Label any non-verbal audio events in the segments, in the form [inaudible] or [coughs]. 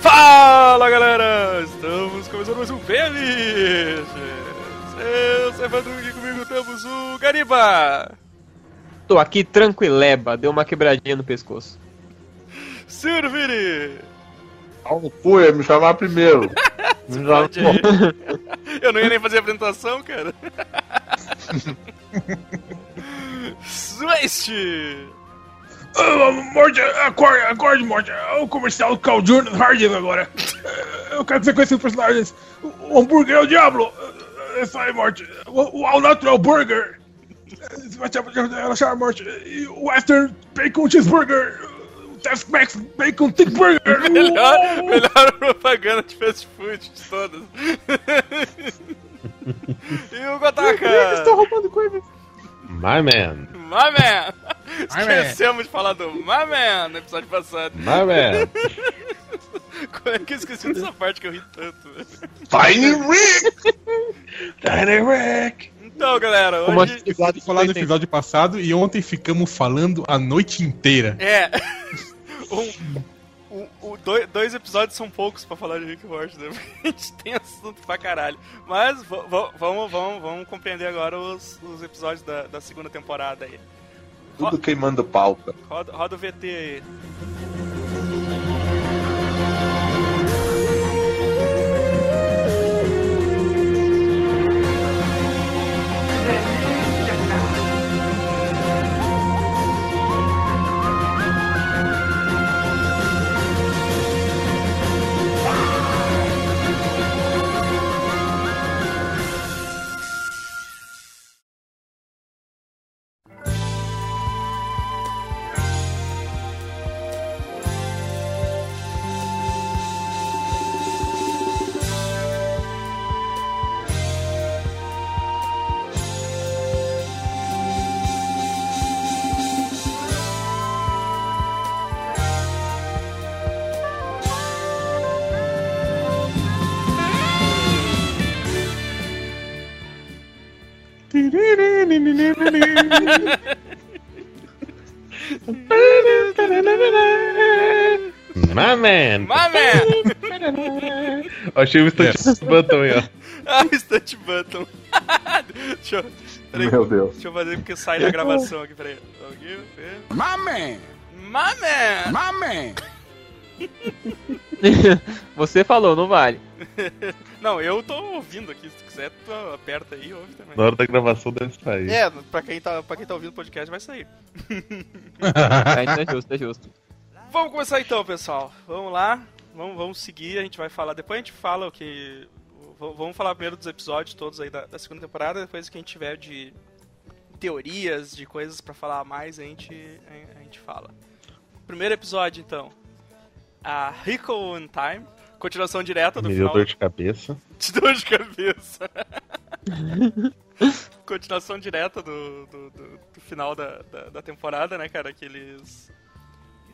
Fala galera! Estamos começando mais um Feliz! Eu e comigo temos o Gariba! Tô aqui tranquileba, deu uma quebradinha no pescoço. Sirvini! Não fui, me chamar primeiro. [laughs] Me chamar-. [laughs] Eu não ia nem fazer a apresentação, cara. [laughs] Swast! Ah, Morte, acorde, acorde, Morte. É o comercial do Carl Jordan Harding agora. Eu quero que você conheça os personagens. O hambúrguer é o Diablo. É isso aí, Morte. O, o All Natural Burger. Vai te relaxar, Morte. E o Western Bacon Cheeseburger. O Tex-Mex Bacon Thick Burger. Melhor, melhor propaganda de fast food de todas. e o Gotaka! roubando coisas. My man, My man! My Esquecemos de falar do My man no episódio passado. my man. Como é que eu esqueci dessa parte que eu ri tanto? velho? Tiny Rick! Então, galera, Como hoje. assim? Falar falar no episódio passado e ontem ficamos falando a noite inteira. É. [laughs] Um, um- um- dois, dois episódios são poucos pra falar de Rick and Morty, né? [laughs] A gente tem assunto pra caralho. Mas vamos, vamos, vamos compreender agora os, os episódios da, da segunda temporada aí. Tudo queimando pauta. Roda, roda o VT aí. My man. My man! Achei o instante Yes. button aí, ó. [laughs] Ah, Stunt Button. [laughs] deixa, eu, peraí, Meu Deus. deixa eu fazer porque sai da gravação aqui, peraí. My man. My man! My man. [laughs] Você falou, não vale. Não, eu tô ouvindo aqui. Se tu quiser, tu aperta aí e ouve também. Na hora da gravação deve sair. É, pra quem, tá, pra quem tá ouvindo o podcast vai sair. [laughs] É, é [laughs] justo, é justo. Vamos começar então, pessoal. Vamos lá. Vamos, vamos seguir. A gente vai falar. Depois a gente fala o que. Vamos falar primeiro dos episódios todos aí da, da segunda temporada. Depois que a gente tiver de teorias, de coisas pra falar mais, a gente, a, a gente fala. Primeiro episódio, então. A Rico in Time. Continuação direta do Me deu final. dor de cabeça. [laughs] De dor de cabeça. [laughs] Continuação direta do, do, do- do final da, da, da temporada, né, cara? Que eles.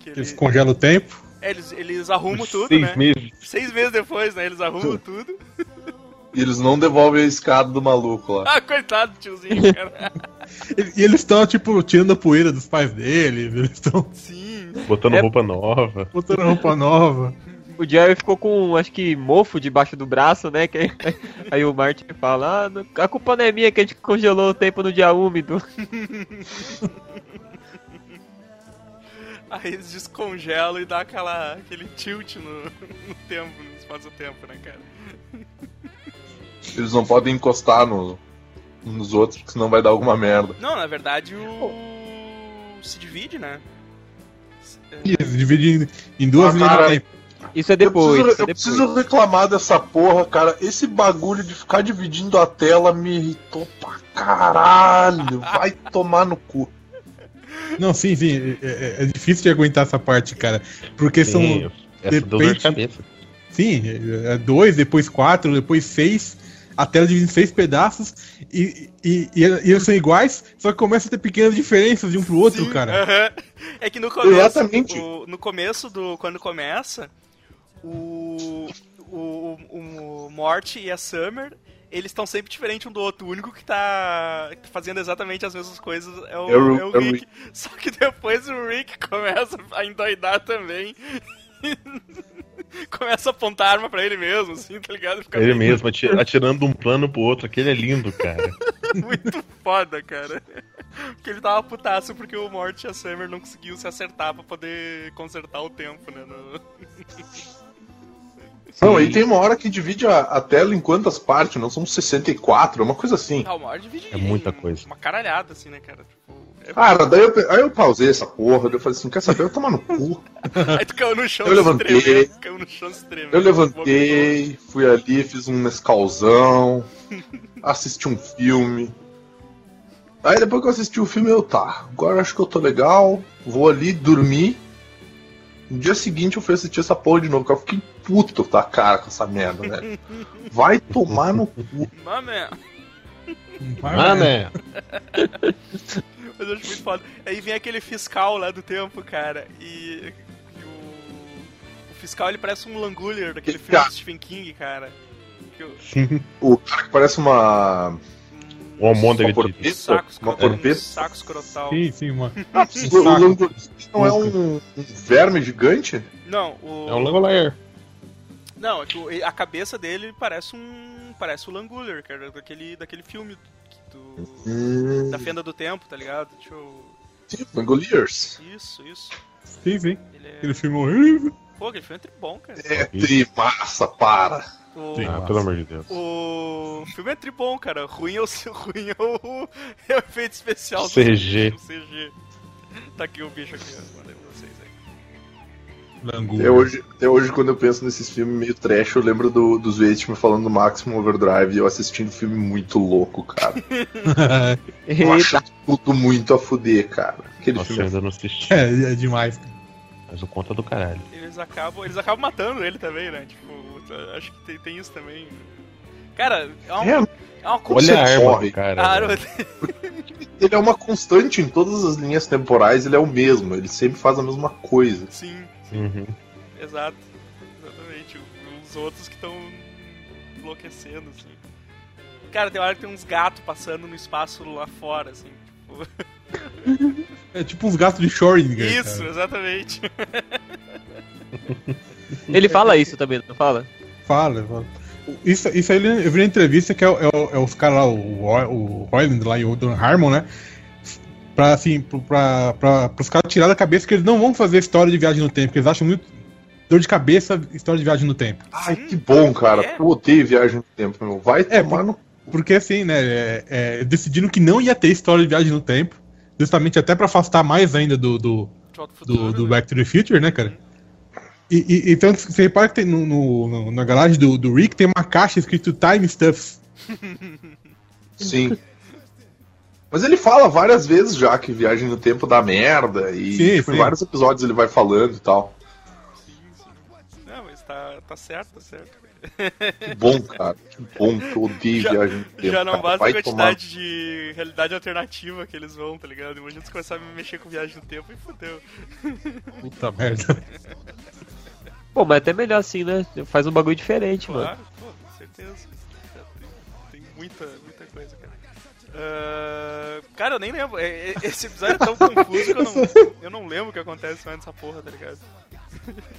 Que Eles eles, congelam o tempo. é, eles, eles arrumam tudo, Seis né? meses. Seis meses depois, né? Eles arrumam tudo. E eles não devolvem a escada do maluco lá. Ah, coitado do tiozinho, cara. [laughs] E e eles estão, tipo, tirando a poeira dos pais dele. Eles estão Sim. Botando É. roupa nova. botando roupa nova. O Jerry ficou com, acho que, mofo debaixo do braço, né? Que, [laughs] aí o Martin fala, ah, não- a culpa não é minha que a gente congelou o tempo no dia úmido. [laughs] Aí eles descongelam e dá aquela, aquele tilt no, no tempo, no espaço-tempo, né, cara? Eles não podem encostar no, nos outros, porque senão vai dar alguma merda. Não, na verdade o. Se divide, né? É, E eles dividem em duas Ah, linhas cara. tempo. Isso é depois, eu preciso, é eu depois. preciso reclamar dessa porra, cara. Esse bagulho de ficar dividindo a tela me irritou pra caralho. Vai tomar no cu. Não, sim, sim. É, é- é difícil de aguentar essa parte, cara. Porque são. Sim, essa deu dor de depende- cabeça. Sim, é dois, depois quatro, depois seis. a tela divide em seis pedaços e, e, e, e eles são iguais, só que começa a ter pequenas diferenças de um pro outro, cara. Aham. É que no começo, Exatamente. o- no começo do quando começa, o o, o, o Morty e a Summer, eles estão sempre diferentes um do outro. O único que tá fazendo exatamente as mesmas coisas é o, É o- é o é Rick. [laughs] Só que depois o Rick começa a endoidar também. [laughs] começa a apontar arma pra ele mesmo, assim, tá ligado? Fica Ele bem- mesmo, ati- atirando um plano pro outro. Aquele é lindo, cara. [laughs] muito foda, cara. Porque ele tava putaço porque o Morty e a Summer não conseguiam se acertar pra poder consertar o tempo, né? no- Não, aí tem uma hora que divide a, a tela em quantas partes? Não são 64, é uma coisa assim. Ah, o Morty divide É muita coisa. Uma caralhada, assim, né, cara? Tipo, é- Cara, daí eu, aí eu pausei essa porra, daí eu falei assim, quer saber, eu tomar no cu. [laughs] Aí tu caiu no chão Eu se levantei. tremendo, Caiu no chão se tremendo. Eu levantei, fui ali, fiz um mescalzão, [laughs] assisti um filme. Aí depois que eu assisti o filme, eu tá, agora acho que eu tô legal, vou ali dormir. No dia seguinte eu fui assistir essa porra de novo, que eu fiquei puto da cara com essa merda, né? Vai tomar no cu. Mamé. Ah, né? [laughs] Mas eu acho muito foda. Aí vem aquele fiscal lá do tempo, cara, e, e o, o fiscal ele parece um Langullier daquele filme do Stephen King, cara. Que o- O cara que parece uma. Almôndega uma de... porpeta. saco Uma escrotal. porpeta. Saco escrotal. Sim, sim, mano. O, Langolier não é um, um verme gigante? Não, o. É um Langolayer. Não, é que a cabeça dele parece um. Parece o Langullier, cara, daquele, daquele filme do. Hum, Da Fenda do Tempo, tá ligado? Deixa eu. sim, Langoliers. Isso, isso. Sim, sim. Ele é. Aquele filme horrível. Pô, aquele filme é tribom, cara. É trimassa, para. O... Sim. Ah, pelo amor de Deus. O filme é tribom, cara. Ruim é o, [laughs] ruim é o, é o efeito especial. do CG. O CG. Tá aqui o bicho aqui. Mandei pra vocês aí. Langu. Até hoje, até hoje, quando eu penso nesses filmes meio trash, eu lembro do, dos Veitman falando do Maximum Overdrive e eu assistindo um filme muito louco, cara. [laughs] Eu acho tudo muito a fuder, cara. Aquele Nossa, eu filme. ainda não assisti. é, é demais. cara. Mas o conta do caralho. Eles acabam, eles acabam matando ele também, né? Tipo, acho que tem, tem isso também. Cara, é uma, É, é uma Como Olha a arma cara. a arma [laughs] velho. ele é uma constante em todas as linhas temporais, ele é o mesmo, ele sempre faz a mesma coisa. Sim, Uhum. exato. Exatamente. Os outros que estão enlouquecendo, assim. Cara, tem hora que tem uns gatos passando no espaço lá fora, assim. Tipo... [laughs] É tipo uns gatos de Schrödinger. Isso, cara. exatamente. [laughs] [laughs] ele fala isso também, não fala? Fala, fala. Isso, isso aí eu vi na entrevista que é, é é os caras lá, o, o Royland lá e o Don Harmon, né? Pra, assim, pro- pra, pra, pros caras tirar da cabeça que eles não vão fazer história de viagem no tempo, porque eles acham muito dor de cabeça história de viagem no tempo. Ai, que bom, cara. É? Eu odeio viagem no tempo, meu. Vai É, tomar no. Porque assim, né? É, é, decidiram que não ia ter história de viagem no tempo, justamente até pra afastar mais ainda do, do, do, do né? Back to the Future, né, cara? E, e, então você repara que tem no, no- no- na garagem do, do Rick tem uma caixa escrito Time Stuff. [laughs] Sim. Mas ele fala várias vezes já que viagem no tempo dá merda. E Sim, tipo, em sim. vários episódios ele vai falando e tal. Não, mas tá, tá certo, tá certo. Que bom, [laughs] cara. Que bom que eu odeio Já- viagem no tempo. Já não cara. basta Vai a tomar. quantidade de realidade alternativa que eles vão, tá ligado? Imagina se começar a me mexer com viagem no tempo e fodeu. Puta merda. [laughs] Pô, mas é até melhor assim, né? Faz um bagulho diferente, mano. Claro, pô, com certeza. Tem, muita, muita coisa, cara. Ah, cara, eu nem lembro. É- é- Esse episódio é tão confuso que eu não, eu não lembro o que acontece mais nessa porra, tá ligado?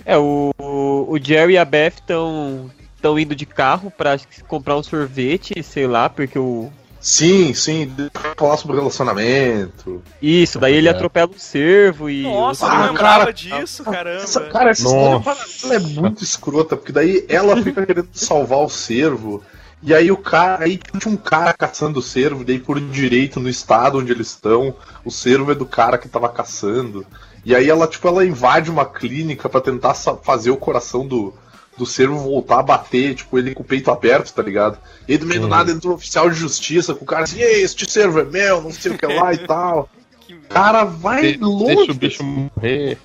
É, o, o Jerry e a Beth estão tão indo de carro pra comprar um sorvete, sei lá, porque o. Sim, sim. Falar sobre relacionamento. Isso, daí ele É. atropela um cervo e. Nossa, o eu Ah, não lembrava disso, caramba. Essa, cara, essa Nossa. história ela é muito escrota, porque daí ela fica querendo salvar o cervo. E aí o cara, aí tinha um cara caçando o cervo, e daí por direito no estado onde eles estão, o cervo é do cara que tava caçando. E aí ela, tipo, ela invade uma clínica pra tentar fazer o coração do, do cervo voltar a bater, tipo, ele com o peito aberto, tá ligado? E aí do meio do nada entra um oficial de justiça com o cara assim, ei, este cervo é meu, não sei o que lá e [laughs] tal. Que- Cara, vai De- longe. deixa o bicho morrer.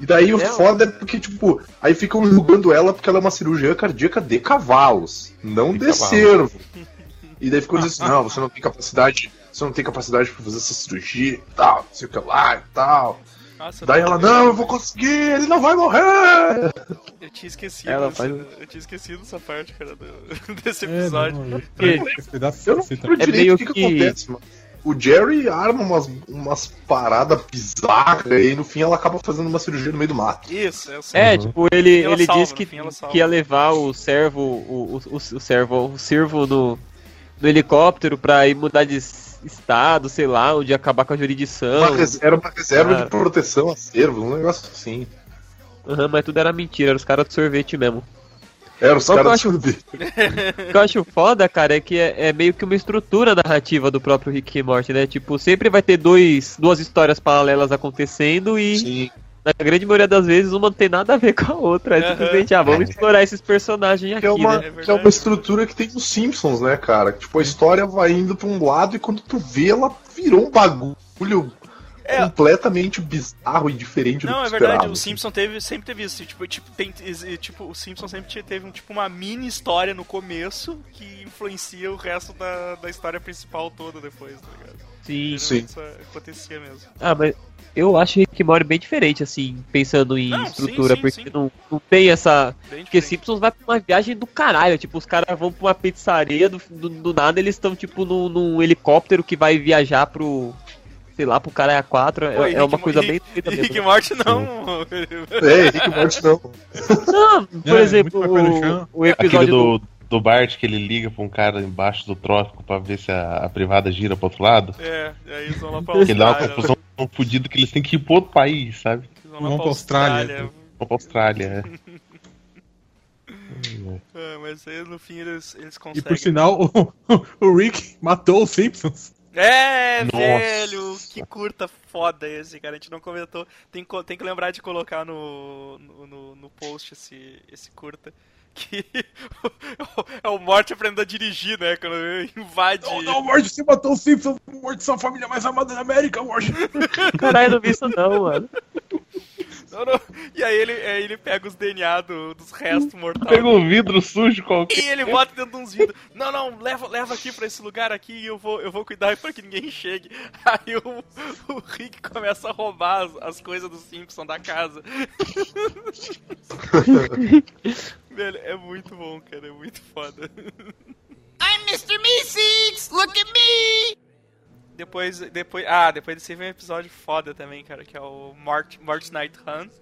E daí o É, foda é porque, tipo, aí ficam julgando ela porque ela é uma cirurgiã cardíaca de cavalos, não de, De cavalos. cervo. E daí ficam dizendo assim, [laughs] não, você não tem capacidade, você não tem capacidade pra fazer essa cirurgia e tal, não sei o que lá e tal. Nossa, Daí ela, não, eu vou conseguir, ele não vai morrer! Eu tinha esquecido. Ela faz- Eu tinha esquecido essa parte, cara, do- [laughs] desse É, episódio. não, Que- esse pedaço Eu não lembro É direito o que, que acontece, mano. O Jerry arma umas, umas paradas bizarras e no fim ela acaba fazendo uma cirurgia no meio do mato. Isso, eu sei. É, tipo, ele, Ela ele salva, que, que ia levar o servo, o, o, o, o servo, o servo no, no helicóptero pra ir mudar de estado, sei lá, onde ia acabar com a jurisdição. Uma era uma reserva de proteção a cervos, um negócio assim. Aham, mas tudo era mentira, eram os caras do sorvete mesmo. Era os caras acho- do sorvete. [laughs] O que eu acho foda, cara, é que é, é meio que uma estrutura narrativa do próprio Rick e Morty, né? Tipo, sempre vai ter dois, duas histórias paralelas acontecendo e, Sim. Na grande maioria das vezes, uma não tem nada a ver com a outra. É simplesmente, ah, vamos explorar esses personagens aqui, Que é, uma, né? Que é uma estrutura que tem nos Simpsons, né, cara? Tipo, a história vai indo pra um lado e quando tu vê, ela virou um bagulho É. completamente bizarro e diferente do Não, que é verdade, esperava. o Simpson teve, sempre teve isso. Tipo, tipo, tem, tipo, o Simpson sempre te- teve um, tipo, uma mini história no começo que influencia o resto da, da história principal toda depois, tá ligado? Sim. Sim. Isso acontecia mesmo. Ah, mas eu acho Rick Morty bem diferente, assim, pensando em Não, sim, estrutura, sim, porque sim. Não, não tem essa. Bem Porque diferente. Simpsons vai pra uma viagem do caralho. Tipo, os caras vão pra uma pizzaria, do, do, do nada eles estão, tipo, num, num helicóptero que vai viajar pro. Sei lá, pro cara 4. É, Pô, é Rick uma coisa Rick- bem doida Rick mesmo. Morty não. É, Rick Morty não. Não, por É, exemplo, o, o Aquele episódio do. do, do Bart que ele liga pra um cara embaixo do trópico pra ver se a, a privada gira pro outro lado. é, e aí eles vão lá pra Que dá uma Austrália. confusão tão fodida que eles têm que ir pro outro país, sabe? Eles vão Vão lá pra pra Austrália. Austrália. Vão pra Austrália. é. [laughs] É, mas aí no fim eles, eles E conseguem. por sinal, [laughs] o, o Rick matou os Simpsons. É, Nossa. velho, que curta foda esse, cara. A gente não comentou. Tem, tem que lembrar de colocar no, no, no- no post esse, esse curta. Que [laughs] é o Morte aprendendo a dirigir, né? Quando invade. Não, não, Morty, você matou os Simpsons. Morty, sua família mais amada da América, Morty. Caralho, não vi isso não, mano. Não, não. E aí ele, aí ele pega os DNA do- dos restos mortais. Pega um vidro sujo qualquer. E ele bota dentro de uns vidros. Não, não, leva, leva aqui pra esse lugar aqui e eu vou, eu vou cuidar pra que ninguém chegue. Aí o, o Rick começa a roubar as, as coisas do Simpson da casa. Velho, é muito bom, cara, é muito foda. I'm Mr. Meeseeks! Look at me! Depois, depois, ah, depois desse vem um episódio foda também, cara, que é o Mort, Mort's Night Hunt.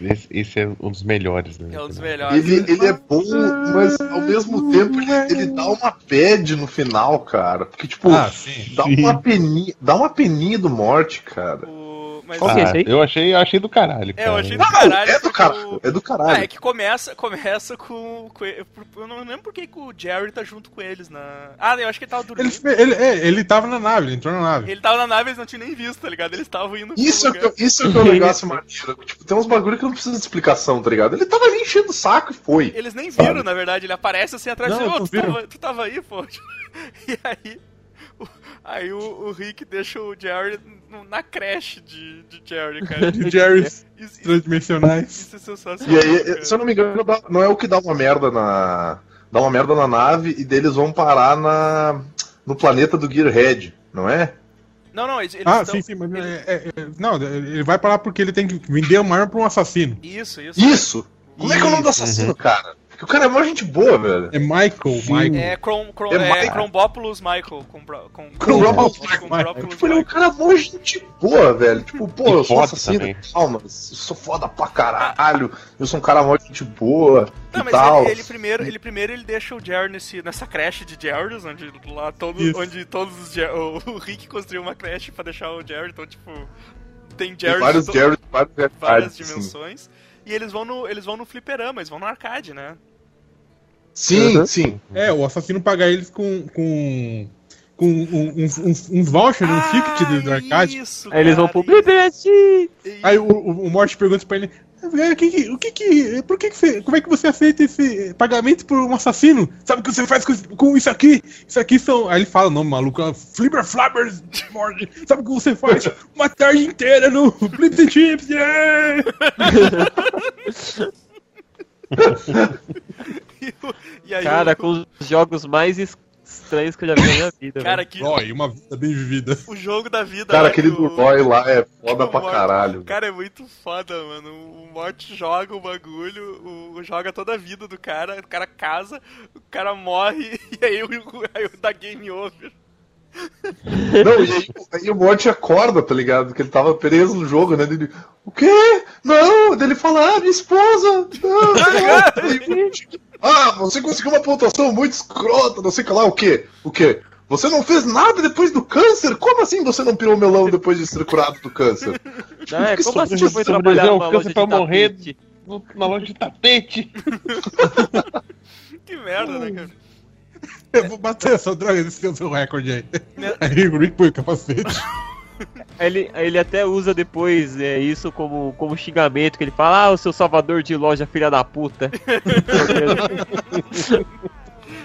Esse, esse é um dos melhores, né? É um dos melhores. Ele, ele é bom, mas ao mesmo tempo ele, ele dá uma bad no final, cara. Porque, tipo, Ah, sim. dá, uma peninha, dá uma peninha do morte, cara. O, mas, Qual que é Ah, esse aí? eu achei, eu achei do caralho. É, eu cara. achei do Não, caralho. é do caralho, o- é do Ah, caralho. é que começa, começa com, com- Eu não lembro por que o Jerry tá junto com eles na. Ah, eu acho que ele tava dormindo. Ele, ele, é, ele tava na nave, ele entrou na nave. Ele tava na nave, eles não tinham nem visto, tá ligado? Eles estavam indo pro Isso é, que, isso é que é um [laughs] negócio maneiro. Tipo, tem uns bagulho que não precisa de explicação, tá ligado? Ele tava ali enchendo o saco e foi. Eles nem viram, Sabe? na verdade. Ele aparece assim atrás Não, de não oh, tu, viram. tava, tu tava aí, pô. [laughs] E aí. o- Aí o, o Rick deixa o Jerry no- na creche de, de Jerry, [laughs] cara. De Jerry's Isso, isso, transdimensionais. isso é sensacional. E aí, cara. se eu não me engano, não é o que dá uma merda na. Dá uma merda na nave e deles vão parar na. no planeta do Gearhead, não é? Não, não, eles, eles Ah, tão- sim, sim, mas é, é, é, não, ele vai parar porque ele tem que vender uma arma pra um assassino. Isso, isso. Isso! Como é que é o nome do assassino, cara? Porque o cara é mó gente boa, velho. É Michael, Michael. É, Crom, Crom, É é, Michael. Crombópolis Michael. Com, Crombópolis Michael. Tipo, ele é um cara mó gente boa, velho. Tipo, pô, E eu sou assassino também. mas eu sou foda pra caralho. Eu sou um cara mó gente boa Não, e mas tal. ele, ele primeiro, ele primeiro ele deixa o Jerry nesse, nessa creche de Jerry's, onde lá todo, Isso. onde todos os Jer- o, [laughs] o Rick construiu uma creche pra deixar o Jerry, então tipo tem Tem Jerry vários Jerry, várias várias assim. dimensões. E eles vão no eles vão no fliperama, eles vão no arcade, né? Sim, Uhum. sim. É, o assassino paga eles com. com. com um- uns, uns, uns vouchers, um ticket do, do arcade. Isso, Aí eles vão pro isso. Aí o, o, o Morty pergunta pra ele: É, que que- o que que. Por que que você. Como é que você aceita esse pagamento por um assassino? Sabe o que você faz com, com isso aqui? Isso aqui são. Aí ele fala o nome maluco, é Flipper Flappers Morty. Sabe o que você faz? [laughs] Uma tarde inteira no and Chips, yeah! E aí, Cara, o, com os jogos mais es- estranhos que eu já vi na minha vida. cara que, e uma vida bem vivida. o jogo da vida. Cara, aquele que do o- Roy lá é foda o pra Mort- caralho. Cara, é muito foda, mano. O Mort joga o bagulho, o, joga toda a vida do cara, o cara casa, o cara morre [laughs] e aí o, aí o dá game over. Não, e aí, aí o Morty acorda, tá ligado? Porque ele tava preso no jogo, né? Ele, o quê? Não! Daí ele fala, ah, minha esposa! Não, não. ah, você conseguiu uma pontuação muito escrota, não sei o que lá, o quê? O quê? Você não fez nada depois do câncer? Como assim você não pirou melão depois de ser curado do câncer? Não, é, que como assim você foi trabalhar numa câncer loja de pra morrer? tapete? No- Na loja de tapete. [laughs] Que merda, né, cara? Eu vou bater essa droga desse seu, seu recorde aí. Aí o Rick põe o capacete. Aí Ele, ele até usa depois é, isso como, como xingamento, que ele fala, ah, o seu salvador de loja, filha da puta. [laughs]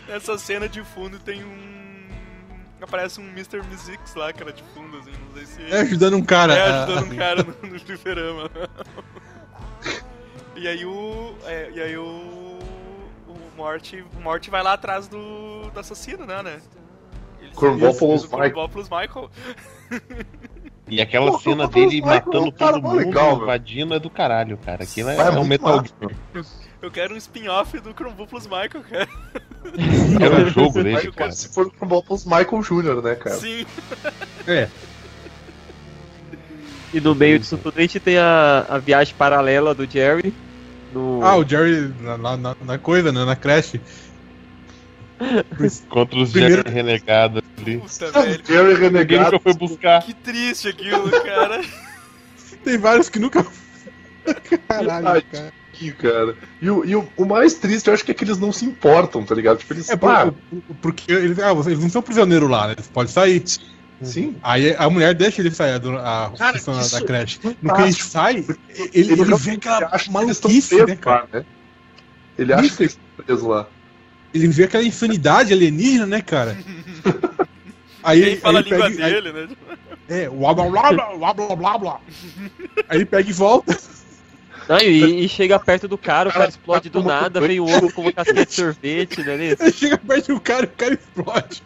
Nessa cena de fundo tem um. Aparece um Mr. Musics lá, cara, de fundo, assim, não sei se. É ajudando um cara. É, a- ajudando um cara no, no fliperama. [laughs] e aí o. é, e aí o. O Morty, o Morty vai lá atrás do, do assassino, né, né? O Michael. [laughs] E aquela Pô, cena o dele Michael é matando cara todo mundo, legal, invadindo, é do caralho, cara. Aquilo é, Vai, é um Metal Gear. Eu quero um spin-off do Cornbopoulos Michael, cara. Era [laughs] um jogo dele, cara. se for com Bopos Michael Jr., né, cara? Sim. É. E no meio disso tudo a gente tem a, a viagem paralela do Jerry. No... Ah, o Jerry na, na- na- coisa, né? Na creche. [laughs] Contra os Primeiro- Jerry renegados ali. Puta, Ah, velho. [laughs] Jerry Renegado. nunca foi buscar. Que triste aquilo, cara. [laughs] Tem vários que nunca. Caralho, cara. Aqui, cara. E, o, e o, o mais triste, eu acho que é que eles não se importam, tá ligado? Tipo, eles. É ah, por- por- porque eles, ah, vocês não são prisioneiros lá, né? Eles podem sair. sim. Sim. Aí a mulher deixa ele sair a cara, funcionária da creche. No que ele sai, ele, ele vê aquela maluquice, né, cara? Lá, né? Ele acha Isso. que eles estão presos lá. Ele vê aquela insanidade alienígena, né, cara? [laughs] Aí, ele fala aí a língua pega, dele, né? É, blá blá blá blá blá blá blá. Aí ele pega e volta. Não, e, e, chega perto do cara, o cara explode do nada, vem o ovo com uma casquete de sorvete, né? [laughs] Chega perto do cara, o cara explode.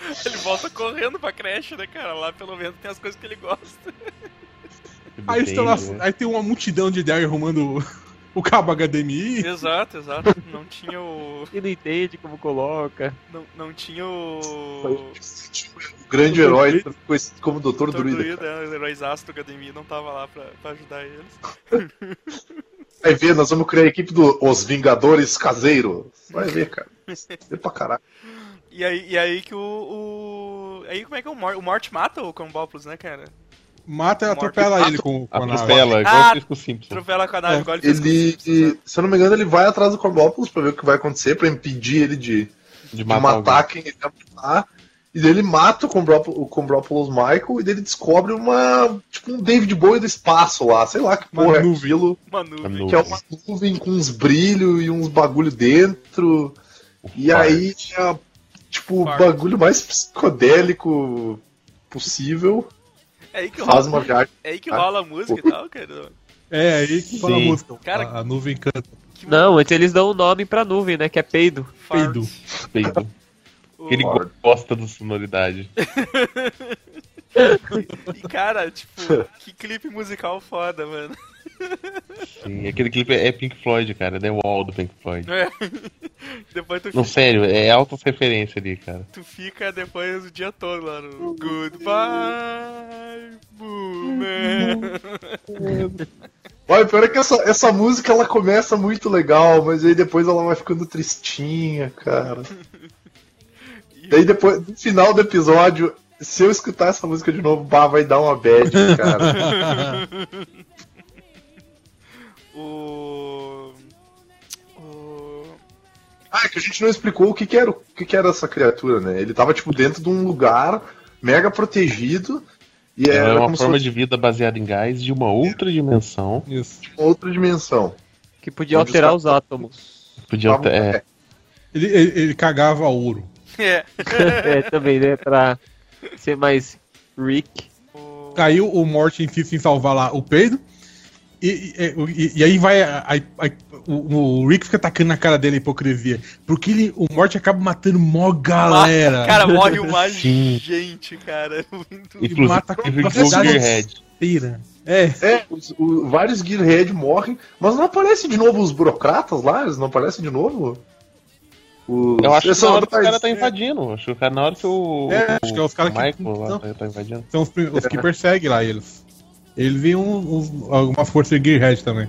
[laughs] Ele volta correndo pra creche, né, cara? Lá pelo menos tem as coisas que ele gosta. Aí, lá- né? aí tem uma multidão de Derry arrumando o, [laughs] o cabo HDMI. Exato, exato. Não tinha o. [laughs] E não entende como coloca. Não, não tinha o. O grande herói conhecido como Dr. Dr. Druida. Druida, né, o heróizaço do HDMI não tava lá pra, pra ajudar eles. Vai ver, nós vamos criar a equipe dos Os Vingadores Caseiros. Vai ver, cara. Vê pra caralho. E aí, e aí que o, o. Aí como é que é o Mort? O Mort mata o Combopoulos, né, cara? Mata e atropela ele com, com a nave. Atropela, igual Ah, fez com o Simpson. Atropela com a nave, É, igual ele fez com o Ele, Simpsons, né? se eu não me engano, ele vai atrás do Corbópolis pra ver o que vai acontecer, pra impedir ele de, De de matar, matar, alguém. quem ele quer matar. E daí ele mata o Combrópolis, o Michael e daí ele descobre uma. Tipo um David Bowie do espaço lá, sei lá que Uma porra é nuvem. aquilo. Uma nuvem. Que é uma nuvem com uns brilhos e uns bagulho dentro. E aí é tipo o bagulho mais psicodélico possível. É aí que Faz rola, uma viagem. é aí que rola a música e tal, cara. É, aí que fala a Sim. música. Cara- a, a nuvem canta. Não, antes eles dão um nome pra nuvem, né? Que é peido. fart. peido. Peito. O- Ele gosta da sonoridade. [laughs] E cara, tipo, que clipe musical foda, mano. Sim, aquele clipe é Pink Floyd, cara. The Wall do Pink Floyd. É. [laughs] Depois tu, Não, sério, é alta referência ali, cara. tu fica depois o dia todo lá no Goodbye, Boomer. Olha, pior é que essa, essa música ela começa muito legal, mas aí depois ela vai ficando tristinha, cara. [laughs] E aí depois, no final do episódio, se eu escutar essa música de novo, bah, vai dar uma bad, cara. [laughs] o. O. Ah, é que a gente não explicou o que, que era o que, que era essa criatura, né? Ele tava tipo dentro de um lugar mega protegido. E Ela era é uma forma fosse de vida baseada em gás de uma outra dimensão. Isso. uma outra dimensão. Que podia Onde alterar os os átomos. Podia até. É, [laughs] Ele, ele, ele cagava ouro. É. [laughs] é, também, né? Pra ser mais Rick. Caiu o Morty insiste em salvar lá o peido. E, e, e- e aí vai. a- a- a- o, o Rick fica atacando na cara dele a hipocrisia. Porque ele, o Morty acaba matando mó galera. [laughs] Cara, morre [laughs] uma Sim. gente, cara. Muito... E mata Inclusive com o cidade Gearhead. inteira. É, É, os- o- vários Gearhead morrem, mas não aparece de novo os burocratas lá? Eles não aparecem de novo? Os... Eu acho que na hora que o cara tá invadindo. Acho que na hora que o. É, acho que é os caras que- Michael lá tá, tá invadindo. são os, os que perseguem lá eles. Eles vêm um, uns- algumas forças de Gearhead também.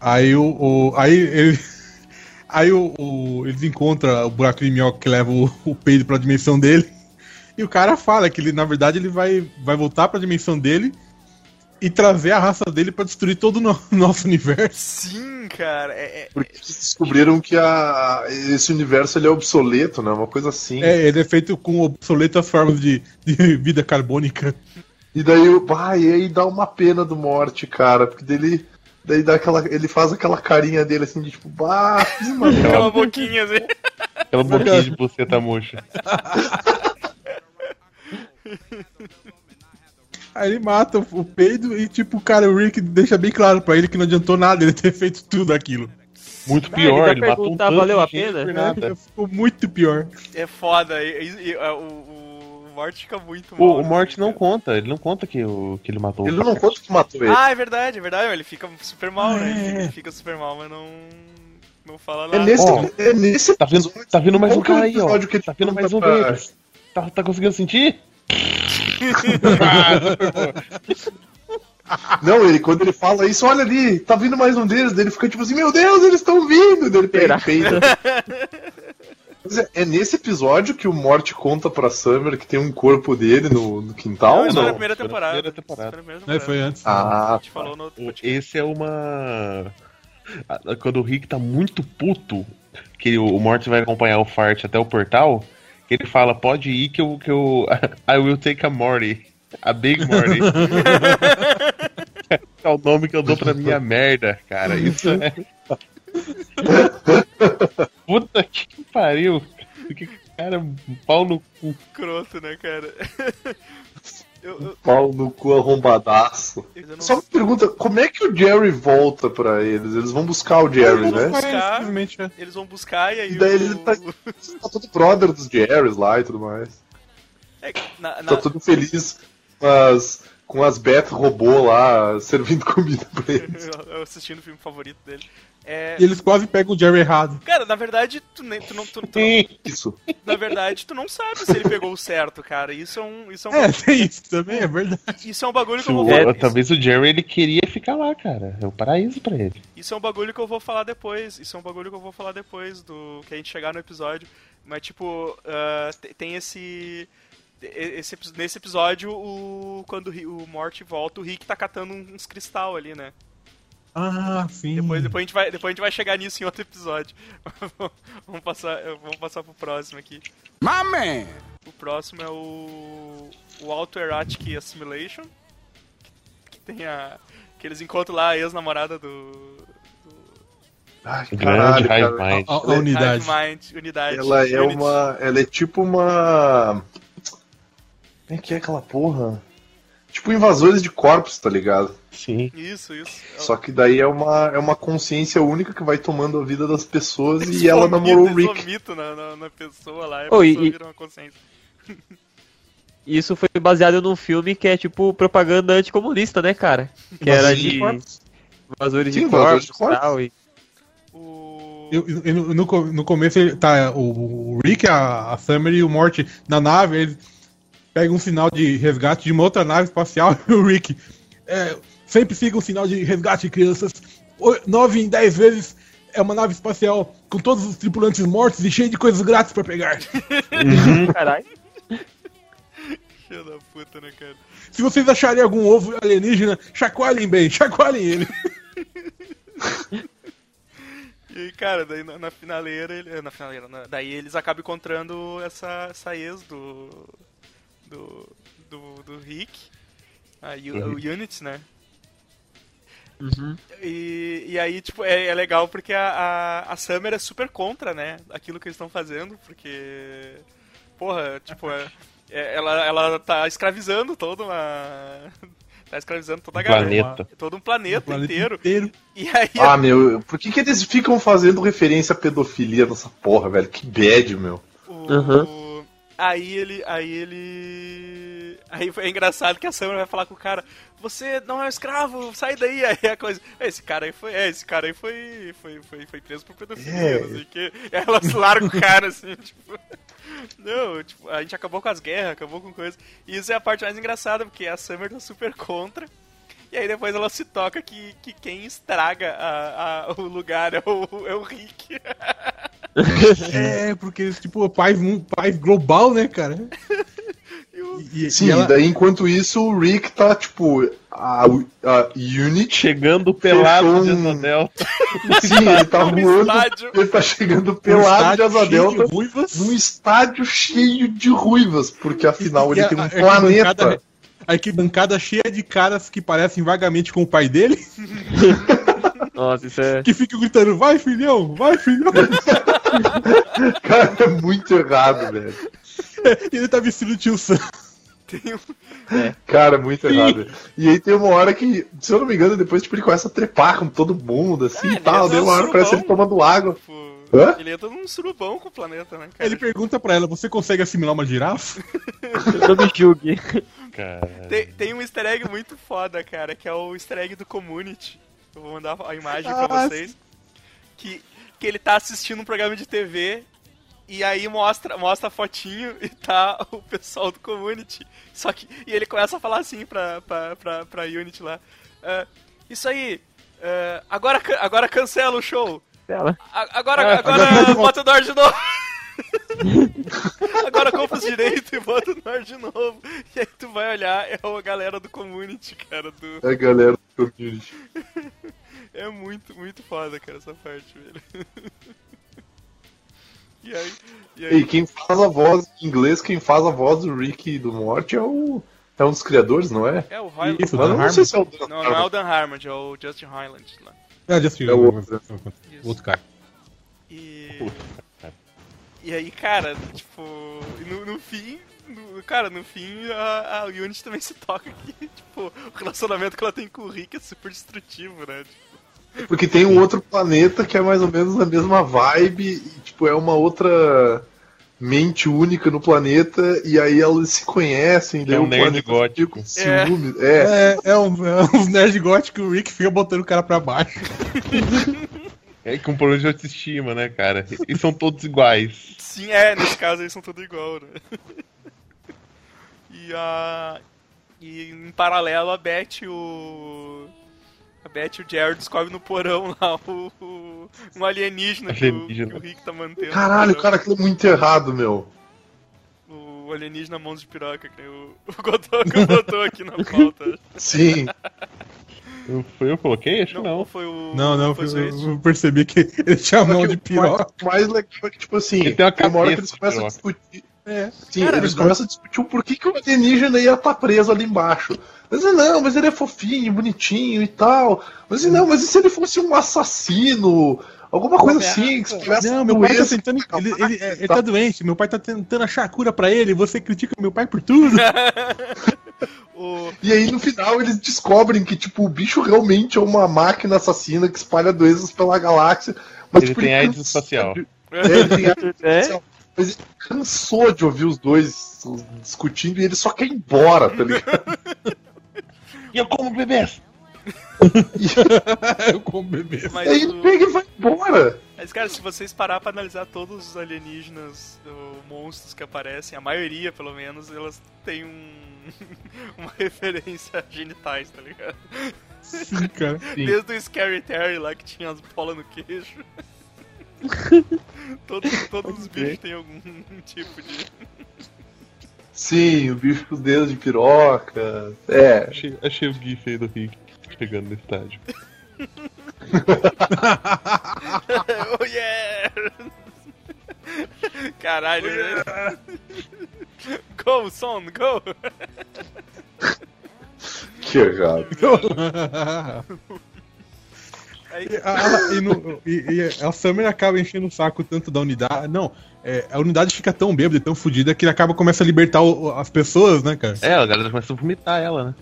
Aí o. o- aí ele. [laughs] Aí o, o- eles encontram o buraco de minhoca que leva o, o peido pra dimensão dele. E o cara fala que ele, na verdade, ele vai, vai voltar pra dimensão dele e trazer a raça dele pra destruir todo o no- [laughs] nosso universo. Sim, cara. É, é- Porque eles descobriram que a, esse universo ele é obsoleto, né? Uma coisa assim. É, ele é feito com obsoletas formas de, de vida carbônica. E daí, o- ah, e aí dá uma pena do morte, cara, porque dele. Daí dá aquela, ele faz aquela carinha dele assim de tipo, bah, merda. Aquela boquinha assim. Aquela boquinha de buceta murcha. Aí ele mata o, peido e, tipo, cara, o Rick deixa bem claro pra ele que não adiantou nada ele ter feito tudo aquilo. Muito Ah, pior, ele ele, vai matou um tanto valeu a pena? nada. Ficou muito pior. É foda. E, e- e, o, Morty fica muito mal. O, o né, não cara? conta, ele não conta que, o, que ele matou Ele o não conta que matou ele. Ah, é verdade, é verdade. Ele fica super mal, né? Ele É. fica, ele fica super mal, mas não. Não fala é nada. nesse, Ó, é nesse Tá vindo, tá vindo mais um é cara aí, ó. que ele Tá vindo mais um pra- deles. Tá, tá conseguindo sentir? [laughs] Não, ele quando ele fala isso, olha ali, tá vindo mais um deles, daí ele fica tipo assim, meu Deus, eles estão vindo, daí ele pega peida. [laughs] É, é nesse episódio que o Morty conta pra Summer que tem um corpo dele no, no quintal, Não, foi na não? primeira Foi na temporada. primeira temporada. Foi na primeira Né? temporada. Foi antes. Ah, A gente falou no outro. Esse é uma. Quando o Rick tá muito puto, que o Morty vai acompanhar o Fart até o portal, que ele fala, pode ir que eu. Que eu [laughs] I will take a Morty. A Big Morty. [laughs] é o nome que eu dou pra minha merda, cara. Isso é. [laughs] Puta que pariu. Que cara, pau no cu. Escroto, né, cara? [laughs] eu, eu, pau no cu arrombadaço. eu não Só uma pergunta, como é que o Jerry volta pra eles? Eles vão buscar o Jerry, Ele né? Buscar. simplesmente, é. Eles vão buscar e aí E daí o... ele tá- Tá todo brother dos Jerrys lá e tudo mais. É, na, na- Tá tudo feliz com as, com as Beth robô lá [laughs] servindo comida pra eles. [laughs] eu assistindo o filme favorito dele. É, E eles quase pegam o Jerry errado. Cara, na verdade, tu, nem, tu, não, tu, tu não- Isso. na verdade, tu não sabe se ele pegou o certo, cara. Isso é um, isso é um, É, tem isso também, é verdade. [laughs] isso é um bagulho que eu vou o- falar. talvez o Jerry ele queria ficar lá, cara. É o paraíso pra ele. Isso é um bagulho que eu vou falar depois. Isso é um bagulho que eu vou falar depois do que a gente chegar no episódio. Mas tipo, te- tem esse, esse nesse episódio o quando o Morty volta, o Rick tá catando uns cristal ali, né? Ah, sim. Depois, depois, a gente vai, depois a gente vai chegar nisso em outro episódio. [laughs] vamos passar, vamos passar pro próximo aqui. Man! O próximo é o o Autoerotic Assimilation, que, que tem a que eles encontram lá a ex-namorada do, Ai, Grande caralho, Hive cara. Mind. A, a unidade. Hive Mind, unidade. Ela é Unity. uma. Ela é tipo uma. Como é que é aquela porra? Tipo invasores de corpos, tá ligado? Sim. Isso, isso. Só que daí é uma, é uma consciência única que vai tomando a vida das pessoas e ela namorou o Rick. vomitam na, na, na pessoa lá e a Oh, pessoa e- vira uma consciência. [laughs] Isso foi baseado num filme que é tipo propaganda anticomunista, né, cara? Que era Invasores de invasores Sim, de invasores corpos de e corpos. tal. E... Eu- eu- no, no começo ele tá o, o Rick, a, a Summer e o Morty na nave, eles pegam um sinal de resgate de uma outra nave espacial [laughs] e o Rick é, sempre siga um sinal de resgate, crianças. O- Nove em dez vezes é uma nave espacial com todos os tripulantes mortos e cheio de coisas grátis pra pegar. [laughs] Caralho. Filho da puta, né, cara? Se vocês acharem algum ovo alienígena, chacoalhem bem, [laughs] chacoalhem ele. E aí, cara, daí na, na finaleira, ele, na finaleira, na- daí eles acabam encontrando essa, essa ex do, do, do, do Rick. A U- o Unity, né? Uhum. E, e aí, tipo, é, é legal porque a, a, a Summer é super contra, né? Aquilo que eles estão fazendo, porque. Porra, tipo, é- é- ela, ela tá escravizando toda uma. [laughs] Tá escravizando toda a Um galera. planeta. Todo um planeta, O planeta inteiro. inteiro. E aí. Ah, meu, por que, que eles ficam fazendo referência à pedofilia nessa porra, velho? Que bad, meu. O, Aham. Aí ele. Aí ele. Aí é engraçado que a Summer vai falar com o cara, você não é um escravo, sai daí, [laughs] aí a coisa. Esse cara aí foi. É, esse cara aí foi. Foi, foi, foi preso por pedofilia, É. o que. [laughs] Ela larga o cara assim, [laughs] tipo. Não, tipo, a gente acabou com as guerras, acabou com coisa. E isso é a parte mais engraçada, porque a Summer tá super contra. E aí depois ela se toca que, que quem estraga a, a- o lugar é o, é o Rick. É, porque, tipo, paz, mu- paz global, né, cara? [laughs] E o- E, e Sim, ela- daí enquanto isso o Rick tá, tipo, a, a Unity. Chegando pelado Fechou de um- Asa Delta. [laughs] Sim, ele tá voando. Ele tá chegando um pelado de estádio asa de delta ruivas. num estádio cheio de ruivas, porque afinal E- e ele a- tem um a arquibancada- planeta. A arquibancada cheia de caras que parecem vagamente com o pai dele, [laughs] Nossa, isso é. que ficam gritando, vai filhão, vai filhão. [laughs] Cara, é muito errado, velho. e ele tá vestido de tio Sam. Tem um, Cara, muito errado. E aí tem uma hora que, se eu não me engano, depois tipo, ele começa a trepar com todo mundo, assim É, e tal. Daí uma hora parece ele surubão. tomando água. tipo, Hã? ele entra num surubão com o planeta, né, cara? Ele pergunta pra ela, você consegue assimilar uma girafa? [laughs] Não me julgue. Cara. Tem, tem um easter egg muito foda, cara, que é o easter egg do Community. Eu vou mandar a imagem pra Ah, vocês. Que, que ele tá assistindo um programa de TV e aí mostra, mostra a fotinho e tá o pessoal do Community. Só que. E ele começa a falar assim pra, pra, pra, pra Unity lá. "Ah, isso aí. ah, agora, agora cancela o show. Agora, É, agora, agora bota o Nord de novo. [laughs] agora compra os direitos e bota o Nord de novo. E aí tu vai olhar, é a galera do community, cara. Do... É, galera do community. É muito, muito foda, cara, essa parte, velho. [laughs] E aí. E aí E quem faz a voz em inglês, quem faz a voz do Rick e do Morty é o. É um dos criadores, não é? é o Highland. Isso, eu não Dan sei se é o Dan Não, não é o Dan Harmon, é o Justin Highland lá. É, Justin, É o outro. o outro cara. E. E aí, cara, tipo. No, no fim. no- cara, no fim, a, a Unity também se toca que, [laughs] tipo, o relacionamento que ela tem com o Rick é super destrutivo, né? Tipo, Porque tem um outro planeta que é mais ou menos a mesma vibe e, tipo, é uma outra mente única no planeta e aí elas se conhecem, É um o nerd gótico. ciúme. É. É, é, um, é uns [laughs] nerd góticos que o Rick fica botando o cara pra baixo. [laughs] É com problema de autoestima, né, cara? E são todos iguais. sim, é, nesse caso eles são tudo igual, né? E a. E em paralelo a Beth e o. A Beth e o Jared descobrem no porão lá o, o- um alienígena, que o- Alienígena. Que, o, Rick tá mantendo. Caralho, cara, aquilo é muito errado, meu. O alienígena mãos de piroca, que nem o, [laughs] o Godoka botou aqui na pauta. Sim. Foi eu que coloquei? Acho que Não, não. foi o. Não, não, foi eu, eu percebi que [laughs] ele tinha a mão de piroca. O mais legal é que, tipo assim, Ele tem uma uma hora que eles começam a discutir. É. Sim, Cara, eles começam a discutir o porquê que o alienígena ia estar preso ali embaixo. Mas não, mas ele é fofinho, bonitinho e tal. Mas não, mas e se ele fosse um assassino? Alguma coisa assim, que Não, meu pai tá doença, tentando. Ele, ele, ele tá- tá doente, meu pai tá tentando achar a cura pra ele, você critica meu pai por tudo. [laughs] O, E aí no final eles descobrem que tipo o bicho realmente é uma máquina assassina que espalha doenças pela galáxia. Mas, Ele tipo, tem AIDS cansou espacial. É, ele tem AIDS É? [laughs] espacial. Mas ele cansou de ouvir os dois discutindo e ele só quer ir embora, tá ligado? E eu como bebês? [laughs] eu como bebê. mas, aí ele o- pega e vai embora. mas, cara, se vocês parar pra analisar todos os alienígenas, ou monstros que aparecem, a maioria, pelo menos, elas têm um. [laughs] uma referência a genitais, tá ligado? Sim, cara. Sim. Desde o Scary Terry lá que tinha as bolas no queixo. [laughs] todos, todos os bichos têm algum [laughs] tipo de. Sim, o bicho com os dedos de piroca. É. Achei, achei o GIF aí do Rick chegando no estádio. oh yeah! Caralho, velho. Go, son, go! Que errado. [laughs] Aí, E a, e no- e- e a Summer acaba enchendo o saco tanto da unidade. Não, é, a unidade fica tão bêbada e tão fodida que ele acaba começa a libertar o- as pessoas, né, cara? É, a galera começa a vomitar ela, né?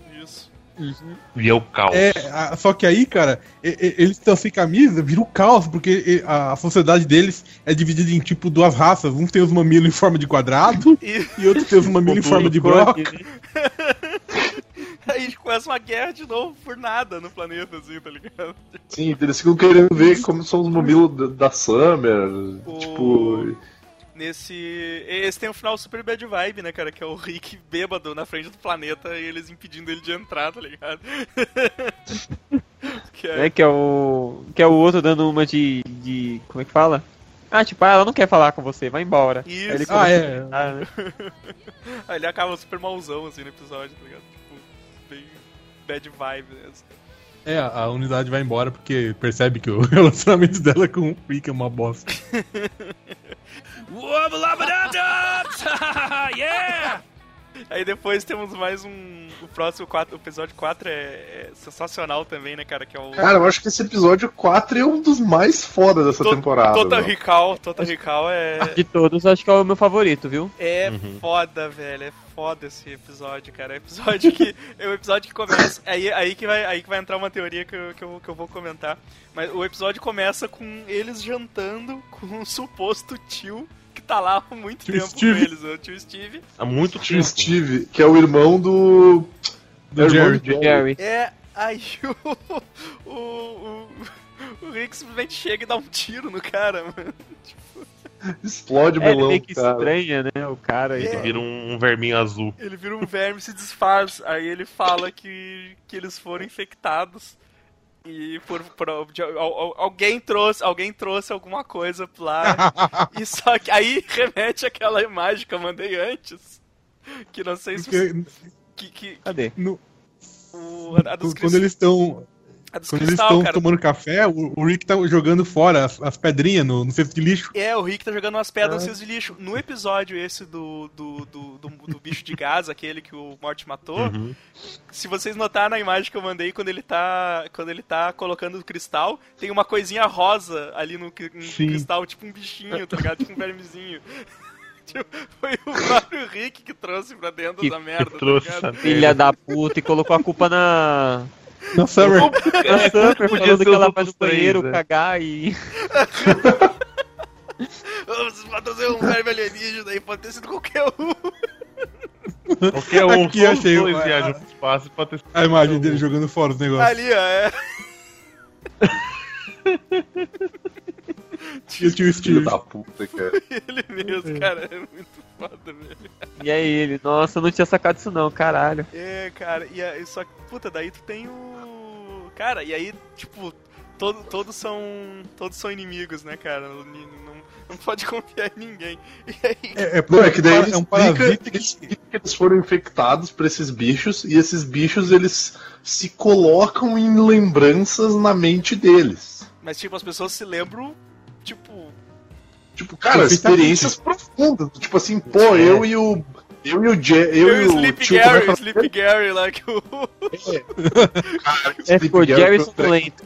Isso. E é o caos. É, a- só que aí, cara, e- e- eles estão sem camisa, vira o caos, porque e, a, a sociedade deles é dividida em tipo duas raças. Um tem os mamilos em forma de quadrado [laughs] E e outro tem os mamilos em forma de broca. [laughs] aí começa uma guerra de novo por nada no planeta, assim, tá ligado? Sim, eles ficam querendo ver como são os mamilos da, da Summer. O- Tipo. Nesse. Esse tem um final super bad vibe, né, cara? Que é o Rick bêbado na frente do planeta e eles impedindo ele de entrar, tá ligado? [laughs] que é, É, que é o. Que é o outro dando uma de. de como é que fala? Ah, tipo, ah, ela não quer falar com você, vai embora. Isso. Aí ele Ah, é. a gritar, né? [laughs] Aí ele acaba super mauzão, assim, no episódio, tá ligado? Tipo, bem bad vibe mesmo. É, a, a unidade vai embora porque percebe que o [laughs] relacionamento dela com o Rick é uma bosta. [laughs] yeah! Aí depois temos mais um. O próximo quatro, o episódio 4 é, é sensacional também, né, cara? Que é o. Cara, eu acho que esse episódio 4 é um dos mais foda dessa To- temporada. Total. Recall, Total Recall é. [laughs] De todos, acho que é o meu favorito, viu? É foda, velho. É foda esse episódio, cara. É episódio que. É o episódio que começa. Aí, aí, que, vai, aí que vai entrar uma teoria que eu, que, eu, que eu vou comentar. Mas o episódio começa com eles jantando com um suposto tio tá lá há muito Tio tempo Steve. com eles, o tio Steve. Há muito Tio tempo. Steve, que é o irmão do. Do é o irmão Jerry. Jerry. É. Aí o. O, o, o Rick simplesmente chega e dá um tiro no cara, mano. Explode o É, ele melão, meio que cara. estranha, né? O cara aí. É. Vira um, um verminho azul. Ele vira um verme e se desfaz. Aí ele fala que, que eles foram infectados. E por, por- de- al- al- alguém trouxe alguém trouxe alguma coisa lá. [laughs] e só que aí [laughs] remete àquela imagem que eu mandei antes. Que não sei se você. Porque Que, que, Cadê? no- o, a dos, quando eles estão quando eles estão cara. tomando café, o, o Rick tá jogando fora as, as pedrinhas no, no cesto de lixo. É, o Rick tá jogando umas pedras Ah. no cesto de lixo. No episódio esse do, do, do, do, do bicho de gás, aquele que o Morty matou, Uhum. se vocês notarem na imagem que eu mandei quando ele tá. Quando ele tá colocando o cristal, tem uma coisinha rosa ali no, no cristal, tipo um bichinho, tá ligado? Tipo um vermezinho. [laughs] Tipo, Foi o próprio Rick que trouxe pra dentro Que da merda, trouxe tá ligado? Filha da puta e colocou a culpa na. Na Summer. na Summer, podia falando ser que ela vai no banheiro né? cagar e. Vamos trazer um verme alienígena aí, pode ter sido qualquer um. Qualquer um, Aqui só achei dois viajam pro espaço pode ter A imagem dele jogando fora os negócios. Ali, ó, é. O tio Filho Steve. da puta, cara. Ele mesmo, cara. É muito foda, velho. E aí ele, nossa, eu não tinha sacado isso não, caralho. É, cara, e aí, só que, puta, daí tu tem o. Cara, e aí, tipo, todo, todos são. Todos são inimigos, né, cara? Não, não, não pode [laughs] confiar em ninguém. E aí. É, é, Não, é que daí é eles um explicam parasita que que eles foram infectados por esses bichos e esses bichos eles se colocam em lembranças na mente deles. Mas, tipo, as pessoas se lembram. Tipo, cara, experiências profundas. Tipo assim, pô, eu e o. Eu e o Je, eu, Eu e o o Sleep é Gary, o Sleep Gary lá que o. cara, É, Sleep ficou Gary Lento.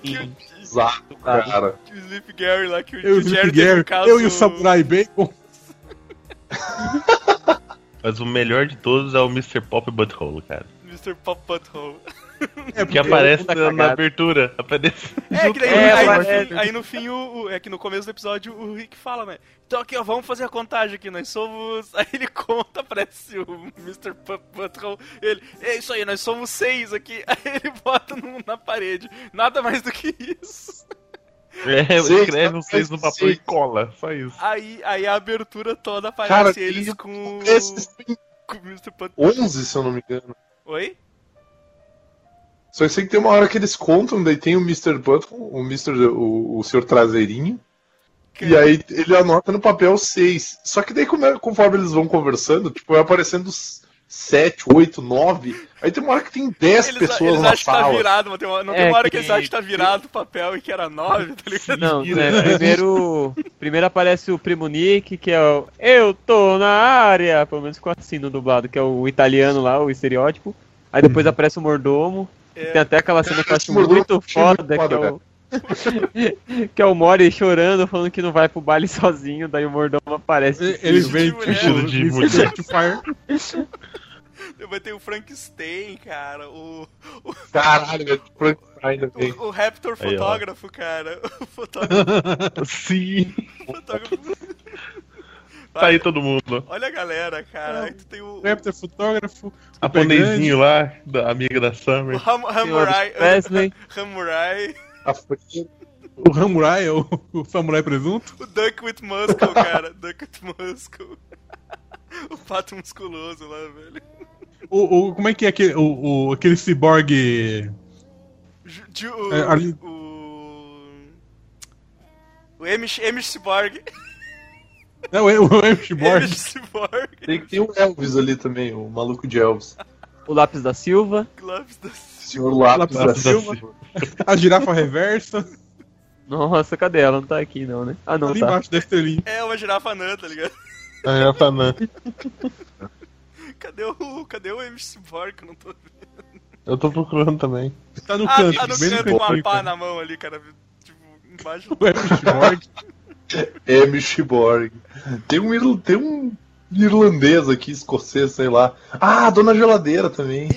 Exato, cara. o Sleep Gary lá que o, Eu o o Jerry teve Gary, um caso. eu e o Samurai Bacon. Mas o melhor de todos é o Mr. Pop Butthole, cara. Mr. Pop Butthole. É, Que aparece na, na abertura. Aparece. É, que daí, É, aí, no aí no fim, o, o- é que no começo do episódio o Rick fala, né? Então aqui, ó, vamos fazer a contagem aqui, nós somos. [laughs] Aí ele conta, aparece o Mr. P- Butthole, ele, é isso aí, nós somos seis aqui. [laughs] Aí ele bota num- na parede, nada mais do que isso. É, escreve os seis no papel e cola. Só isso. Aí, aí a abertura toda aparece Cara, eles com, Esses com o Mr. Butthole. 11, se eu não me engano. Oi? Só sei que tem uma hora que eles contam, daí tem o Mr. Button, o Mr. o, o senhor traseirinho. E aí ele anota no papel 6. Só que daí conforme eles vão conversando, tipo, vai aparecendo 7, 8, 9. Aí tem uma hora que tem 10 Eles, pessoas eles na acham que tá sala. virado, mas tem uma, não É, tem uma hora que que- eles acham que tá virado o papel e que era nove, tá ligado? Não, né, primeiro, primeiro aparece o Primo Nick, que é o Eu tô na área, pelo menos ficou assim no dublado, que é o italiano lá, o estereótipo. Aí depois aparece o mordomo, Tem até aquela cena que eu acho muito muito foda, que é o. [laughs] que é o Mori chorando, falando que não vai pro baile sozinho, daí o mordomo aparece. Ele vem de mulher. Vestido de mulher. [laughs] Vai ter o Frankenstein, cara. O, o, Caralho, velho. Frankenstein também. o, o Raptor Aí, fotógrafo, cara. O [laughs] fotógrafo. Sim. fotógrafo. Tá aí todo mundo. Olha a galera, cara. Aí tu tem o, Raptor fotógrafo. A Super japonesinho lá, da amiga da o Summer. Ram, Ramurai. Presley. [laughs] Ramurai. A Fran- O Ramurai, o, o Samurai Presunto. O Duck with Muscle, cara. [laughs] Duck with Muscle. [laughs] O pato musculoso lá, velho. O, o, como é que é aquele, o, o, aquele cyborg. Ju- Ju- o, É, ali- o. O Amish, Amish Cyborg. Não, é o. Amish Cyborg. Tem, tem o Elvis ali também, o maluco de Elvis. O lápis da Silva. Gloves da Senhor Lápis Lápis da da Silva. A girafa reversa. Nossa, cadê ela? Não tá aqui não, né? Ah, não, ali tá. embaixo da estrelinha. É uma girafa anã, tá ligado? A Japanã. Cadê o. Cadê o Amish Cyborg? Eu não tô vendo. Eu tô procurando também. Tá no Ah, canto, tá no canto com a cantinho. pá na mão ali, cara. Tipo, embaixo. O M. Cyborg. M. Cyborg. Tem um, tem um irlandês aqui, escocês, sei lá. Ah, Dona Geladeira também.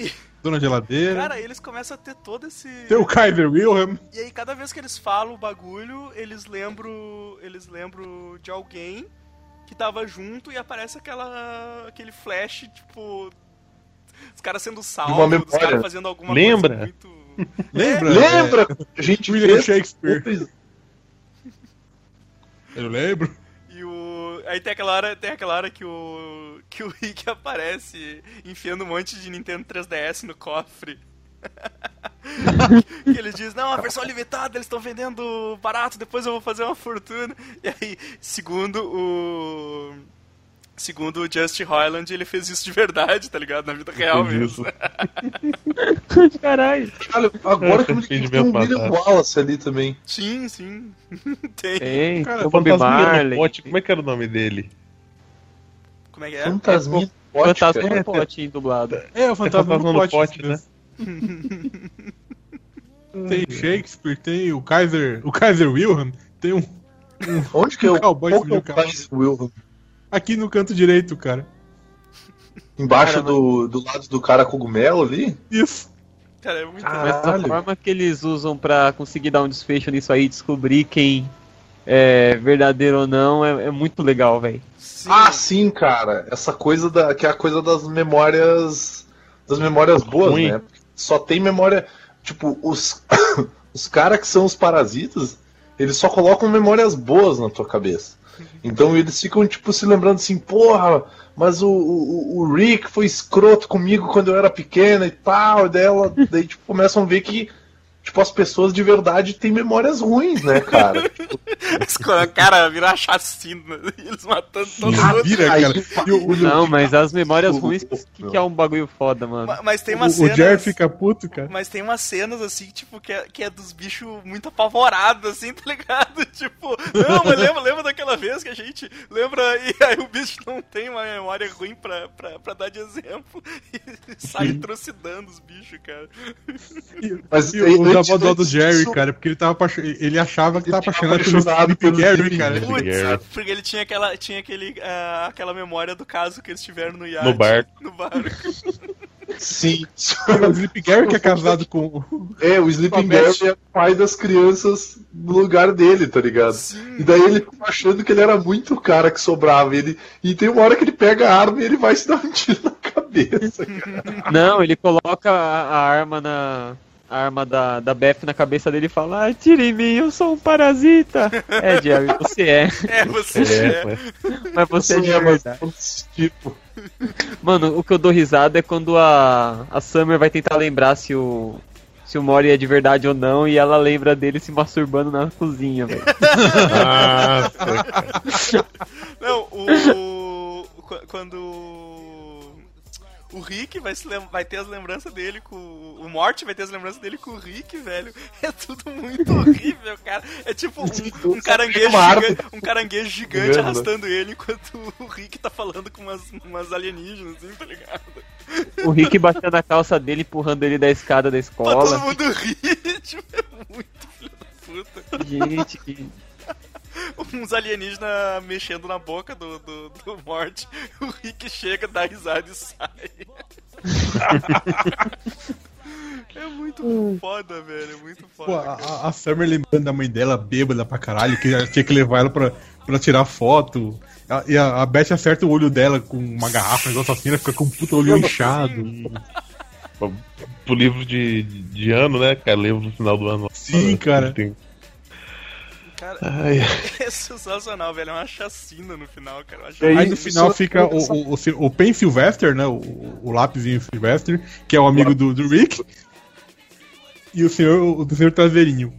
Dona Geladeira. Cara, eles começam a ter todo esse. Tem o Kaiser Wilhelm. E aí, cada vez que eles falam o bagulho, eles lembram. Eles lembram de alguém que tava junto e aparece aquela. aquele flash, tipo. Os caras sendo salvos, os caras fazendo alguma Lembra? coisa muito. [laughs] Lembra? Lembra? A gente William fez Shakespeare. Eu lembro. E o. Aí tem aquela hora, tem aquela hora que o. que o Rick aparece enfiando um monte de Nintendo 3DS no cofre. [laughs] que ele diz, não, a versão limitada, eles estão vendendo barato, depois eu vou fazer uma fortuna. E aí, segundo o. Segundo o Just Roiland, ele fez isso de verdade, tá ligado? Na vida real mesmo. [laughs] Caralho. Agora que eu me tem um William. Wallace ali também. Sim, sim. [laughs] tem. Tem, Cara, Bob no Marley. pote, como é que era o nome dele? Como é que é? Fantasminha. Fantasma Ótica. no pote dublado. É, o fantasma, fantasma no no pote, pote, né? Tem Shakespeare, tem o Kaiser. O Kaiser Wilhelm. Tem um. Onde que é o Cowboy é o. Kaiser Wilhelm? Aqui no canto direito, cara. Embaixo Cara, do, do lado do cara cogumelo ali? Isso. Cara, é muito. Ah. Mas a forma que eles usam pra conseguir dar um desfecho nisso aí, descobrir quem é verdadeiro ou não, é, é muito legal, velho. Sim. Ah, sim, cara. Essa coisa da. que é a coisa das memórias. Das memórias boas, Ruim. né? Só tem memória. Tipo, os. [coughs] os caras que são os parasitas, eles só colocam memórias boas na tua cabeça. Então eles ficam, tipo, se lembrando assim, porra, mas o, o, o Rick foi escroto comigo quando eu era pequena e tal. E daí, ela, daí tipo, começam a ver que. Tipo, as pessoas de verdade têm memórias ruins, né, cara? [laughs] Quando o cara vira uma chacina, e eles matando todo Ah, mundo. vira, cara. O, Não, mas as memórias ruins que, que é um bagulho foda, mano. Ma- Mas tem o, umas o cenas. Jerry fica puto, cara. Mas tem umas cenas assim, tipo, que é, que é dos bichos muito apavorados, assim, [laughs] tá ligado? Tipo, não, mas lembra, vez que a gente lembra [laughs] e aí o bicho não tem uma memória ruim pra, pra, pra dar de exemplo [laughs] e sai trucidando os bichos, cara. Mas e o antes da dó do disso- Jerry, cara, porque ele tava ele achava que Ele tava apaixonado pelo pelo Gary, cara. Putz, porque ele tinha aquela, tinha aquele, ah, aquela memória do caso que eles tiveram no iate. No barco. No barco. [laughs] Sim. O Sleepy Gary que é casado com. É, o Sleeping. Gary é o pai das crianças no lugar dele, tá ligado? Sim. E daí ele ficou achando que ele era muito o cara que sobrava. Ele, e tem uma hora que ele pega a arma e ele vai [laughs] se dar um tiro na cabeça, cara. Não, ele coloca a, arma na. A arma da, da Beth na cabeça dele e fala: ah, tira em mim, eu sou um parasita. É, Jerry, você é. [laughs] É, você É, é. Mas você é de Sim, mas tipo. Mano, o que eu dou risada é quando a, a Summer vai tentar lembrar se o. Se o Mori é de verdade ou não, e ela lembra dele se masturbando na cozinha, velho. [laughs] Não, o. o- qu- quando. O Rick vai, se vai ter as lembranças dele com. O Morty vai ter as lembranças dele com o Rick, velho. [laughs] É tudo muito horrível, cara. É tipo um, um caranguejo gigante, um caranguejo gigante arrastando ele enquanto o Rick tá falando com umas, umas alienígenas, assim, tá ligado? o Rick batendo a calça dele, empurrando ele da escada da Pra escola. todo mundo rir, [laughs] tipo, é muito filho da puta. Gente, que- [laughs] Uns alienígenas mexendo na boca do, do, do Morte. [laughs] O Rick chega, dá risada e sai. [laughs] É muito foda, velho. É muito Pô, foda. a, a- a Summer lembrando da mãe dela bêbada pra caralho, que tinha que levar ela pra, pra tirar foto. A- E a, a Beth acerta o olho dela com uma garrafa, um negócio assim, ela fica com um puta olho inchado. Pro livro de, de ano, né, cara? Livro no final do ano. Sim, cara. Tem- Cara, Ai, [laughs] é sensacional, velho. É uma chacina no final, cara. Uma Aí chacina. Aí no final fica o, o, o, o Pen Sylvester, né? O, o lápisinho Sylvester, que é o amigo do, do Rick. E o senhor, o senhor Traseirinho.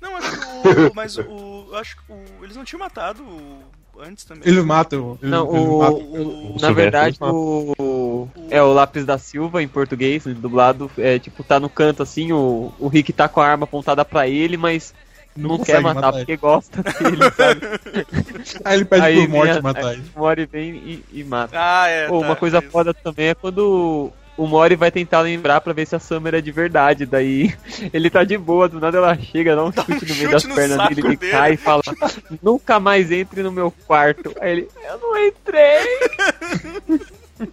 Não, mas o. Mas o. eu Acho que o, eles não tinham matado o, antes também. Eles matam. Eles, Não, eles o, matam. o- na Silvestre verdade, o. É o lápis da Silva em português, dublado, é tipo, tá no canto assim, o, o Rick tá com a arma apontada pra ele, mas não, consegue quer matar, matar porque gosta dele, sabe? [laughs] Aí ele pede Aí por morte vem matar ele. o Mori vem e, e mata. Ah, é. Pô, tá, uma coisa isso. foda também é quando o Mori vai tentar lembrar pra ver se a Summer é de verdade. Daí [laughs] ele tá de boa, do nada ela chega, dá um chute no meio das no pernas dele, ele dele. cai e fala: Nunca mais entre no meu quarto. Aí ele: Eu não entrei.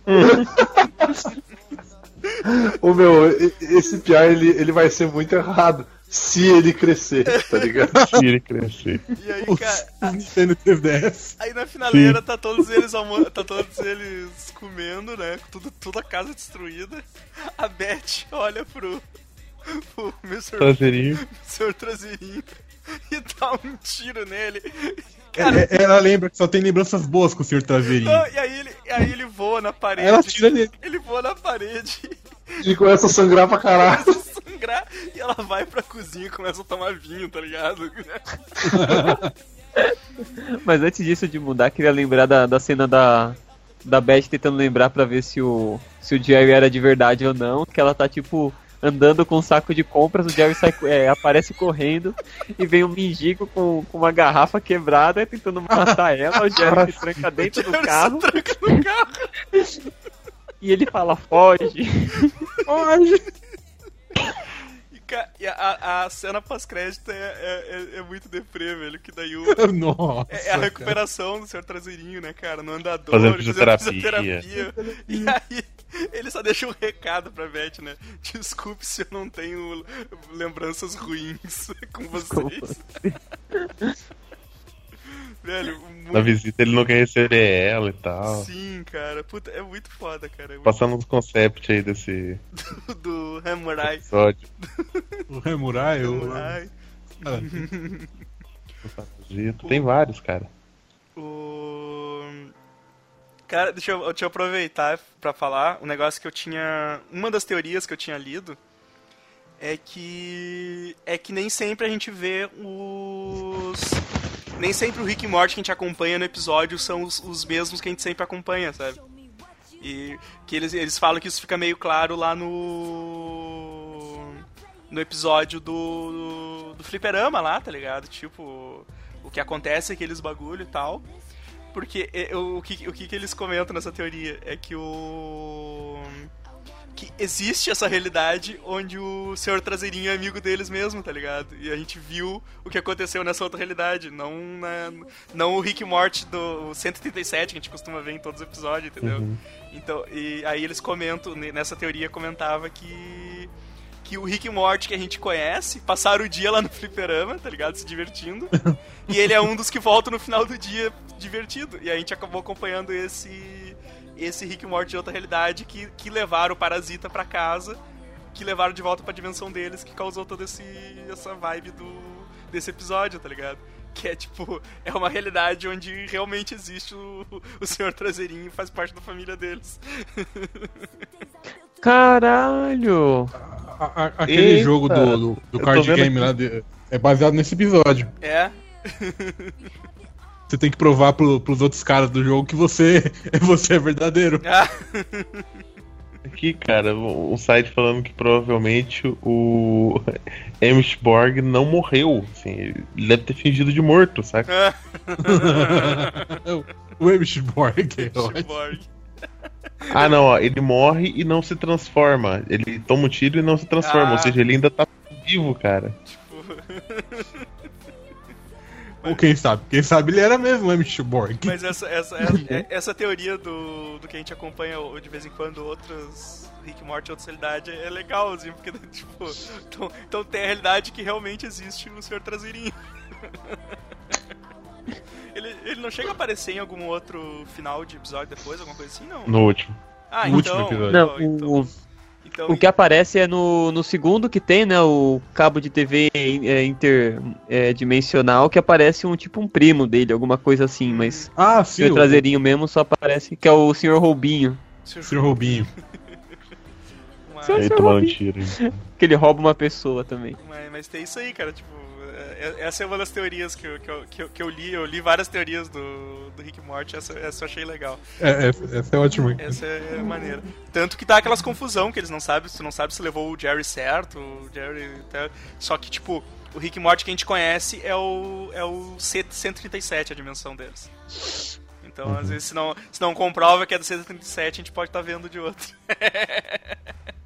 [laughs] Ô meu, esse piar ele, ele vai ser muito errado se ele crescer, tá ligado? [laughs] se ele crescer. E aí, cara. Nintendo 3DS. Aí na finaleira tá todos eles tá todos eles comendo, né? com Tudo, toda a casa destruída. A Beth olha pro. pro Mr. Traseirinho. Sr. Traseirinho e dá um tiro nele. Cara, É- Ela lembra que só tem lembranças boas com o senhor Traseirinho. não, e aí ele, aí ele voa na parede. Ela tira nele. Ele voa na parede, E começa a sangrar pra caralho. começa a sangrar e ela vai pra cozinha e começa a tomar vinho, tá ligado? [laughs] Mas antes disso de mudar, queria lembrar da, da cena da, da Beth tentando lembrar pra ver se o, se o Jerry era de verdade ou não. Que ela tá tipo andando com um saco de compras, o Jerry sai, é, aparece correndo e vem um mendigo com, com uma garrafa quebrada tentando matar ela. O Jerry se tranca dentro do carro se tranca no carro. [laughs] e ele fala: Foge. [laughs] Foge. E, a, a- cena pós-crédito é, é, é- é muito deprê, velho. Que daí o. Nossa. [laughs] É, é a cara. recuperação do senhor traseirinho, né, cara? No andador, Fazendo fazendo fisioterapia. fisioterapia. E aí, ele só deixa um recado pra Beth, né? Desculpe se eu não tenho lembranças ruins [laughs] com vocês. Velho, [laughs] Na muito... visita ele não quer receber ela e tal. Sim, cara. Puta, é muito foda, cara. É muito Passando uns concepts aí desse [laughs] do Hamurai. episódio. O Remurai, o... Hamurai. Ah, [laughs] Tem vários, cara. O... Cara, deixa eu, deixa eu aproveitar pra falar um negócio que eu tinha. Uma das teorias que eu tinha lido é que. É que nem sempre a gente vê os. Nem sempre o Rick e Morty que a gente acompanha no episódio são os, os mesmos que a gente sempre acompanha, sabe? E que eles, eles falam que isso fica meio claro lá no. No episódio do. do, Fliperama lá, tá ligado? Tipo, o que acontece, aqueles bagulho e tal. Porque é, o, o que, o que eles comentam nessa teoria é que o. Que existe essa realidade onde o senhor traseirinho é amigo deles mesmo, tá ligado? E a gente viu o que aconteceu nessa outra realidade, não na, não o Rick Morty do 137 que a gente costuma ver em todos os episódios, entendeu? Então, e aí eles comentam, ne- nessa teoria comentava que que o Rick Morty que a gente conhece passaram o dia lá no fliperama, tá ligado? Se divertindo. [laughs] e ele é um dos que volta no final do dia divertido. E a gente acabou acompanhando esse esse Rick e Morty de outra realidade que, que levaram o Parasita pra casa, que levaram de volta pra dimensão deles, que causou toda esse, essa vibe do, desse episódio, tá ligado? Que é tipo, é uma realidade onde realmente existe o, o senhor traseirinho e faz parte da família deles. [laughs] Caralho! a- a- aquele Eita. jogo do, do, do card game lá de- é baseado nesse episódio. É, [laughs] Você tem que provar pro, pros outros caras do jogo que você, [laughs] você é verdadeiro. [laughs] ah, Aqui, cara, um site falando que provavelmente o [laughs] Amish Borg não morreu. Assim, ele deve ter fingido de morto, saca? ah, o Amish Borg é. Cyborg. Ah, não, ó, ele morre e não se transforma. Ele toma um tiro e não se transforma. Ah. Ou seja, ele ainda tá vivo, cara. Ou quem sabe? Quem sabe ele era mesmo o Amish Borg. Mas essa, essa, essa, [laughs] essa teoria do, do que a gente acompanha de vez em quando outros Rick Morty e outra realidade é legalzinho, porque, [laughs] tipo, então, então tem a realidade que realmente existe o Sr. Traseirinho. [laughs] ele, ele não chega a aparecer em algum outro final de episódio depois, alguma coisa assim, não? No último. Ah, No então, último episódio. então, Não, então, o, então, o que aparece é no, no segundo que tem, né? O cabo de TV é, interdimensional, que aparece um tipo um primo dele, alguma coisa assim, mas Ah, o sim, o, traseirinho mesmo só aparece, que é o Sr. Roubinho. Sr. Robinho. [laughs] Mas. E tomar um tiro. Que ele rouba uma pessoa também. mas, mas tem isso aí, cara, tipo, é- é- essa é uma das teorias que eu, que eu, que eu, que eu li, eu li várias teorias do, do Rick Morty, essa, essa eu achei legal. É, essa, essa é ótima. Essa é maneira. Tanto que dá aquelas confusão que eles não sabem, não sabe se levou o Jerry certo, o Jerry. tá- Só que, tipo, o Rick Morty que a gente conhece é o. é o C137, a dimensão deles. Então, às vezes, se não, se não comprova que é do C137, a gente pode estar vendo de outro. [laughs]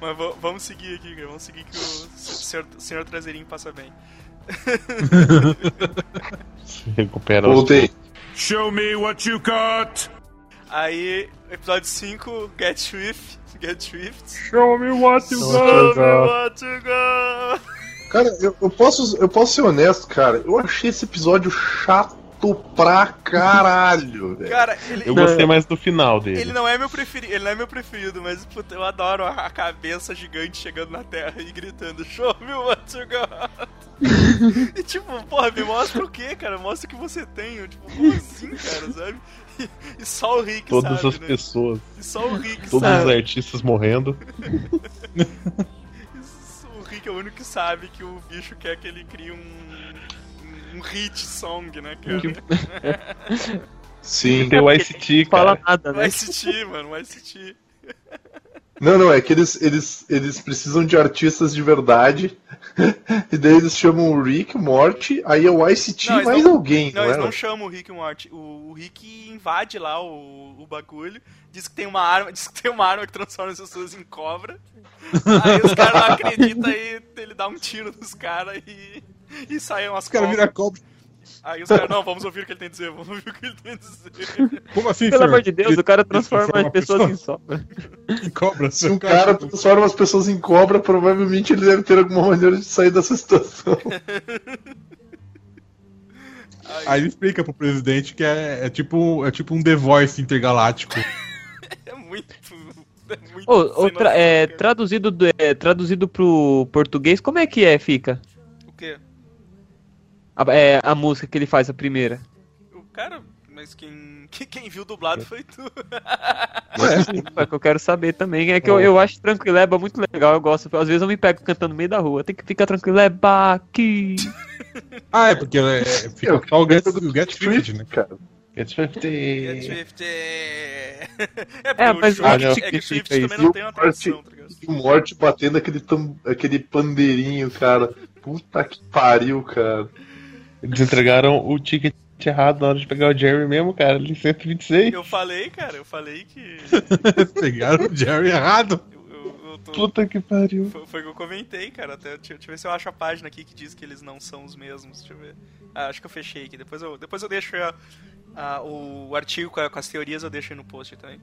Mas va- vamos seguir aqui, cara. Vamos seguir que o senhor, senhor Traseirinho passa bem. [laughs] Recupera Voltei. Show me what you got. Aí, episódio 5, Get Swift. Get Swift. Show me what you Show me what you got. Cara, eu, eu posso, eu posso ser honesto, cara. Eu achei esse episódio chato pra caralho, [laughs] velho. Cara, ele, Eu gostei mais do final dele. Ele não é meu preferido, ele não é meu preferido, mas puta, eu adoro a a cabeça gigante chegando na Terra e gritando Show me what you got. [laughs] e tipo, porra, me mostra o que, cara? Mostra o que você tem. Eu, tipo, como assim, cara, sabe? E, e só o Rick Todas sabe, as né? pessoas, E só o Rick todos sabe. os artistas morrendo. [laughs] O Rick é o único que sabe que o bicho quer que ele crie um, um hit song, né, cara? [laughs] Sim. Tem o ICT, Não fala cara. nada, O né? ICT, mano, o ICT. Não, não, é que eles, eles, eles precisam de artistas de verdade. [laughs] e daí eles chamam o Rick, o Morty, aí é o ICT Não, e mais não- alguém, Não, não, eles é? não chamam o Rick e o Morty. O, o Rick invade lá o, o bagulho, diz que tem uma arma, [laughs] diz que tem uma arma que transforma as pessoas em cobra. Aí os caras não acreditam aí, ele dá um tiro nos caras e, e saem umas Os caras cobras. viram cobra. Aí os caras, não, vamos ouvir o que ele tem a dizer, vamos ouvir o que ele tem a dizer. Como assim, Pelo amor de Deus, Ele- o cara transforma as pessoas a em sobra. [laughs] em cobra. Se um cara transforma as pessoas em cobra, provavelmente ele deve ter alguma maneira de sair dessa situação. Aí ele explica pro presidente que é, é tipo, é tipo um The Voice intergaláctico. [laughs] É muito. É muito noção, é, traduzido, do- é, traduzido pro português, como é que é, fica? O quê? A, é, a música que ele faz, a primeira. O cara. Mas quem, [laughs] que- quem viu dublado foi tu. É que eu quero saber também. É que eu, eu acho Tranquileba muito legal, eu gosto. Às vezes eu me pego cantando no meio da rua. Tem que ficar Tranquileba aqui. [laughs] Ah, é porque é, é, fica só o Get, o Get Swift, né? cara. Get Swift. Get Swift. [laughs] É, É, mas o acho é que o também não tem uma tradução, tá ligado? O Morty batendo aquele, tam, aquele pandeirinho, cara. Puta que pariu, cara. Eles entregaram o ticket errado na hora de pegar o Jerry mesmo, cara. Ele 126. Eu falei, cara, eu falei que. [laughs] Pegaram o Jerry errado. Eu, eu, eu tô- Puta que pariu. Foi, foi o que eu comentei, cara. Até, deixa, deixa eu ver se eu acho a página aqui que diz que eles não são os mesmos. Deixa eu ver. Ah, acho que eu fechei aqui. Depois eu, depois eu deixo a- a- o artigo com, a- com as teorias, eu deixo aí no post também.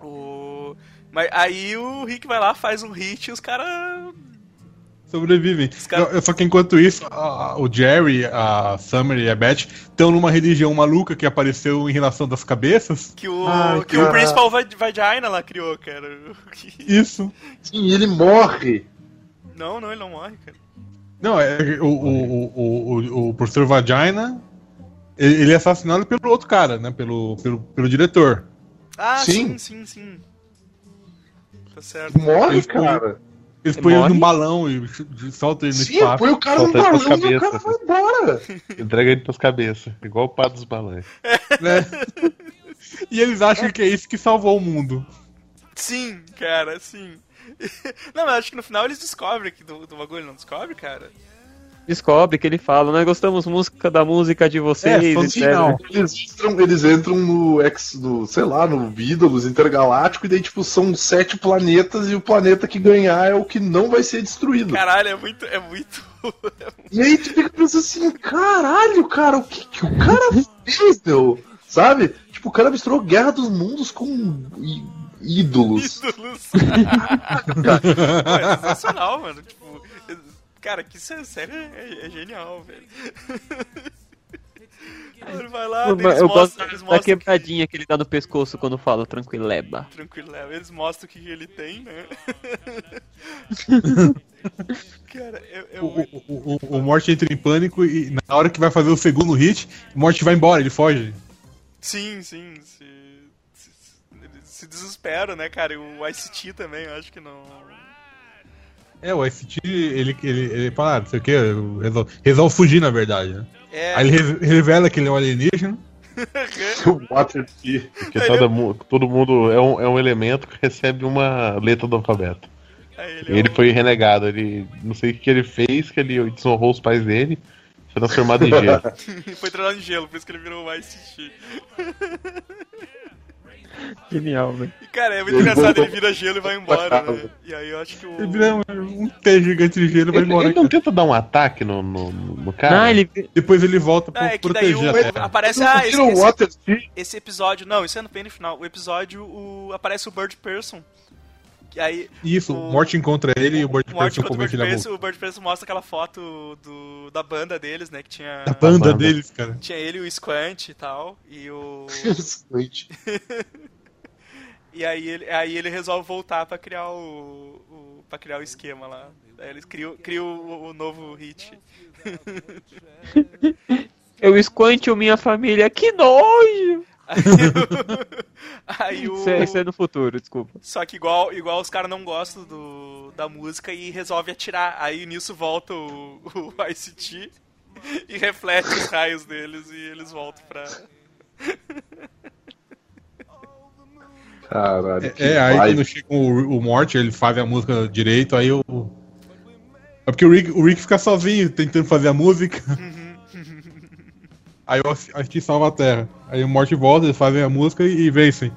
O... Mas aí o Rick vai lá, faz um hit e os caras. Sobrevivem. Não, Só que enquanto isso, a- o Jerry, a Summer e a Beth estão numa religião maluca que apareceu em relação das cabeças. Que o, Ai, que o cara. Principal Va- Vagina lá criou, cara. [laughs] Isso. Sim, ele morre. Não, não, ele não morre, cara. Não, é o, o, o, o, o professor Vagina. Ele ele é assassinado pelo outro cara, né? Pelo, pelo, pelo diretor. Ah, sim, Sim. sim, sim. Tá certo. Morre, cara. Eles põem ele num balão e soltam ele no Sim, espaço. põe o cara no Solta pras balão e o cara vai embora. [laughs] Entrega ele pras cabeças. Igual o pá dos balões. né? E eles acham que é isso que salvou o mundo. Sim, cara, sim. [laughs] Não, mas acho que no final eles descobrem que do, do bagulho, não descobre, cara? Descobre que ele fala, nós gostamos música da música de vocês, É, etc. final. Eles entram, eles entram no ex, no, sei lá, no Ídolos Intergaláctico e daí, tipo, são sete planetas e o planeta que ganhar é o que não vai ser destruído. Caralho, é muito. É muito. [laughs] E aí tu fica pensando assim, caralho, cara, o que, que o cara fez, meu? Sabe? Tipo, o cara misturou Guerra dos Mundos com ídolos. ídolos. [laughs] Pô, é sensacional, mano. Cara, que sé- série é, é genial, velho. [laughs] Ele vai lá, Eu, eles eu gosto mostram, eles da mostram que, quebradinha que ele dá no pescoço quando fala tranquileba. tranquilo, é, eles mostram o que ele tem, né? [laughs] cara, é, é O, o, o, o Morte entra em pânico e na hora que vai fazer o segundo hit, o Morte vai embora, ele foge. Sim, sim, se, se, ele se desespera, né, cara? E o ICT também, eu acho que não... É, o ICT, ele, ele, ele fala, ah, não sei o que, resolve, resolve fugir na verdade, né? É, Aí ele re- revela que ele é um alienígena. [laughs] O Water Key. Porque toda mu- todo mundo é um, é um elemento que recebe uma letra do alfabeto. aí E ele é um- foi renegado, ele. Não sei o que ele fez, que ele desonrou os pais dele, foi transformado em gelo. [laughs] foi treinado em gelo, por isso que ele virou o ICT. [laughs] [laughs] Genial, velho. Cara, é muito Ele engraçado, voltou ele vira gelo e vai embora, né? E aí eu acho que o... Ele vira um, um pé gigante de gelo e vai embora. ele não tenta dar um ataque no, no, no cara? Não, ele. Depois ele volta pra Ah, é que daí proteger o- a Terra. aparece... Ah, esse, esse, esse episódio... Não, isso é no bem no final. O episódio, o, aparece o Bird Person. Que aí... Isso, o- Morte encontra ele e o Bird O Morty Person contra o comete Bird ele o Bird mostra aquela foto do, da banda deles, né? Que tinha... A banda banda. deles, cara. Tinha ele, o Squant e tal, e o... [laughs] Excelente. [laughs] E aí ele, aí ele resolve voltar pra criar o, o para criar o esquema lá. Aí eles criam, criam o, o novo hit. [laughs] Eu esquante minha família, que nojo! Aí, o- [laughs] aí o Isso é, isso é no futuro, desculpa. só que igual igual os caras não gostam do, da música e resolve atirar. Aí nisso volta o, o ICT e reflete os raios deles e eles voltam pra Caralho. que É, aí quando chega o, o Morte, ele faz a música direito, aí o. É porque o Rick, o Rick fica sozinho tentando fazer a música. [laughs] aí o Asti salva a Terra. Aí o Morte volta, eles fazem a música e, e vencem.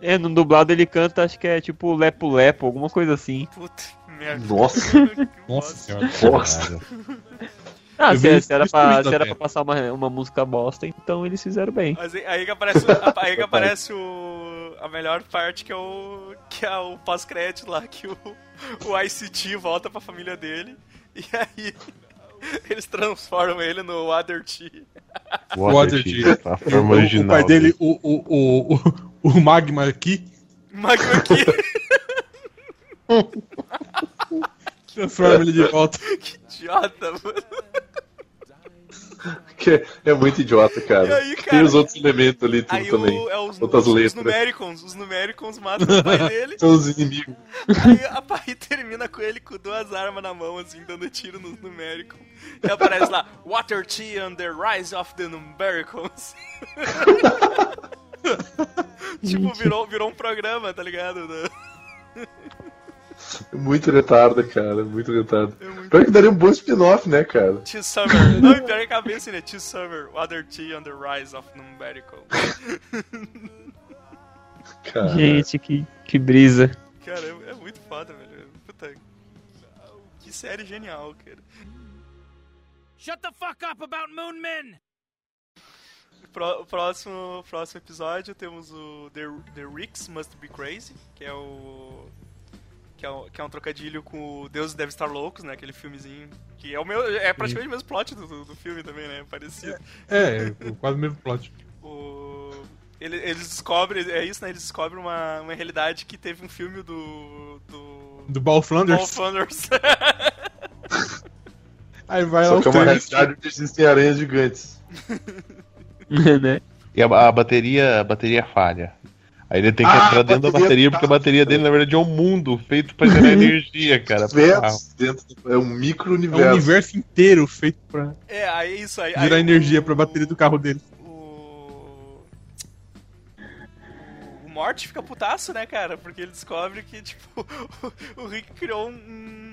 É, no dublado ele canta, acho que é tipo Lepo Lepo, alguma coisa assim. puta merda. Nossa, [laughs] Que Nossa bosta. senhora. bosta. Ah, se, vi se era isso pra, se era pra passar uma, uma música bosta, então eles fizeram bem. Mas aí, que aparece, o- [laughs] aí que aparece o, a melhor parte que é o que é o pós-crédito lá que o, o ICT volta pra família dele e aí [laughs] eles transformam ele no Water T. Water Water Tea, a forma O- original. O pai dele, o, o, o, o, o Magma aqui, Magma aqui. [laughs] transforma ele de volta. [laughs] que idiota, mano. Que é muito idiota, cara. E aí, Tem cara, os outros elementos ali tudo Aí também. o, é os, Outras os, os letras. numericons, os numericons matam o pai [laughs] dele. São os inimigos. Aí a pai termina com ele com duas armas na mão, assim, dando tiro nos numericons. E aparece lá, Water T and the Rise of the Numericons. [laughs] tipo, virou, virou um programa, tá ligado? [laughs] Muito retarda, cara. Muito retarda. É muito... Pior que daria um bom spin-off, né, cara? T Summer. Não, pior que a cabeça, né? T Summer, Water T and the Rise of Numericons. [laughs] cara. Gente, que, que brisa. Cara, é, é muito foda, velho. Puta. Que série genial, cara. Shut the fuck up about Moon Men! Pró- O próximo, próximo episódio temos o The, The Ricks Must Be Crazy, que é o. Que é, o- que é um trocadilho com o Deus Deve Estar Loucos, né? Aquele filmezinho. Que é o meu. É praticamente o mesmo plot do, do, filme também, né? Parecido. É, quase o mesmo plot. [laughs] O, ele- eles descobrem. É isso, né? Eles descobrem uma, uma realidade que teve um filme do. do. Do Ball Flanders. Flanders. [laughs] [laughs] Aí vai lá Só os que é uma realidade onde existem aranhas gigantes. né? E a, a bateria, a bateria falha. Aí ele tem que Ah, entrar a dentro da bateria tá- porque a bateria dele, na verdade, é um mundo feito pra gerar [laughs] energia, cara. dentro do... É um É um micro-universo. universo inteiro feito pra é, aí isso aí. gerar aí energia o- pra bateria do carro dele. o. O Morty fica putaço, né, cara? Porque ele descobre que, tipo, [laughs] o Rick criou um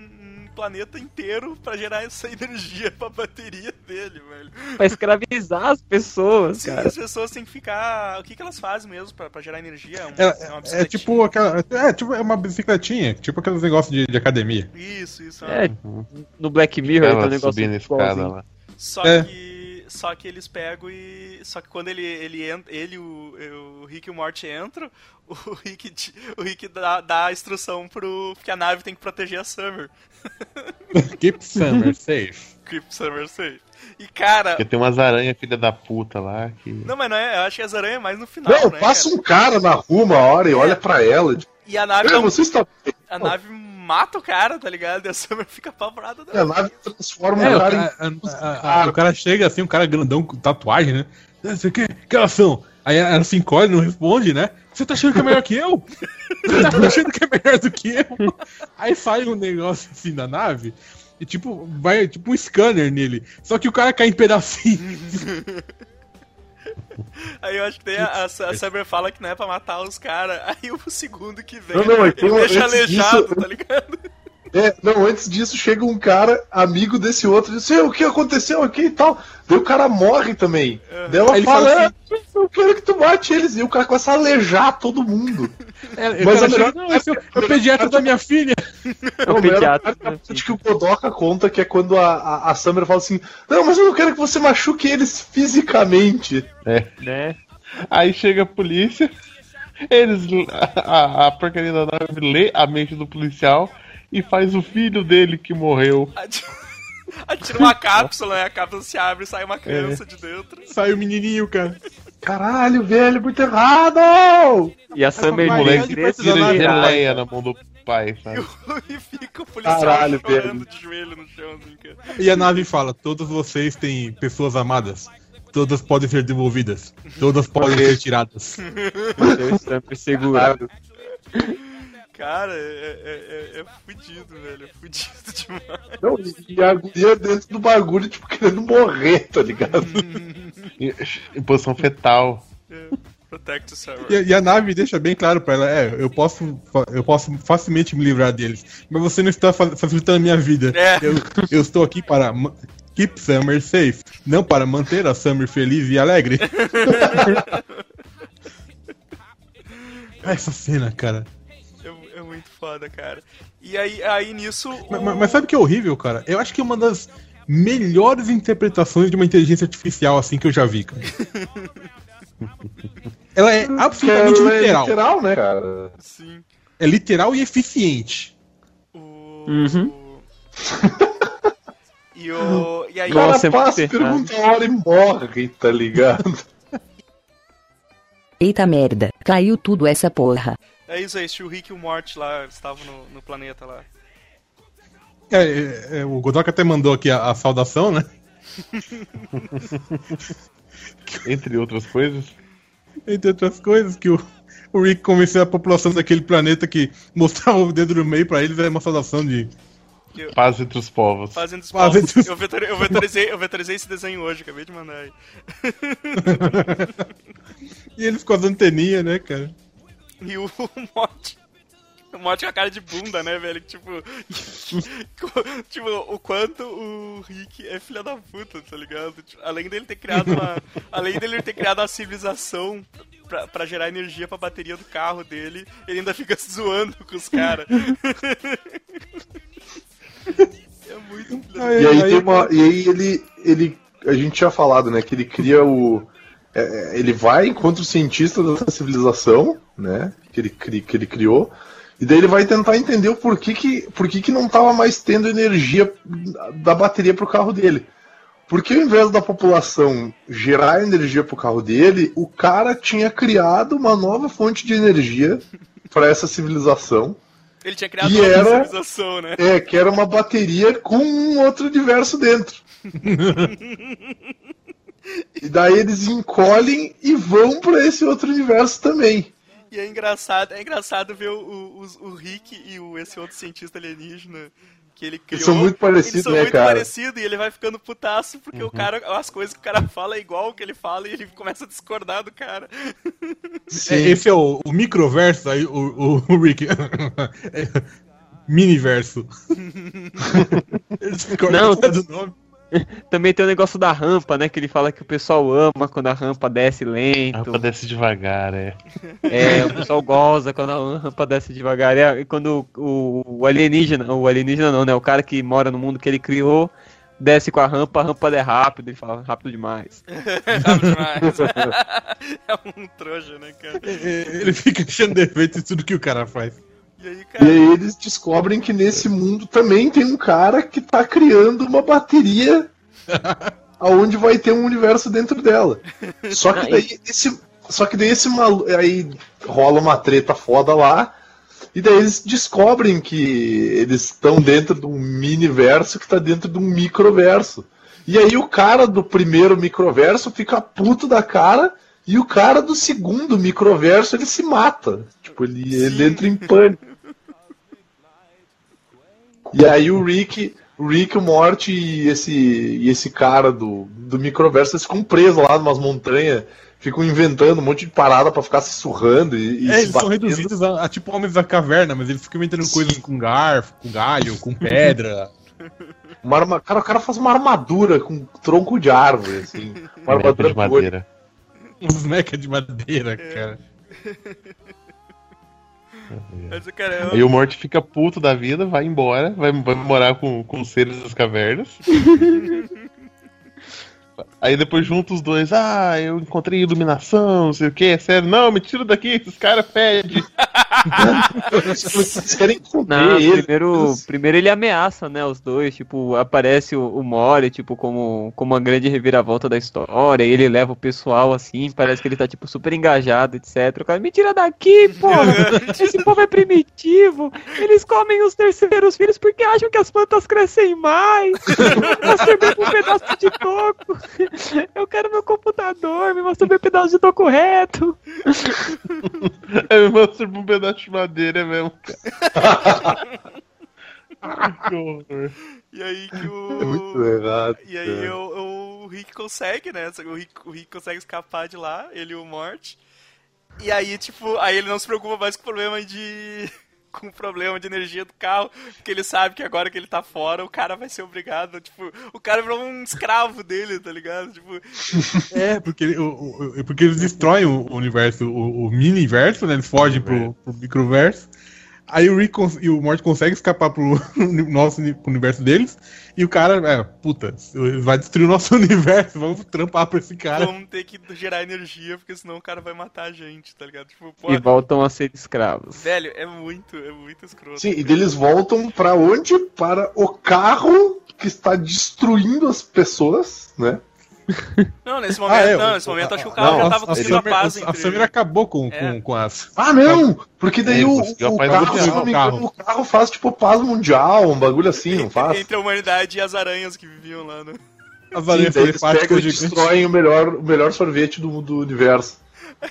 planeta inteiro pra gerar essa energia [laughs] pra bateria dele, velho. Pra escravizar as pessoas, Sim, cara. as pessoas têm que ficar. O que, que elas fazem mesmo pra, pra gerar energia? É, um- É, uma é bicicletinha. tipo aquela. É, tipo, é uma bicicletinha, tipo aqueles negócios de, de academia. Isso, isso. É, no Black Mirror, Ela aquele negócio subindo escada lá. Só É. que. Só que eles pegam e. Só que quando ele, ele, ele o, o Rick e o Morty entram, [laughs] o Rick, o Rick dá, dá a instrução pro. que a nave tem que proteger a Summer. [laughs] Keep Summer safe. Keep Summer safe. E cara. Porque tem umas aranhas filha da puta lá que. Não, mas não é. Eu acho que as aranhas é mais no final. Não, né, passa cara? um cara na rua uma hora e olha pra ela. Tipo, E a nave, "Ei, não, você está. a nave mata o cara, tá ligado? [laughs] E a Summer fica apavorada. E a nave transforma É, o o cara cara, em. a- a- o cara chega assim, um cara grandão com tatuagem, né? Não sei o que, que elas são? Aí ela se encolhe, não responde, né? Você tá achando que é melhor que eu? Você tá [laughs] achando que é melhor do que eu? Aí sai um negócio assim da nave e tipo, vai tipo um scanner nele. Só que o cara cai em pedacinhos. [laughs] [laughs] Aí eu acho que tem a, a, a Summer fala que não é pra matar os caras. [laughs] Aí o segundo que vem, Não, não, ele então, deixa antes aleijado, disso- tá ligado? [laughs] É, não, antes disso chega um cara, amigo desse outro, e diz: "Ei, o que aconteceu aqui e tal. Daí o cara morre também. Daí ela Aí fala: fala "É, eu quero que tu mate eles. E o cara começa a alejar todo mundo. É, Mas Mas a melhor- não, esse é o- é o pediatra da minha filha. É o pediatra. Acho que o Kodoka conta que é quando a, a, a Summer fala assim: Não, mas eu não quero que você machuque eles fisicamente. Né? Aí chega a polícia, eles. A, a porcaria da nave lê a mente do policial e faz o filho dele que morreu. Ati- Atira uma cápsula, né? A cápsula se abre e sai uma criança de dentro. Sai o menininho, cara. Caralho, velho, muito errado! E a Summer Mas O Moleque, vira geleia na mão do pai, sabe? E fica o policial Caralho, chorando velho. de joelho no chão, assim, cara. E a nave fala: Todos vocês têm pessoas amadas. Todas podem ser devolvidas. Todas podem ser tiradas. Seu Summer segurado. Cara, é, é, é, é fudido, velho. É fudido [laughs] demais. Não, e a guria dentro do bagulho, tipo, querendo morrer, tá ligado? [laughs] Em, em posição fetal. É. Protect the. E, a- e a nave deixa bem claro pra ela: É, eu posso, eu posso facilmente me livrar deles. Mas você não está fa- facilitando a minha vida. É. Eu, eu estou aqui para keep Summer safe. Não para manter a Summer feliz e alegre. [laughs] Essa cena, cara. É, é muito foda, cara. E aí, aí nisso. Mas, o- mas- mas sabe o que é horrível, cara? Eu acho que uma das melhores interpretações de uma inteligência artificial assim que eu já vi, cara. [laughs] Ela é absolutamente Ela é literal. literal, né, cara? Sim. É literal e eficiente. O. Uhum. [laughs] E, o, e aí. O cara Nossa, é errado. pergunta a hora e morre, tá ligado? [laughs] Eita merda, caiu tudo essa porra. É isso aí, o Rick e o Mort lá estavam no, no planeta lá. É, é, é, o Godoka até mandou aqui a, a saudação, né? [laughs] Entre outras coisas. Entre outras coisas, que o, o Rick convenceu a população daquele planeta que mostrar o dedo no meio pra eles é uma saudação de. Paz entre os povos. Fazendo os Fazendo povos. os- Eu, vetori- eu, vetorizei, eu vetorizei esse desenho hoje, acabei de mandar aí. [laughs] E eles com as anteninhas, né, cara? E o [laughs] Mort. O com a cara de bunda, né, velho? Tipo. [laughs] tipo, o quanto o Rick é filha da puta, tá ligado? Tipo, além dele ter criado uma. [laughs] além dele ter criado uma civilização pra, pra gerar energia pra bateria do carro dele, ele ainda fica se zoando com os caras. [laughs] é muito da E aí, tem uma, e aí ele, ele. A gente tinha falado, né? Que ele cria o. é, é, ele vai, encontra o cientista dessa civilização, né? Que ele, cri- que ele criou. E daí ele vai tentar entender o porquê que, por que não tava mais tendo energia da bateria pro carro dele. Porque ao invés da população gerar energia pro carro dele, o cara tinha criado uma nova fonte de energia para essa civilização. Ele tinha criado uma era- civilização, né? É, que era uma bateria com um outro universo dentro. [laughs] e daí eles encolhem e vão pra esse outro universo também. E é engraçado, é engraçado ver o, o, o Rick e o, esse outro cientista alienígena que ele criou. Eles são muito parecidos, Eles são né, muito cara? parecidos e ele vai ficando putaço porque o cara, as coisas que o cara fala é igual o que ele fala e ele começa a discordar do cara. É, esse é o, o microverso aí, o, o, o Rick. [laughs] É, miniverso. [laughs] Eles discordam Não, do nome. [laughs] Também tem o negócio da rampa, né? Que ele fala que o pessoal ama quando a rampa desce lento. A rampa desce devagar, é. É, o pessoal goza quando a rampa desce devagar. E quando o, o alienígena, o alienígena não, né? O cara que mora no mundo que ele criou, desce com a rampa, a rampa é rápido, ele fala rápido demais. [laughs] Sabe demais. [laughs] é um trouxa, né, cara? Ele fica achando defeito em tudo que o cara faz. E aí, E cara. aí eles descobrem que nesse mundo também tem um cara que tá criando uma bateria [laughs] aonde vai ter um universo dentro dela. Só que daí esse, só que daí esse malu... aí rola uma treta foda lá. E daí eles descobrem que eles estão dentro de um miniverso que tá dentro de um microverso. E aí o cara do primeiro microverso fica puto da cara e o cara do segundo microverso ele se mata. Tipo, ele, ele entra em pânico. E aí o Rick, o Rick, o Morty e esse, e esse cara do, do microverso eles ficam presos lá numas montanhas, ficam inventando um monte de parada pra ficar se surrando e, e É, se eles são batendo. reduzidos a, a tipo homens da caverna, mas eles ficam inventando coisas com garfo, com galho, com pedra. [laughs] Uma arma- cara, o cara faz uma armadura com tronco de árvore, assim. Uma armadura de madeira. Uns meca de madeira, cara. [laughs] Mas, cara, eu- Aí o Morty fica puto da vida, vai embora, vai, vai morar com, com os seres das cavernas. [laughs] [laughs] Aí depois junta os dois, ah, eu encontrei iluminação, não sei o que, é sério, não, me tira daqui, esses caras pedem. Eles querem comer Não, ele. primeiro, primeiro ele ameaça, né, os dois, tipo, aparece o, o Mori, tipo, como, como uma grande reviravolta da história, e ele leva o pessoal assim, parece que ele tá, tipo, super engajado, etc. O cara, me tira daqui, porra! Esse povo é primitivo! Eles comem os terceiros filhos porque acham que as plantas crescem mais! Masturbei com um pedaço de toco! Eu quero meu computador, me masturbei um pedaço de toco reto! [laughs] Aí me mostra um pedaço de madeira mesmo, cara. que horror. E aí que É muito o. errado. E aí o, o Rick consegue, né? O Rick, o Rick consegue escapar de lá, ele e o Mort. E aí, tipo, aí ele não se preocupa mais com o problema de. Com o problema de energia do carro, porque ele sabe que agora que ele tá fora, o cara vai ser obrigado. Tipo, o cara virou um escravo dele, tá ligado? Tipo, É, porque, ele- o- o- porque eles destroem o universo, o, o mini-verso, né? Eles fogem pro, pro microverso. Aí o Rick e o Morty conseguem escapar pro [laughs] nosso pro universo deles. E o cara, é, puta, vai destruir o nosso [laughs] universo, vamos trampar pra esse cara. vamos ter que gerar energia, porque senão o cara vai matar a gente, tá ligado? Tipo, pô, E voltam a ser escravos. velho, é muito, é muito escroto. Sim, e deles voltam pra onde? Para o carro que está destruindo as pessoas, né? Não, nesse momento, Ah, é, não, o- nesse momento a- acho que o carro não, já tava conseguindo a paz a entre... Summer acabou com, É. com, com as. Ah, não! Porque daí É, o, o carro, o se eu não me carro. engano, o carro faz tipo paz mundial, um bagulho assim, não [laughs] faz? Entre a humanidade e as aranhas que viviam lá no... As Sim, aranhas daí eles pegam telepáticas e destroem o melhor, o melhor sorvete do, do universo. [laughs]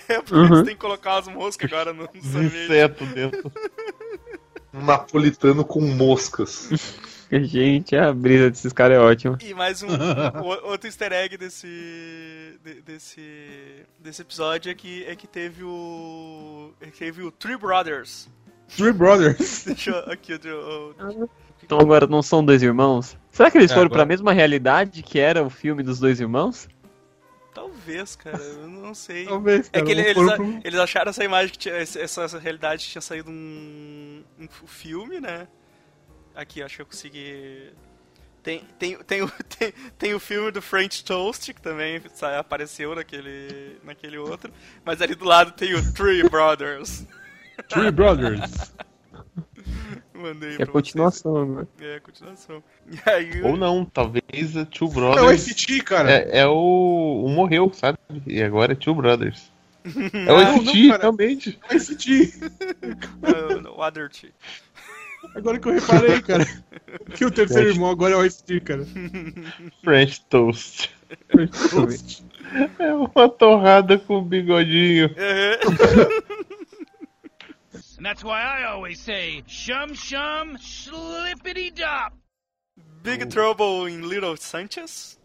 É, porque Uhum. eles têm que colocar umas moscas agora no [laughs] sorvete. insetos dentro. Um napolitano com moscas. Gente, a brisa desses caras é ótima. E mais um outro easter egg desse de- desse desse episódio é que é que teve o é que teve o Three Brothers. Three Brothers. [laughs] Deixa eu, aqui o, o- Então agora não são dois irmãos? Será que eles É, foram agora- pra mesma realidade que era o filme dos dois irmãos? talvez, cara, eu não sei. Talvez, É cara. que ele- vamos eles, pro- eles acharam essa imagem que tinha, essa, essa realidade que tinha saído um, um filme, né? Aqui, acho que eu consegui. Tem, tem, tem, o, [laughs] tem, tem o filme do French Toast, que também sa- apareceu naquele, naquele outro. Mas ali do lado tem o Three [laughs] Brothers. Three Brothers. [laughs] Mandei É continuação vocês. É a continuação. E aí, Ou não, talvez é Two É o Brothers. ST, cara. É, é o. O morreu, sabe? E agora é Two Brothers. É o Não, não, cara. realmente. É o uh, o Other T. Agora que eu reparei, [laughs] cara. Que o terceiro irmão agora é o ST, cara. French [laughs] Toast. É uma torrada com bigodinho. And that's why I always say, shum shum, slippity dop. Big Trouble in Little Sanchez.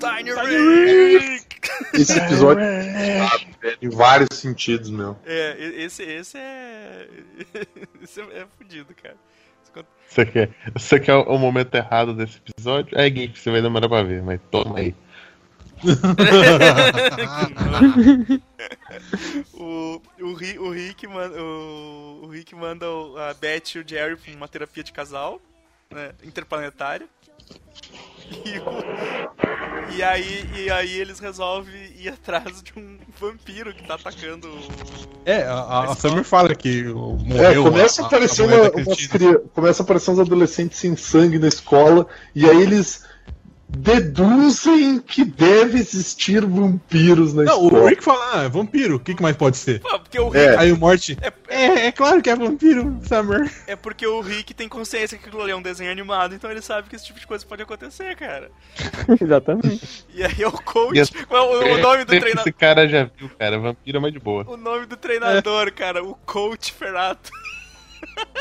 Tiny Rick! Esse episódio é em vários sentidos, meu. É, esse, esse é. [laughs] esse é, fudido, cara. Você quer, você quer o momento errado desse episódio? É, Gui, você vai demorar pra ver, mas toma aí. [laughs] o, o, Ri- o Rick manda, o, o Rick manda o- a Beth e o Jerry pra uma terapia de casal, né, interplanetária. E, o- e aí, e aí eles resolvem ir atrás de um vampiro que tá atacando o... É, a, a, a Summer fala que o- É, morreu. começa a, aparecer mulher uma, Cristina. cria- começa a aparecer uns adolescentes sem sangue na escola, e aí eles deduzem que deve existir vampiros na Não, escola. o Rick fala, ah, é vampiro, o que, que mais pode ser? Pô, porque o Rick, É. Aí o Morty, é, é claro que é vampiro, Summer. é porque o Rick tem consciência que aquilo ali é um desenho animado, então ele sabe que esse tipo de coisa pode acontecer, cara. [laughs] Exatamente. E aí é o coach, E as- qual é o, o [laughs] nome do Esse treinador? cara já viu, cara. Vampiro é mais de boa. O nome do treinador, cara, o coach Ferrato.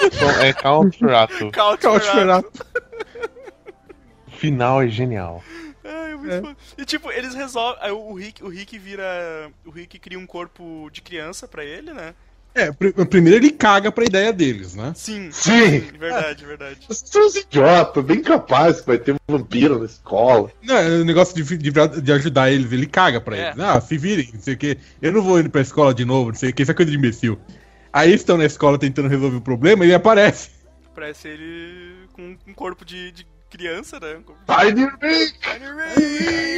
Então, é Count Rato. [laughs] Couch Couch Ferrato. Final é genial. É. foda. E tipo, eles resolvem. aí O Rick, o Rick vira. O Rick cria um corpo de criança pra ele, né? É, pr- primeiro ele caga pra ideia deles, né? Sim. Sim. Verdade, verdade. Vocês são uns idiotas, bem capaz que vai ter um vampiro na escola. Não, é o negócio de, de, de ajudar eles, ele caga pra É. eles. Ah, se virem, não sei o quê. Eu não vou indo pra escola de novo, não sei o quê, isso é coisa de imbecil. Aí eles estão na escola tentando resolver o problema e ele aparece. Parece ele com um corpo de, de criança, né? Tiny Rick! Tiny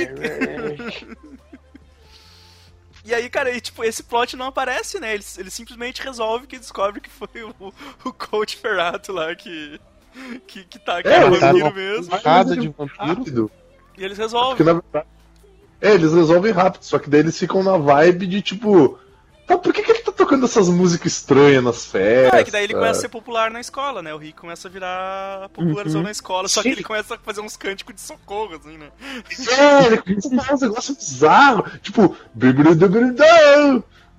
Rick! E aí, cara, e, tipo, esse plot não aparece, né? Ele, ele simplesmente resolve que descobre que foi o, o coach Ferrato lá que. Que, que tá aqui É, no ele vampiro tá- mesmo. Casa de vampiro. Rápido. E eles Porque resolvem. na verdade. É, eles resolvem rápido, só que daí eles ficam na vibe de tipo. Tá, por que, que ele tá tocando essas músicas estranhas nas férias? Ah, é que daí ele começa a ser popular na escola, né? O Rick começa a virar popularzão na escola, só que ele começa a fazer uns cânticos de socorro, assim, né? É, ele começa a falar uns negócios bizarros, tipo,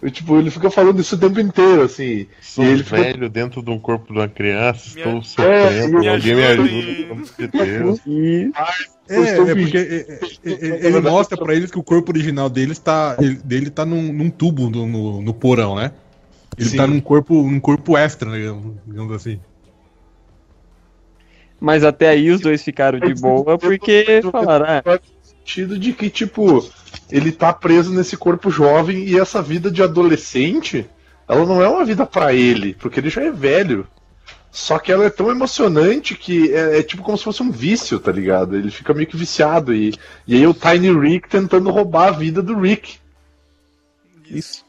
tipo, ele fica falando isso o tempo inteiro, assim. Sou ele fica- velho dentro de um corpo de uma criança, Me- [laughs] estou É, sofrendo, me alguém me ajuda pelo Deus. E É, Eu estou é fingindo. porque é, é, é, ele mostra pra eles que o corpo original deles tá, ele- dele tá num, num tubo no, no, no porão, né? Ele Sim. tá num corpo, num corpo extra, né, digamos assim. Mas até aí os dois ficaram de boa porque falaram, ah, Faz sentido de que, tipo, ele tá preso nesse corpo jovem e essa vida de adolescente, ela não é uma vida pra ele, porque ele já é velho. Só que ela é tão emocionante que é, é tipo como se fosse um vício, tá ligado? Ele fica meio que viciado. E, e aí o Tiny Rick tentando roubar a vida do Rick. Isso.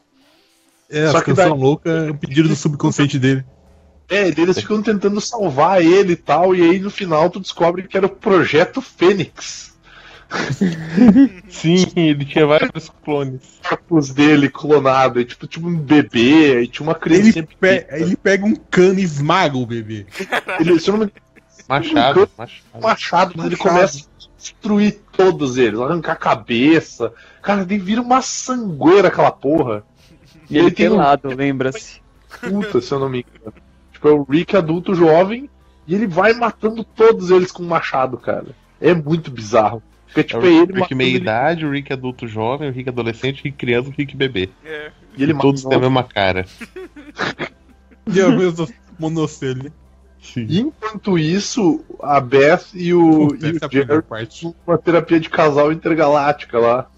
É, Só a que canção daí- louca é um pedido do subconsciente dele. É, e eles ficam tentando salvar ele e tal, e aí no final tu descobre que era o Projeto Fênix. [laughs] Sim, ele tinha vários clones. Corpos dele clonado, e tipo, tipo um bebê, e tinha uma criança. Ele, pe- ele pega um cano e esmaga o bebê. ele, se eu não me engano, Machado, machado. um machado, mas ele começa a destruir todos eles, arrancar a cabeça. Cara, ele vira uma sangueira aquela porra. e ele tem um- pelado, lembra-se. Puta, se eu não me engano. Tipo, é o Rick adulto jovem e ele vai matando todos eles com um machado, cara. É muito bizarro. Porque, É tipo, o é ele Rick matando meia ele, idade, o Rick adulto jovem, o Rick adolescente, o Rick criança, o Rick bebê. É. e ele Todos têm a mesma cara. E a mesma monocelha. Sim. Enquanto isso, a Beth e o, Puta, e o é Jerry parte. uma terapia de casal intergaláctica lá,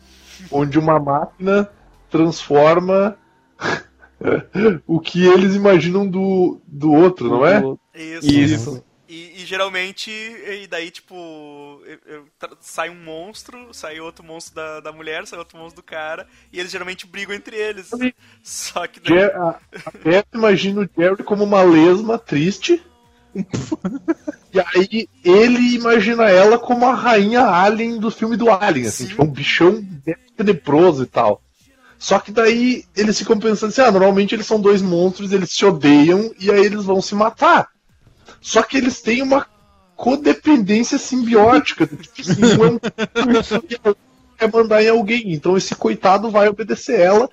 onde uma máquina transforma [laughs] o que eles imaginam do, do outro, não é? Isso. Isso. E, e geralmente, e daí, tipo, sai um monstro, sai outro monstro da, da mulher, sai outro monstro do cara, e eles geralmente brigam entre eles. Só que daí, Jer- a, a Beth imagina o Jerry como uma lesma triste. e aí ele imagina ela como a rainha alien do filme do Alien, assim, Sim. tipo um bichão tenebroso e tal. Só que daí eles ficam pensando assim, ah, normalmente eles são dois monstros, eles se odeiam e aí eles vão se matar. Só que eles têm uma codependência simbiótica. Tipo assim, um é um quer mandar em alguém. Então esse coitado vai obedecer ela.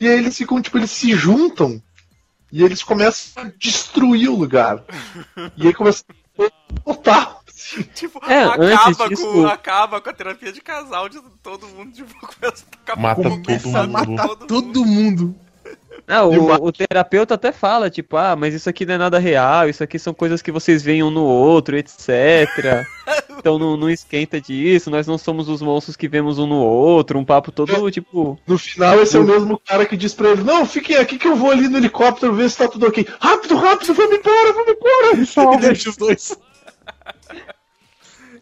E aí eles ficam, tipo, eles se juntam e eles começam a destruir o lugar. E aí começa a total. assim. tipo, É, acaba, disso- com, acaba com a terapia de casal de todo mundo de começa a Mata todo mundo. matar Todo todo mundo. Não, o o, o terapeuta até fala, tipo, ah, mas isso aqui não é nada real, isso aqui são coisas que vocês veem um no outro, etc. [laughs] então não, não esquenta disso, nós não somos os monstros que vemos um no outro, um papo todo, tipo. No final, esse é o mesmo cara que diz pra ele: Não, fiquem aqui que eu vou ali no helicóptero ver se tá tudo ok. Rápido, rápido, vamos embora, vamos embora. E deixa os dois. [laughs]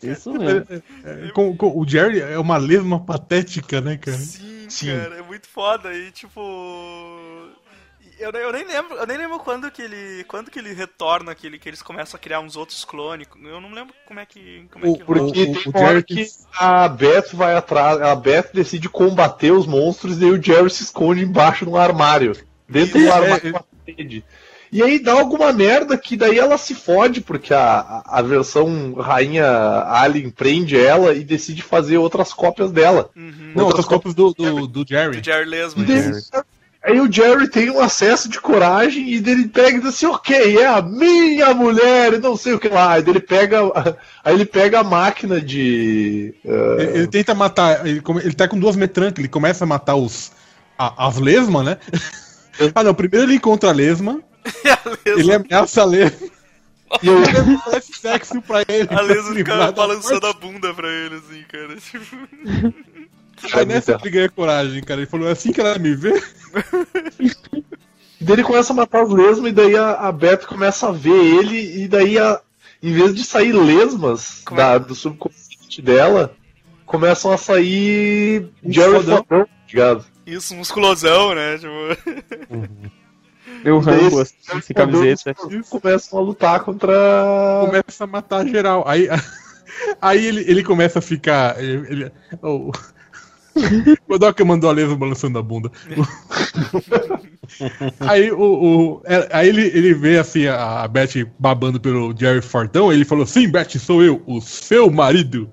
Isso mesmo. É, com- com- o Jerry é uma lesma patética, né, cara? Sim, Sim. cara, é muito foda. E tipo. Eu, eu nem lembro, eu nem lembro quando que ele. Quando que ele retorna, que, ele, que eles começam a criar uns outros clones. Eu não lembro como é que. Como é O- que Porque o- tem o hora Jerry que a Beth vai atrás, a Beth decide combater os monstros e aí o Jerry se esconde embaixo de um armário. Dentro do É, armário é. com a parede. E aí dá alguma merda que daí ela se fode, porque a, a, versão rainha Alien prende ela e decide fazer outras cópias dela. Uhum. Não, Outras outras cópias do, do, do Jerry. Do Jerry Lesman. E daí- Aí o Jerry tem um acesso de coragem e dele pega e diz assim, ok, é a minha mulher, e não sei o que lá. Aí ele pega, [laughs] aí ele pega a máquina de. eh, Ele, ele tenta matar. Ele, ele tá com duas metrancas, ele começa a matar os. a- as lesmas, né? [laughs] ah não, primeiro ele encontra a lesma, [laughs] ele ameaça a lesma. e eu- Ele oferece sexo pra ele. A Lesma se livrar fica da balançando a bunda pra ele, assim, cara. Tipo, Aí nessa ele ganha coragem, cara. Ele falou, é assim que ela me vê. Daí ele começa a matar as lesmas e daí a, a Beth começa a ver ele e daí a, em vez de sair lesmas Como é? da- do subconsciente dela, começam a sair Jerry fodão. tá ligado? isso, musculosão, né? Tipo. Meu E daí Rambo, esse assim, sem camiseta. Começam a lutar contra. Começa a matar geral. Aí, [laughs] aí ele, ele começa a ficar. Ele, ele- o- [laughs] o Doca mandou a lesma balançando a bunda. [laughs] aí o, o- é- aí ele, ele vê assim a, Beth babando pelo Jerry Fortão. Ele falou: Sim, Beth, sou eu, o seu marido.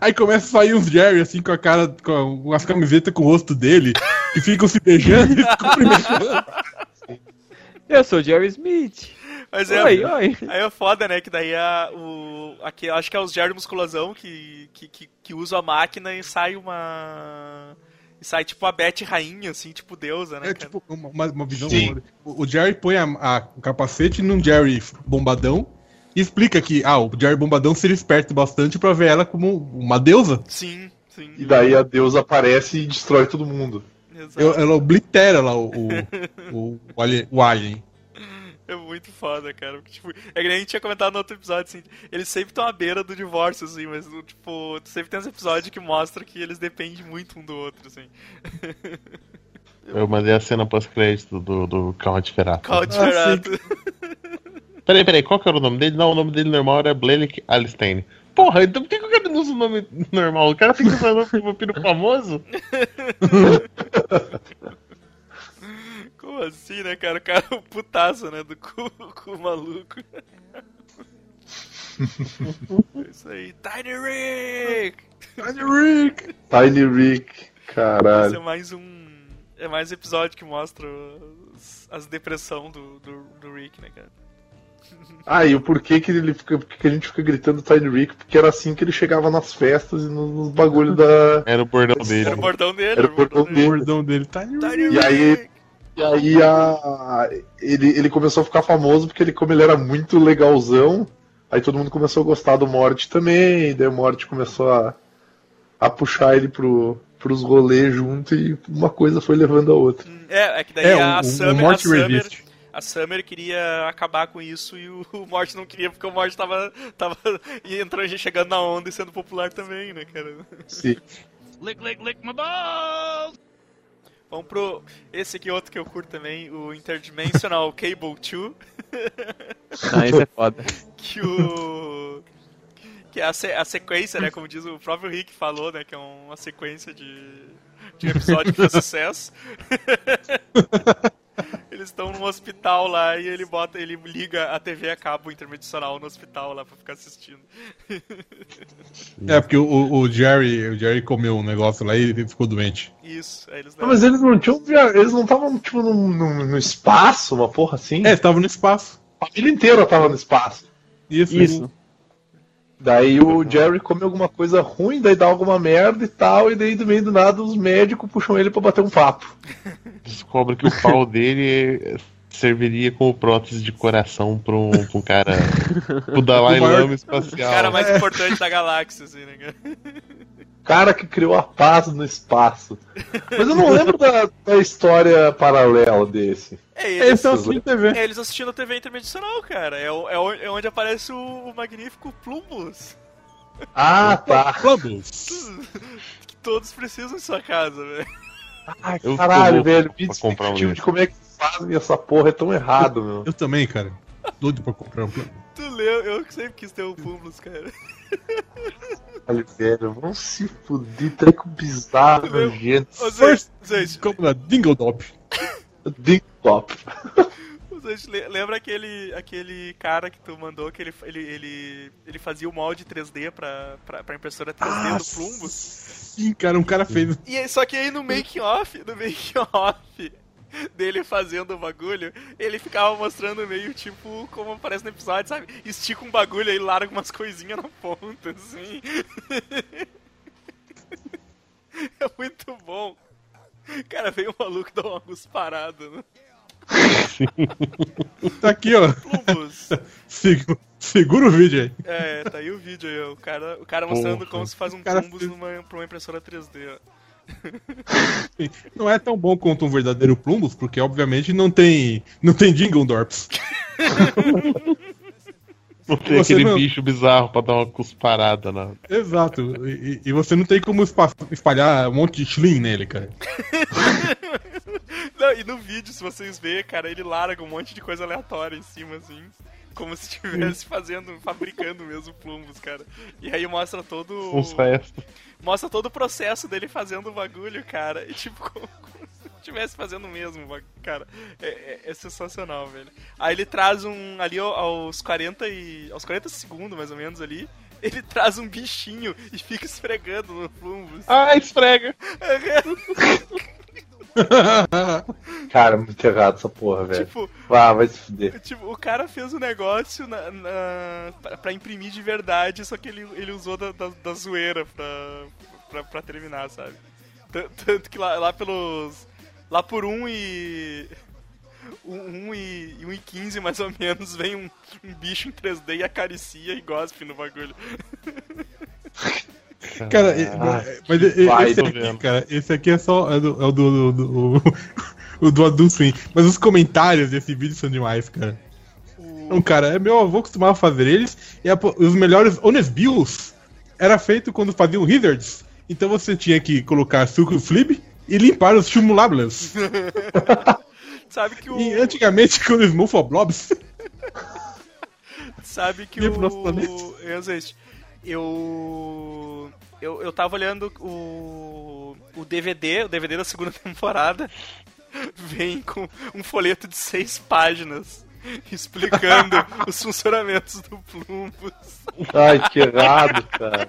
Aí começa a sair uns Jerry assim com a cara, com as camisetas com o rosto dele, que ficam se beijando e se cumprimentando. Eu sou Jerry Smith. Mas é. Oi, oi. Aí é foda, né? Que daí a, o. Aqui, acho que é os Jerry Musculosão que, que, que, que usa a máquina e sai uma. E sai tipo a Beth rainha, assim, tipo deusa, né? É cara? tipo uma, uma visão. Sim. O, o Jerry põe a- a- o capacete num Jerry bombadão e explica que ah, o Jerry bombadão seria esperto bastante pra ver ela como uma deusa. Sim, sim. E daí a deusa aparece e destrói todo mundo. Exato. Ela, ela oblitera lá o, o, o, o alien, o alien. É muito foda, cara. Porque, tipo, é que nem a gente tinha comentado no outro episódio, assim, eles sempre estão à beira do divórcio, assim, mas, tipo, sempre tem esse episódio que mostra que eles dependem muito um do outro, assim. [laughs] Eu mandei a cena pós-crédito do, do Count Ferrato. Ah, Ferrato. [laughs] Peraí, peraí, qual que era o nome dele? Não, o nome dele normal era Blake Alistair. Porra, então por que, que o cara não usa o nome normal? O cara tem que usar o nome de vampiro famoso? [laughs] Como assim, né, cara? O cara é o putaço, né? Do cu, [laughs] cu maluco. é isso aí. Tiny Rick! Rick! Tiny Rick, Esse é caralho. mais um. É mais um episódio que mostra as, as depressão do, do, do Rick, né, cara? Ah, e o porquê que ele fica, porque que a gente fica gritando Tiny Rick? Porque era assim que ele chegava nas festas e nos, nos bagulhos da. Era o bordão dele. Era o bordão dele, Era o bordão O dele. bordão dele tá Tiny E aí- Rick! E aí a, ele, ele começou a ficar famoso porque ele, como ele era muito legalzão, aí todo mundo começou a gostar do Morty também, e daí o Morty começou a, a puxar ele pro, pros rolês junto e uma coisa foi levando a outra. É, é que daí É, a, o, o, Summer, o a, Morty Summer, a Summer queria acabar com isso e o, [laughs] o Morty não queria, porque o Morty tava, tava e entrando, chegando na onda e sendo popular também, né, cara? Sim. Lick, lick, lick my balls! Vamos pro. Esse aqui é outro que eu curto também, o Interdimensional Cable 2. [laughs] Ah, isso é foda. que o. Que é a, se- a sequência, né? Como diz o próprio Rick falou, né? Que é uma sequência de, de episódio que [laughs] sucesso. [laughs] Eles estão num hospital lá e ele bota, ele liga a TV a cabo intermedicional no hospital lá pra ficar assistindo. É, porque o, o- Jerry, o Jerry comeu um negócio lá e ele ficou doente. Isso, aí eles Não, mas eles não tinham. via- Eles não estavam, tipo, no, no, no espaço, uma porra assim. É, estava no espaço. A família inteira tava no espaço. Isso. Isso. Daí o Jerry come alguma coisa ruim, daí dá alguma merda e tal, e daí do meio do nada os médicos puxam ele pra bater um papo. [laughs] Descobre que o pau dele serviria como prótese de coração pra um, pra um cara. [laughs] o Dalai O Lama O espacial. cara mais importante da galáxia, assim, né, [laughs] cara? Cara que criou a paz no espaço. Mas eu não lembro da, da história paralela desse. É, eles, Esse é o Cine TV. é eles assistindo a TV intermedicional, cara. É, é é onde aparece o, o magnífico Plumbus. Ah, tá. Plumbus. Que todos precisam em sua casa, velho. Ai, Eu caralho, velho. Me um de como é que fazem essa porra é tão errado, meu. Eu também, cara. Doido pra comprar um Plumbus. Tu leu, eu sempre quis ter um Plumbus, cara. [laughs] Caralho, velho. Vamos se fuder, treco bizarro, Meu- nojento. Ô, First- gente, gente, Como na Dingledop. [laughs] Ding top. gente, le- lembra aquele, aquele cara que tu mandou que ele, ele, ele, ele fazia o molde 3D pra, pra, pra impressora 3D do Plumbus? Sim, cara, um cara fez. E só que aí no making off, no making off [laughs] dele fazendo o bagulho, ele ficava mostrando meio tipo como aparece no episódio, sabe? Estica um bagulho aí larga umas coisinhas na ponta, assim. [laughs] É muito bom. Cara, veio um maluco dar uma cusparada, né? [laughs] Tá aqui, ó. Plumbus. Segu- Segura o vídeo aí. É, tá aí o vídeo aí, ó. O cara, o cara mostrando Porra. como se faz um cara Plumbus numa, pra uma impressora 3D, ó. [laughs] Não é tão bom quanto um verdadeiro Plumbus, porque obviamente não tem. Não tem Dingledorps. [laughs] Não tem Você aquele não- bicho bizarro pra dar uma cusparada na. Exato. E, e você não tem como espa- espalhar um monte de Schlim nele, cara. [laughs] Não, e no vídeo, se vocês verem, cara, ele larga um monte de coisa aleatória em cima, assim. Como se estivesse fazendo, fabricando mesmo plumbos, cara. E aí mostra todo. o- Uns restos. Mostra todo o processo dele fazendo o bagulho, cara. E tipo, como, [laughs] como se estivesse fazendo mesmo, cara. É, é- é sensacional, velho. Aí ele traz um. Ali ao- aos 40 e. aos 40 segundos, mais ou menos, ali. Ele traz um bichinho e fica esfregando no plumbus. Ah, esfrega! [laughs] [laughs] [laughs] Cara, muito errado essa porra, velho. tipo, Ah, vai se fuder. Tipo, o cara fez o negócio na, na, pra, pra imprimir de verdade, só que ele, ele usou da, da, da zoeira pra, pra, pra terminar, sabe? Tan- Tanto que lá, lá pelos. Lá por 1 e. 1 e, e 1 e 15 mais ou menos, vem um, um bicho em 3D e acaricia e gospe no bagulho. [laughs] Cara, Ah, mas vai, esse aqui, cara, esse aqui é só. É, do, é o do. do, do [laughs] o do Adult Swim. Mas os comentários desse vídeo são demais, cara. Então, cara, é meu avô costumava fazer eles. E a- os melhores Honest Bills era feito quando faziam Wizards. Então você tinha que colocar suco flip e limpar os chumulables. [laughs] Sabe que o. E antigamente, quando os Blobs. Sabe que o. planeta. Eu, eu. Eu, tava olhando o. O DVD, o DVD da segunda [laughs] temporada. Vem com um folheto de seis páginas explicando [laughs] os funcionamentos do Plumbus. Ai, que errado, cara.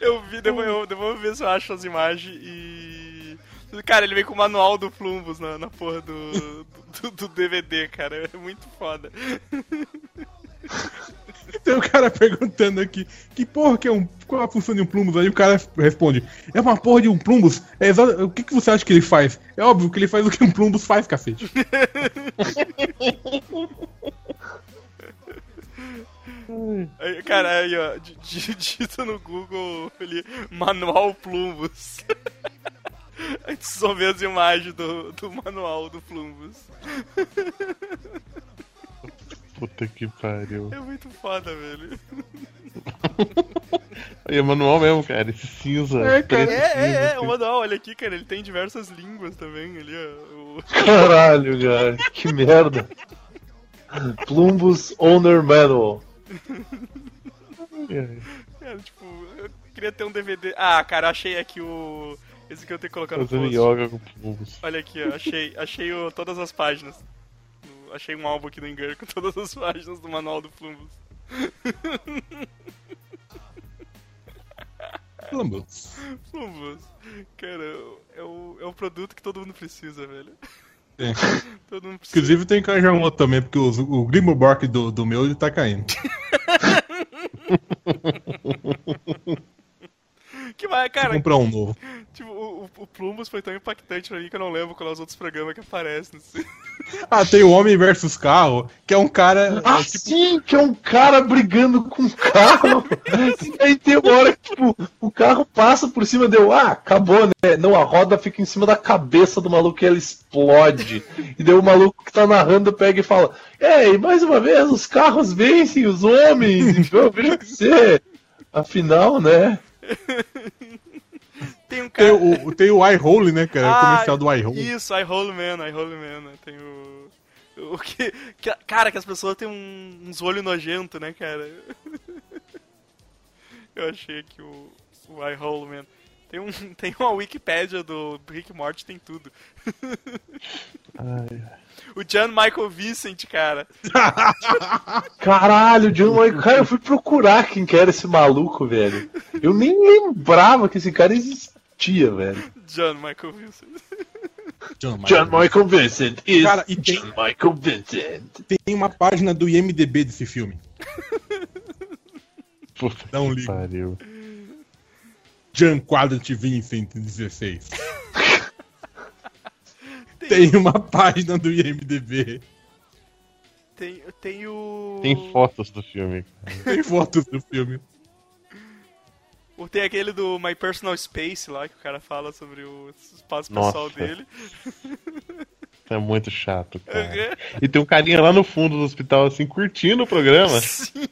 Eu vi, depois eu, depois eu ver se eu acho as imagens e. Cara, ele vem com o manual do Plumbus na, na porra do, do, do DVD, cara. É muito foda. [laughs] Tem um cara perguntando aqui, que porra que é um. Qual é a função de um plumbus? Aí o cara responde, é uma porra de um plumbus. É o que, que você acha que ele faz? É óbvio que ele faz o que um plumbus faz, cacete. [laughs] Aí, cara, aí, ó, di- di- digita no Google ali, manual Plumbus. [laughs] Aí tu só vê as imagens do, do manual do Plumbus. [laughs] Puta que pariu. É muito foda, velho. [laughs] E é manual mesmo, cara. Esse cinza. É, cara. preto É, é, é, cinza, o manual, olha aqui, cara, ele tem diversas línguas também ali, ó. O- [laughs] Caralho, cara. Que merda. Plumbus Owner Manual. É. Cara, tipo, eu queria ter um DVD. Ah, cara, achei aqui o. Esse que eu tenho que colocar no Fazendo post. yoga com plumbos. Olha aqui, ó, achei, achei o- todas as páginas. Achei um álbum aqui no Engar com todas as páginas do manual do Plumbus. Plumbus. Plumbus. Cara, é o, é o produto que todo mundo precisa, velho. É. [laughs] Todo mundo precisa. Inclusive tem que arranjar um outro também, porque os- o Grimobork do, do meu ele tá caindo. [laughs] Ah, cara, Vou comprar um novo. tipo, o, o- o Plumbus foi tão impactante pra mim que eu não lembro qual é os outros programas que aparecem. Assim. [laughs] Ah, tem o Homem versus Carro, que é um cara. Ah, é, tipo, sim, que é um cara brigando com um carro. e [laughs] aí tem uma hora que, tipo, o carro passa por cima deu, ah, acabou, né? Não, a roda fica em cima da cabeça do maluco e ela explode. E daí o maluco que tá narrando pega e fala, ei, mais uma vez, os carros vencem os homens, então veja você. Afinal, né? [laughs] Tem um tem cara. o, tem o iRole, né, cara? o Ah, comercial do iRole. Isso, I Roll Man, I Roll Man, né? Tem o. O que, que- Cara, que as pessoas têm um- uns olhos nojentos, né, cara? [laughs] Eu achei que o. O I Roll Man. Tem, um, [laughs] tem uma Wikipédia do Rick Morty, tem tudo. O John Michael Vincent, cara. [laughs] Caralho, John Michael. Cara, eu fui procurar quem que era esse maluco, velho. Eu nem lembrava que esse cara existia, velho. John Michael Vincent. John John Michael Vincent is Cara, e tem- John Michael Vincent. Tem uma página do IMDB desse filme. [laughs] Puta um ligo. pariu. Jean Quadrant Vincent 16. Tem uma página do IMDB. Tem, tem o. Tem fotos do filme. Tem fotos do filme. o- Tem aquele do My Personal Space lá, que o cara fala sobre o espaço Nossa. pessoal dele. É muito chato, cara. E tem um carinha lá no fundo do hospital, assim, curtindo o programa. Sim.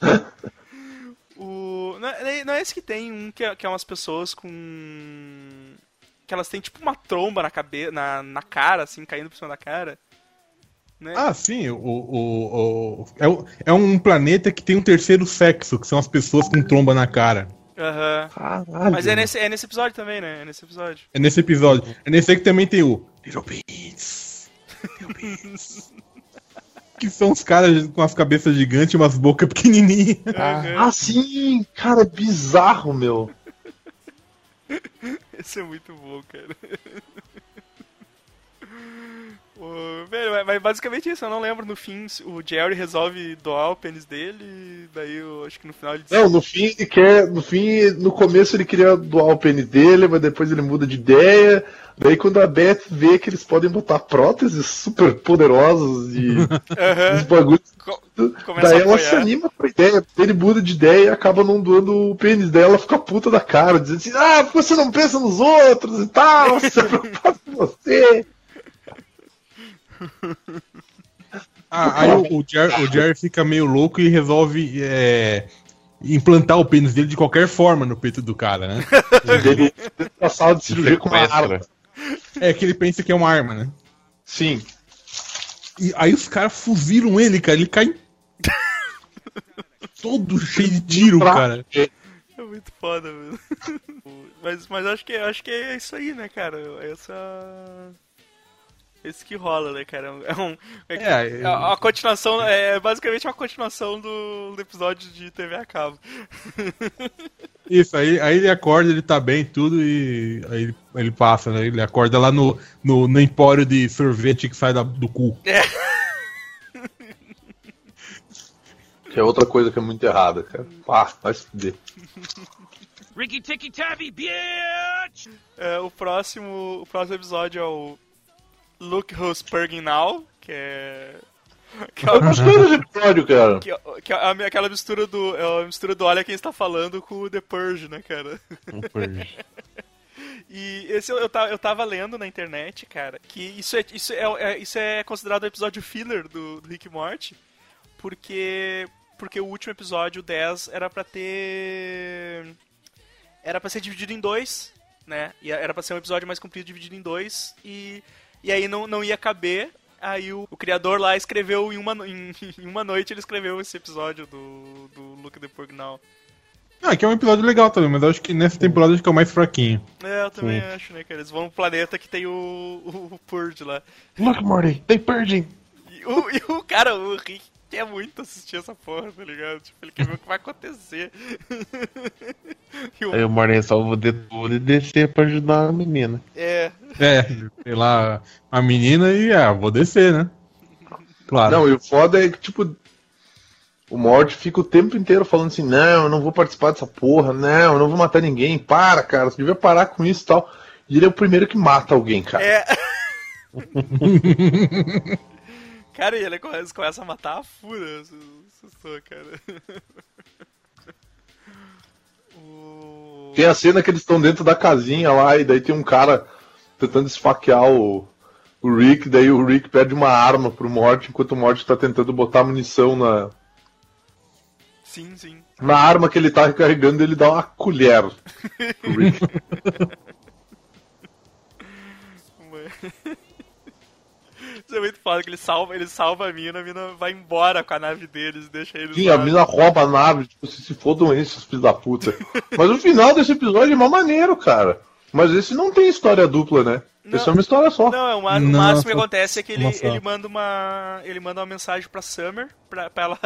[laughs] o... Não, é- não é esse que tem um que é, que é umas pessoas com. Que elas têm tipo uma tromba na cabeça, na, na cara, assim, caindo por cima da cara. Né? Ah, sim, o, o, o- é, é um planeta que tem um terceiro sexo, que são as pessoas com tromba na cara. Aham. Caralho. Mas é nesse, é nesse episódio também, né? É nesse episódio. É nesse episódio. É nesse aí que também tem o Little Beans. [laughs] Little Beans. que são os caras com as cabeças gigantes e umas bocas pequenininhas. Aham. Ah, sim, cara, bizarro, meu. [laughs] Esse é muito bom, cara. [laughs] O- velho, mas- basicamente isso, eu não lembro no fim, o Jerry resolve doar o pênis dele, daí eu acho que no final ele diz. Não, no fim ele quer. No fim, no começo ele queria doar o pênis dele, mas depois ele muda de ideia. Daí quando a Beth vê que eles podem botar próteses super poderosas e [laughs] os bagulhos. Co- começa Daí ela se anima com a ideia, ele muda de ideia e acaba não doando o pênis dela, fica puta da cara, dizendo assim, ah, porque você não pensa nos outros e tal, você é preocupado com você. Ah, aí o, o, Jerry, o Jerry fica meio louco e resolve é, implantar o pênis dele de qualquer forma no peito do cara, né? [laughs] Ele na sala de cirurgia com uma arma. É que ele pensa que é uma arma, né? Sim. E aí os caras fuzilam ele, cara. Ele cai todo cheio de tiro, cara. É muito foda, velho. [laughs] Mas, mas acho, que, acho que é isso aí, né, cara? Essa. Esse que rola, né, cara? É um. É, É, é a, a continuação. É basicamente uma continuação do, do episódio de TV a cabo. [laughs] Isso, aí, aí ele acorda, ele tá bem tudo e aí ele, ele passa, né? Ele acorda lá no, no, no empório de sorvete que sai da- do cu. Que é outra coisa que é muito errada, cara. Pá, vai se fuder. [laughs] Ricky Ticky Tavi, bitch! É, o próximo. O próximo episódio é o Look Who's Purging Now, que é. [laughs] Que é, Eu o- gostei desse episódio, cara. que é- que é a- aquela mistura do. É a mistura do Olha quem está falando com o The Purge, né, cara? Um purge. [laughs] E esse eu, eu, tava, eu tava lendo na internet, cara, que isso é, isso é, é- isso é considerado o episódio filler do, do Rick e Morty, porque, porque o último episódio, o 10, era pra ter... Era pra ser dividido em dois, né? E era pra ser um episódio mais comprido dividido em dois, e, e aí não, não ia caber... Aí o, o criador lá escreveu em uma, [laughs] em, em uma noite, ele escreveu esse episódio do, do Look the Purg Now. Ah, que é um episódio legal também, mas eu acho que nessa temporada acho que é o mais fraquinho. É, eu também Sim. acho, né, cara? Eles vão no planeta que tem o, o, o Purge lá. Look, Morty, they purging. E o, e o cara, o Rick, quer muito assistir essa porra, tá ligado? Tipo, ele quer ver o que vai acontecer. [laughs] E o- Aí o só vou de tudo e descer pra ajudar a menina. é, É, sei lá, a menina e ah, vou descer, né? Claro. Não, e o foda é que, tipo, O Mort fica o tempo inteiro falando assim: não, eu não vou participar dessa porra, não, eu não vou matar ninguém, para, cara, você devia parar com isso e tal. E ele é o primeiro que mata alguém, cara. É. [laughs] cara, e ele começa, a matar a fura. Assustou, cara. [laughs] O... Tem a cena que eles estão dentro da casinha lá, e daí tem um cara tentando esfaquear o, o Rick, daí o Rick pede uma arma pro Mort, enquanto o Mort tá tentando botar munição na, Sim, sim. na arma que ele tá recarregando, ele dá uma colher pro Rick. [laughs] [laughs] Isso é muito foda que ele salva, ele salva a mina, a mina vai embora com a nave deles, deixa eles Sim, lá. a mina rouba a nave, tipo, se, se fodam esses filhos da puta. [laughs] Mas o final desse episódio é mó maneiro, cara. Mas esse não tem história dupla, né? Esse é uma história só. Não, é, o, Não, máximo que acontece é que ele, ele manda uma. Ele manda uma mensagem pra Summer pra, pra ela,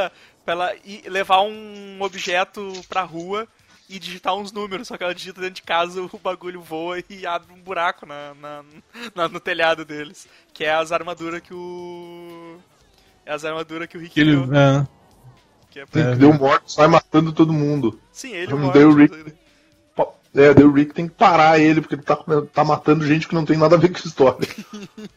pra ela ir levar um objeto pra rua e digitar uns números, só que ela digita dentro de casa, o bagulho voa e abre um buraco na, na- na- no telhado deles. Que é as armaduras que o. É as armaduras que o Rick Ele, deu. é, Que é pra... Que deu morte, sai matando todo mundo. Sim, ele Não morre. deu o Rick. É, daí o Rick tem que parar ele, porque ele tá, tá matando gente que não tem nada a ver com a história. [laughs]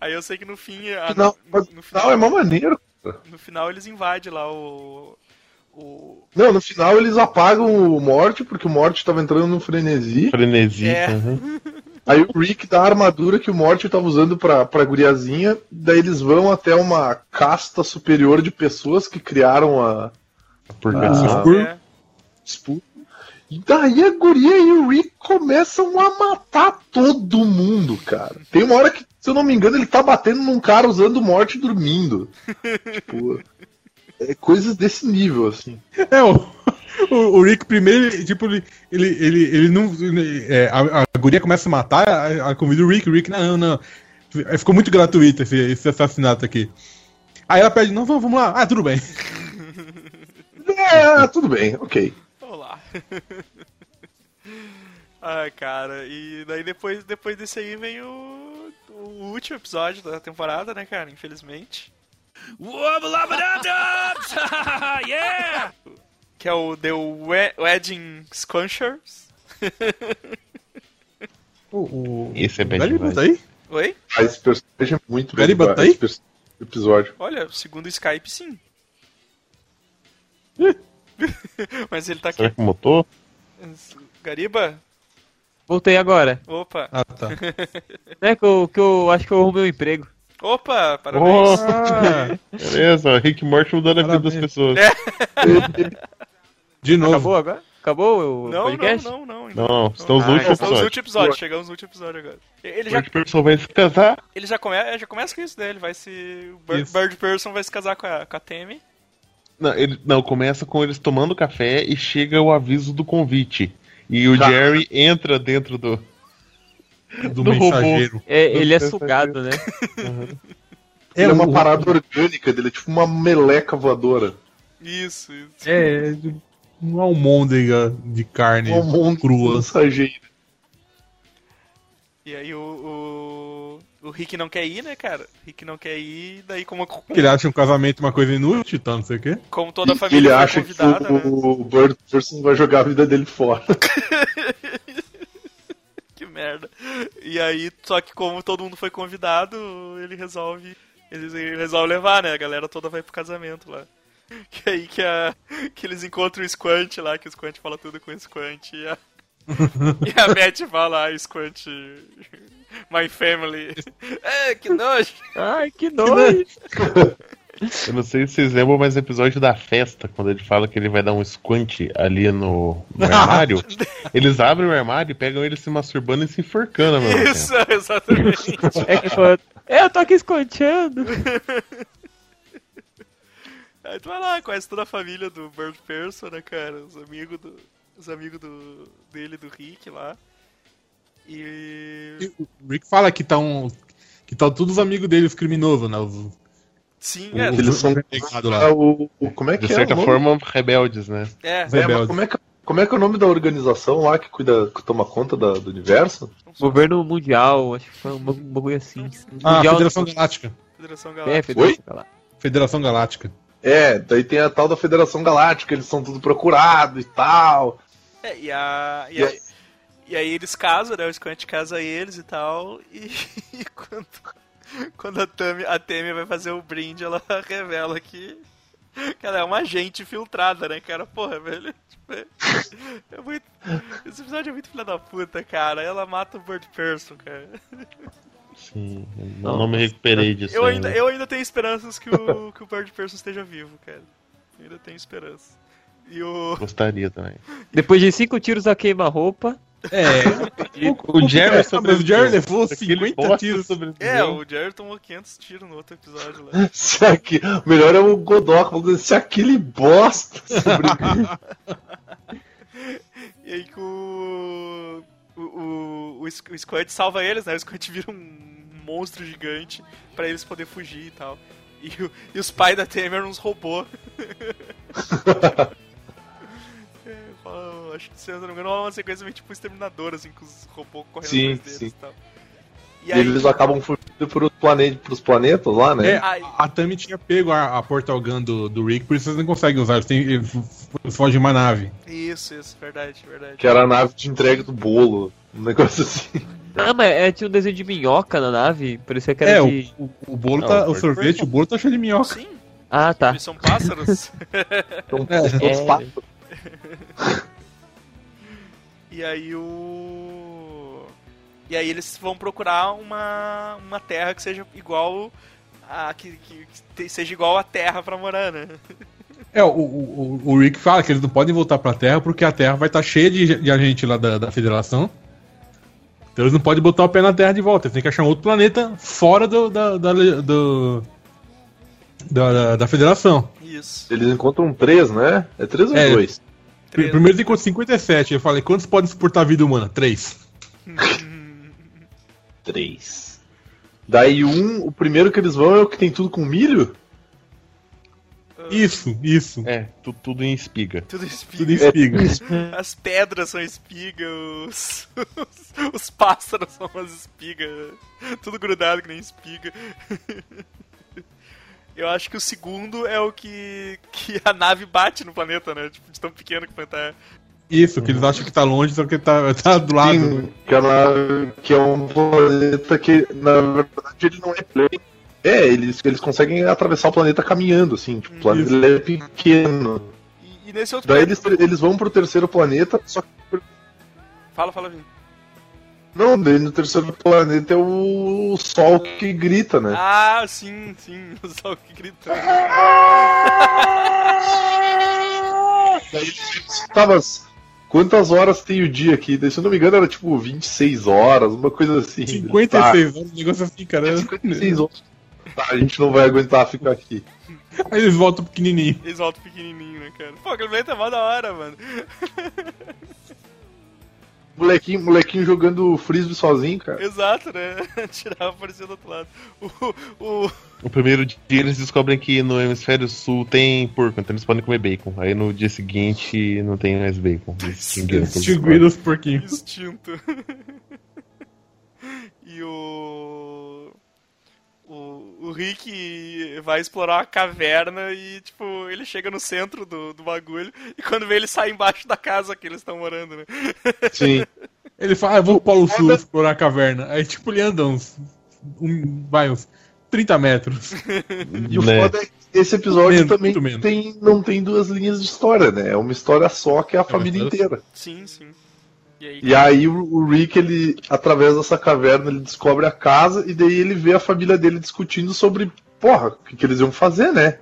Aí eu sei que no fim. a- Não, no, no no final, final é mó maneiro. no final eles invadem lá o. O. Não, no final eles apagam o Morte, porque o Morte tava entrando no frenesi. Frenesi. É. uhum. [laughs] Aí o Rick dá a armadura que o Morte tava usando pra, pra guriazinha. Daí eles vão até uma casta superior de pessoas que criaram a Purgação. Ah. É, disputa. E daí a guria e o Rick começam a matar todo mundo, cara. Tem uma hora que, se eu não me engano, ele tá batendo num cara usando Morte dormindo. [laughs] tipo, é coisas desse nível, assim. É, o, [laughs] o, o Rick primeiro, tipo, ele, ele, ele, ele não. ele- é, a, a guria começa a matar, a, a convida o Rick, o Rick, não, não. Aí Ficou muito gratuito esse, esse assassinato aqui. Aí ela pede, não, vamos, vamos lá. Ah, tudo bem. [laughs] É, tudo bem, ok. Vamos lá. [laughs] Ai, cara, e daí depois, depois desse aí vem o, o último episódio da temporada, né, cara? Infelizmente. [laughs] yeah! Que é o The We- Wedding Squanchers. [laughs] O, o, Esse é bem Gariba demais. tá aí? Oi? Ah, Esse personagem é muito bem Gariba legal, tá aí? episódio. Olha, segundo o Skype, sim. [laughs] Mas ele tá Será aqui. que mutou? Gariba? Voltei agora. Opa. Ah, tá. É que eu, que eu acho que eu arrumei um emprego. Opa, parabéns. Ah, Beleza, Rick Morty mudando a vida das pessoas. É. de novo. Acabou agora? Acabou o Não, podcast? não, não, não. Não, estamos no Ah, último Estamos no episódio. último episódio, chegamos no último episódio agora. Ele O já, Rick Person vai se casar. ele já, come, já começa com isso, né? Ele vai se. O Bird. Bird Person vai se casar com a, com a Temi. Não, ele, não, começa com eles tomando café e chega o aviso do convite. E o Tá. Jerry entra dentro do. Do, do robô. mensageiro. É, ele é sugado, né? Ele é uma o- parada orgânica dele, é tipo uma meleca voadora. Isso, isso. É, é uma almôndega de carne Um crua. mensageiro. E aí o, o. O Rick não quer ir, né, cara? O Rick não quer ir, daí como, ele acha um casamento uma coisa inútil, tá, não sei o quê. como toda a E família ele acha que convidada, né? o Bird Person vai jogar a vida dele fora. [laughs] Merda. E aí, só que como todo mundo foi convidado, ele resolve. Ele, ele resolve levar, né? A galera toda vai pro casamento lá. [laughs] Que aí que, a, que eles encontram o Squant lá, que o Squant fala tudo com o Squant. E a, [laughs] e a Matt fala, ah, Squant. My family. [laughs] É, que nojo. Ai, que nojo. Eu não sei se vocês lembram, mas no episódio da festa, quando ele fala que ele vai dar um squint ali no, no [laughs] armário, eles abrem o armário e pegam ele se masturbando e se enforcando, meu. Isso, exatamente. É que fala, é, eu tô aqui esconteando. Aí tu vai lá, conhece toda a família do Bird Person, né, cara? Os amigos do. Os amigos do, dele, do Rick lá. E. E o Rick fala que tá um. Que tá todos os amigos dele, os criminosos, né? Os, Sim, o- é. Eles são- renegado É lá. o, o- como é que De é certa nome? forma, rebeldes, né? É, É, mas Rebelde. como é, que, como é que é o nome da organização lá que cuida, que toma conta da- do universo? Governo Mundial, acho que foi um bagu- bagulho assim. Ah, Mundial Federação Galáctica. Federação É, Galáctica. Federação Galáctica. Federação Galáctica. É, daí tem a tal da Federação Galáctica, eles são tudo procurados e tal. É, e, a, e, E aí, e aí eles casam, né? O Squant casa eles e tal. E, [laughs] e quando, quando a Tami, a Tami vai fazer o brinde, ela [laughs] revela que, que ela é uma agente filtrada, né, cara? Porra, velho. Tipo, é, é muito. Esse episódio é muito filha da puta, cara. Ela mata o Bird Person, cara. Sim, eu não me recuperei disso. Eu ainda, eu ainda tenho esperanças que o, que o Bird Person esteja vivo, cara. Eu ainda tenho esperança. E o. Gostaria também. [laughs] Depois de cinco tiros a queima-roupa. É, [laughs] O Jerry É, mas o Jerry levou Aquele 50 bosta tiros. sobreviveu. É, o Jerry tomou 500 tiros no outro episódio lá. [laughs] Se aqui, o melhor é o Godok, falando, se aquele bosta sobrevive. [laughs] E aí que o. O, o, o, o salva eles, né? O Squad vira um monstro gigante pra eles poderem fugir e tal. E, o- e os pais da Temer eram uns É, acho que se eu não me engano, rola uma sequência meio tipo exterminador, assim, com os robôs correndo Sim, atrás deles sim. e tal. E E aí, eles acabam fugindo pros, plane... pros planetas lá, né? É, a, a Tami tinha pego a, a Portal Gun do, do Rick, por isso eles não conseguem usar. Eles, têm, eles fogem de uma nave. Isso, isso, verdade, verdade. Que era a nave de entrega do bolo. Um negócio assim. Ah, mas é, tinha um desenho de minhoca na nave. Parecia que era É, o, de. o, o bolo Não, tá. o sorvete, o bolo tá cheio de minhoca. Sim, Ah, tá. eles são pássaros. [laughs] Então, É, todos é. pássaros. [laughs] E aí o. E aí eles vão procurar uma, uma terra que seja igual a. que, que, que seja igual a terra pra morar, né? É, o, o, o Rick fala que eles não podem voltar pra Terra porque a Terra vai estar cheia de, de agente lá da, da Federação. Então eles não podem botar o pé na Terra de volta. Eles têm que achar um outro planeta fora do, da, da, do- da, da, da Federação. Isso. Eles encontram três, né? É três ou É. dois? Três. Primeiro eles encontram 57. Eu falei, quantos podem suportar a vida humana? Três. Três. Daí um, o primeiro que eles vão é o que tem tudo com milho? Isso, isso. É, tu- tudo em espiga. Tudo Tudo em espiga. espiga. [laughs] As pedras são espiga, os, os, [laughs] os pássaros são umas espigas. Tudo grudado que nem espiga. [laughs] Eu acho que o segundo é o que, que a nave bate no planeta, né? Tipo, de tão pequeno que o planeta é. Isso, que eles acham que tá longe, só que tá, tá do lado. Sim, que, ela, que é um planeta que, na verdade, ele não é. É, eles, eles conseguem atravessar o planeta caminhando, assim. Tipo, o planeta é pequeno. E, e nesse outro Daí planeta. eles, eles vão pro terceiro planeta, só que. Fala, fala, Vini. Não, daí no terceiro planeta é o Sol que grita, né? Ah, sim, sim. [laughs] O sol que grita. [laughs] Daí tava. Quantas horas tem o dia aqui? Daí, Se eu não me engano, era tipo 26 horas, uma coisa assim. 56 anos, um negócio assim, cara. Tá, 56 horas. Tá, a gente não vai aguentar ficar aqui. Aí eles voltam pequenininho. Eles voltam pequenininho, né, cara? Pô, aquele planeta é mó da hora, mano. [laughs] Molequinho, molequinho jogando frisbee sozinho, cara. Exato, né? [laughs] Tirava aparecia do outro lado. O, o, No primeiro dia eles descobrem que no hemisfério sul tem porco, então eles podem comer bacon. Aí no dia seguinte não tem mais bacon. Extinguiram os extinguiram os porquinhos. instinto. [laughs] e o. O, o Rick vai explorar uma caverna e, tipo, ele chega no centro do, do bagulho e quando vê ele sai embaixo da casa que eles estão morando, né? Sim. Ele fala, ah, eu vou pro Polo Sul explorar a caverna. Aí, tipo, ele anda uns. Um, vai, uns 30 metros. E o Né. foda é que esse episódio Menos, também tem, não tem duas linhas de história, né? É uma história só que é a família mas- inteira. Sim, sim. E aí, E aí o, o Rick, ele, através dessa caverna, ele descobre a casa e daí ele vê a família dele discutindo sobre, porra, o que, que eles iam fazer, né?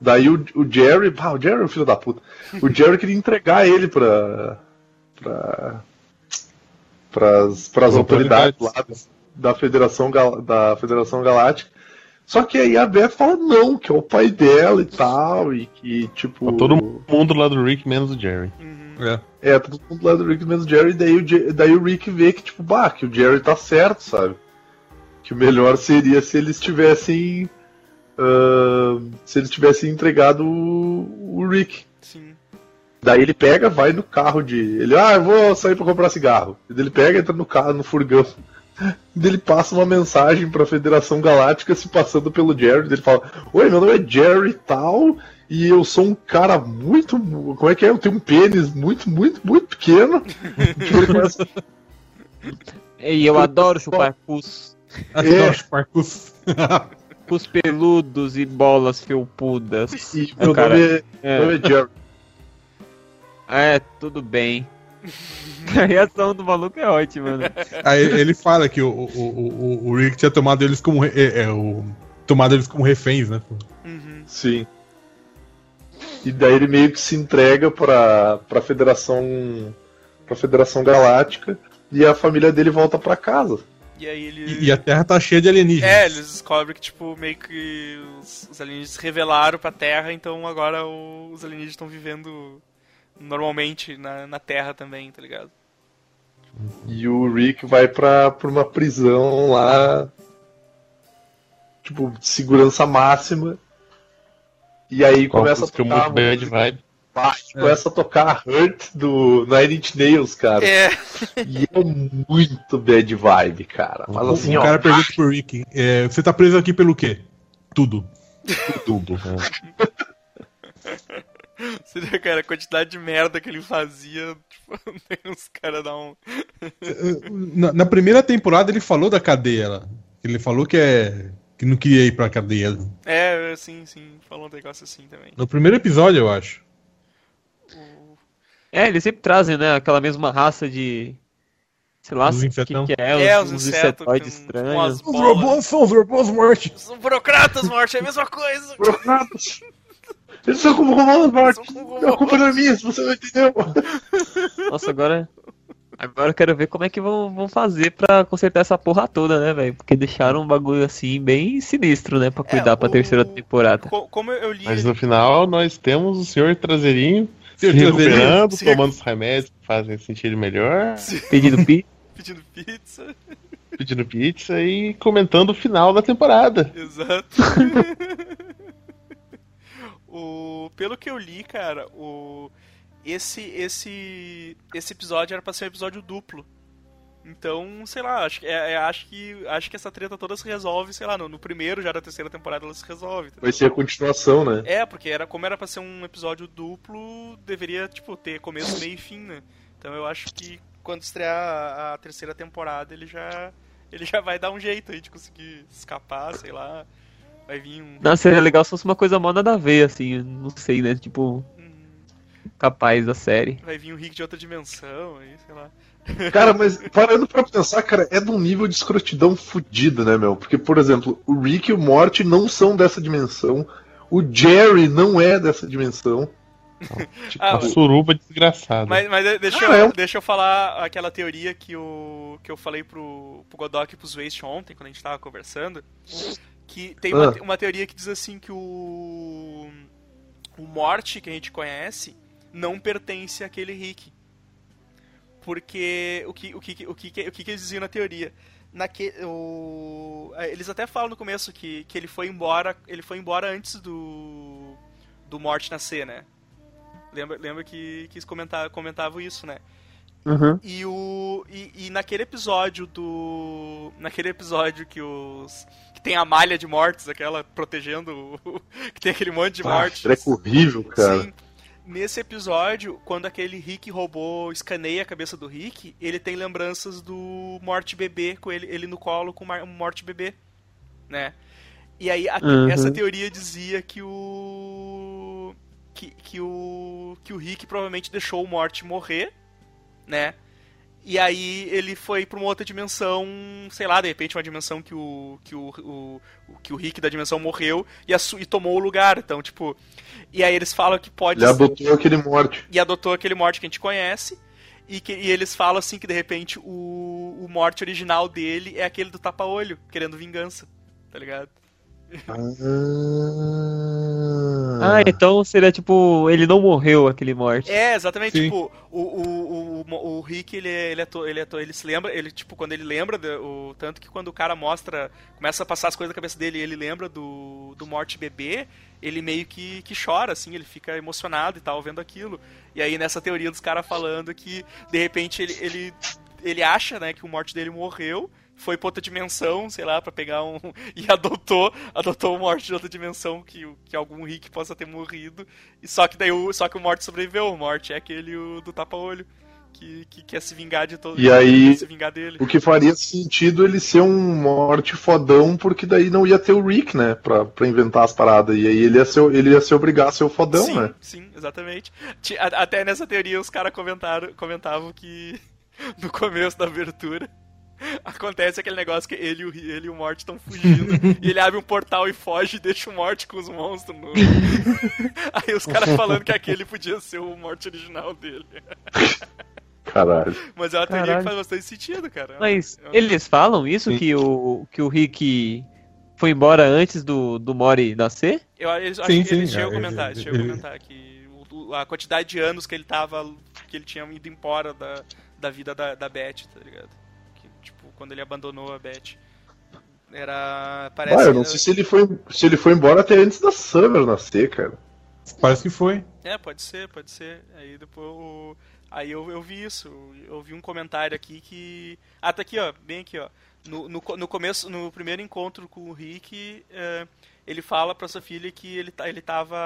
Daí o, o Jerry, ah, o Jerry é o filho da puta. O Jerry queria entregar ele pra. pra. pras, pras autoridades lá da Federação, Gal- da Federação Galáctica. Só que aí a Beth fala não, que é o pai dela e tal, e que, tipo. Tá todo mundo lá do Rick, menos o Jerry. É. É, tá todo mundo lá do Rick menos o Jerry, e daí o, daí o Rick vê que, tipo, bah, que o Jerry tá certo, sabe? Que o melhor seria se eles tivessem. ah, se eles tivessem entregado o, o Rick. sim. Daí ele pega, vai no carro de. Ele, ah, eu vou sair pra comprar cigarro. E daí ele pega, entra no carro, no furgão Ele passa uma mensagem pra Federação Galáctica se passando pelo Jerry. Ele fala: Oi, meu nome é Jerry tal. E eu sou um cara muito. Como é que é? Eu tenho um pênis muito, muito, muito pequeno. [laughs] Começa- E eu adoro chupar [laughs] pus. Adoro chupar cus. [laughs] Pus peludos e bolas felpudas. E É, meu cara, nome é, é. meu nome é Jerry. É, tudo bem. [laughs] A reação do maluco é ótima, né? Aí ele fala que o, o, o, o Rick tinha tomado eles como. É, é, o, tomado eles como reféns, né? Uhum. Sim. E daí ele meio que se entrega pra, pra Federação. pra Federação Galáctica. E a família dele volta pra casa. E aí ele. E, e a Terra tá cheia de alienígenas. É, eles descobrem que, tipo, meio que os, os alienígenas se revelaram pra Terra, então agora os alienígenas estão vivendo normalmente na, na Terra também, tá ligado? E o Rick vai pra, pra uma prisão lá. Tipo, de segurança máxima. E aí começa a tocar. muito bad vibe. Ah, e começa a tocar a Hurt do Nine Inch Nails, cara. É, E é muito bad vibe, cara. Mas assim, o ó. cara pergunta pro Rick: é, Você tá preso aqui pelo quê? Tudo. Tudo. [laughs] [laughs] né? seria, cara, a quantidade de merda que ele fazia, tipo, [laughs] uns caras dar um. [laughs] Na, na primeira temporada ele falou da cadeia lá. Ele falou que é. que não queria ir pra cadeia. É, sim, sim, falou um negócio assim também. No primeiro episódio, eu acho. É, eles sempre trazem, né, aquela mesma raça de. Sei lá o que, insetão. que é, É, os, os insetoides com- com estranhos. Os robôs são os robôs morte. Os burocratas, morte, é a mesma coisa. Burocratas. Eles são como. São como A culpa não é minha, se você não entendeu. Nossa, agora. Agora eu quero ver como é que vão, vão fazer pra consertar essa porra toda, né, velho? Porque deixaram um bagulho assim bem sinistro, né? Pra cuidar pra o- terceira temporada. Co- Como eu li. Mas no final nós temos o senhor traseirinho se recuperando, Se tomando os remédios que fazem sentir ele melhor, Pedido pi. [laughs] pedindo pizza. pedindo pizza e comentando o final da temporada. Exato. [laughs] o, pelo que eu li, cara, o esse esse esse episódio era pra ser um episódio duplo. Então, sei lá, acho, que- é, é, acho que acho que essa treta toda se resolve, sei lá, no, no primeiro já da terceira temporada ela se resolve. Vai ser a continuação, né? É, porque era como era pra ser um episódio duplo, deveria tipo ter começo, meio e fim, né? Então eu acho que quando estrear a, a terceira temporada ele já ele já vai dar um jeito aí de conseguir escapar, sei lá. Vai vir um Não, seria legal se fosse uma coisa mó nada a ver, assim, não sei, né? Tipo, um- capaz da série. vai vir um Rick de outra dimensão, aí, sei lá. [laughs] Cara, mas parando pra pensar, cara, é de um nível de escrotidão fudido, né, meu? Porque, por exemplo, o Rick e o Morty não são dessa dimensão. O Jerry não é dessa dimensão. [laughs] Tipo, Ah, Uma suruba desgraçada. Mas, mas deixa, Ah, eu, é deixa eu falar aquela teoria que, o, que eu falei pro, pro Godok e pro Waste ontem, quando a gente tava conversando. Que tem uma, Ah. uma teoria que diz assim que o. O Morte que a gente conhece não pertence àquele Rick. Porque o que, o que, o que, o que, eles diziam na teoria? Naque, o, é, eles até falam no começo que, que ele foi embora. Ele foi embora antes do. Do Morte nascer, né? Lembra, lembra que, que eles comentavam, comentavam isso, né? Uhum. E o. E, e naquele episódio do. Naquele episódio que os. Que tem a malha de mortes, aquela protegendo. o- [laughs] que tem aquele monte de ah, mortes. treco horrível, cara. Sim. Nesse episódio, quando aquele Rick robô escaneia a cabeça do Rick, ele tem lembranças do Morte Bebê, com ele, ele no colo com o Morte Bebê, né? E aí, a- Uhum. essa teoria dizia que o... Que, que o... Que o Rick provavelmente deixou o Morte morrer, né? E aí ele foi pra uma outra dimensão, sei lá, de repente uma dimensão que o que o, o, que o Rick da dimensão morreu e, e tomou o lugar. Então, tipo, e aí eles falam que pode Ele adotou aquele Morty. e adotou aquele morte que a gente conhece. E, que, e eles falam assim que de repente o, o morte original dele é aquele do tapa-olho, querendo vingança. Tá ligado? Ah, então seria tipo, ele não morreu, aquele morte. É, exatamente, Sim. tipo, o, o, o, o Rick, ele, é- ele, é to- ele, é to- ele se lembra, ele, tipo, quando ele lembra, do- o, tanto que quando o cara mostra, começa a passar as coisas na cabeça dele e ele lembra do, do morte bebê, ele meio que, que chora, assim, ele fica emocionado e tal, vendo aquilo. E aí nessa teoria dos caras falando que, de repente, ele, ele, ele acha, né, que o morte dele morreu, foi pra outra dimensão, sei lá, pra pegar um. [laughs] E adotou, adotou o Morte de outra dimensão que, que algum Rick possa ter morrido. E só que daí o, só que o Morte sobreviveu. O Morte é aquele o, do tapa-olho. Que, que quer se vingar de todo E aí- quer se vingar dele. O que faria sentido ele ser um morte fodão, porque daí não ia ter o Rick, né? Pra, pra inventar as paradas. E aí ele ia, ser, ele ia se obrigar a ser o fodão, sim, né? sim, exatamente. Até nessa teoria os caras comentaram, comentavam que [laughs] no começo da abertura [laughs] acontece aquele negócio que ele, e ele e o Morty estão fugindo [laughs] e ele abre um portal e foge e deixa o Morty com os monstros no... [laughs] Aí os caras falando que aquele podia ser o Morty original dele. Caralho. Mas é uma teoria que faz bastante sentido, cara. Mas É uma- eles falam isso, Sim. que o, que o Rick foi embora antes do, do Mori nascer? Eu, eles, acho Sim, que sim, eles chegam a é, comentar, ele- eles chegam a ele- comentar que o- a quantidade de anos que ele tava. que ele tinha ido embora da, da vida da, da Beth, tá ligado? Quando ele abandonou a Beth. Era. Parece. Ah, eu não sei se ele, foi, se ele foi embora até antes da Summer nascer, cara. Parece que foi. É, pode ser, pode ser. Aí depois o- Aí eu, eu vi isso. Eu vi um comentário aqui que. Ah, tá aqui, ó. Bem aqui, ó. No, no, no começo, no primeiro encontro com o Rick, é, ele fala pra sua filha que ele, tá- ele tava.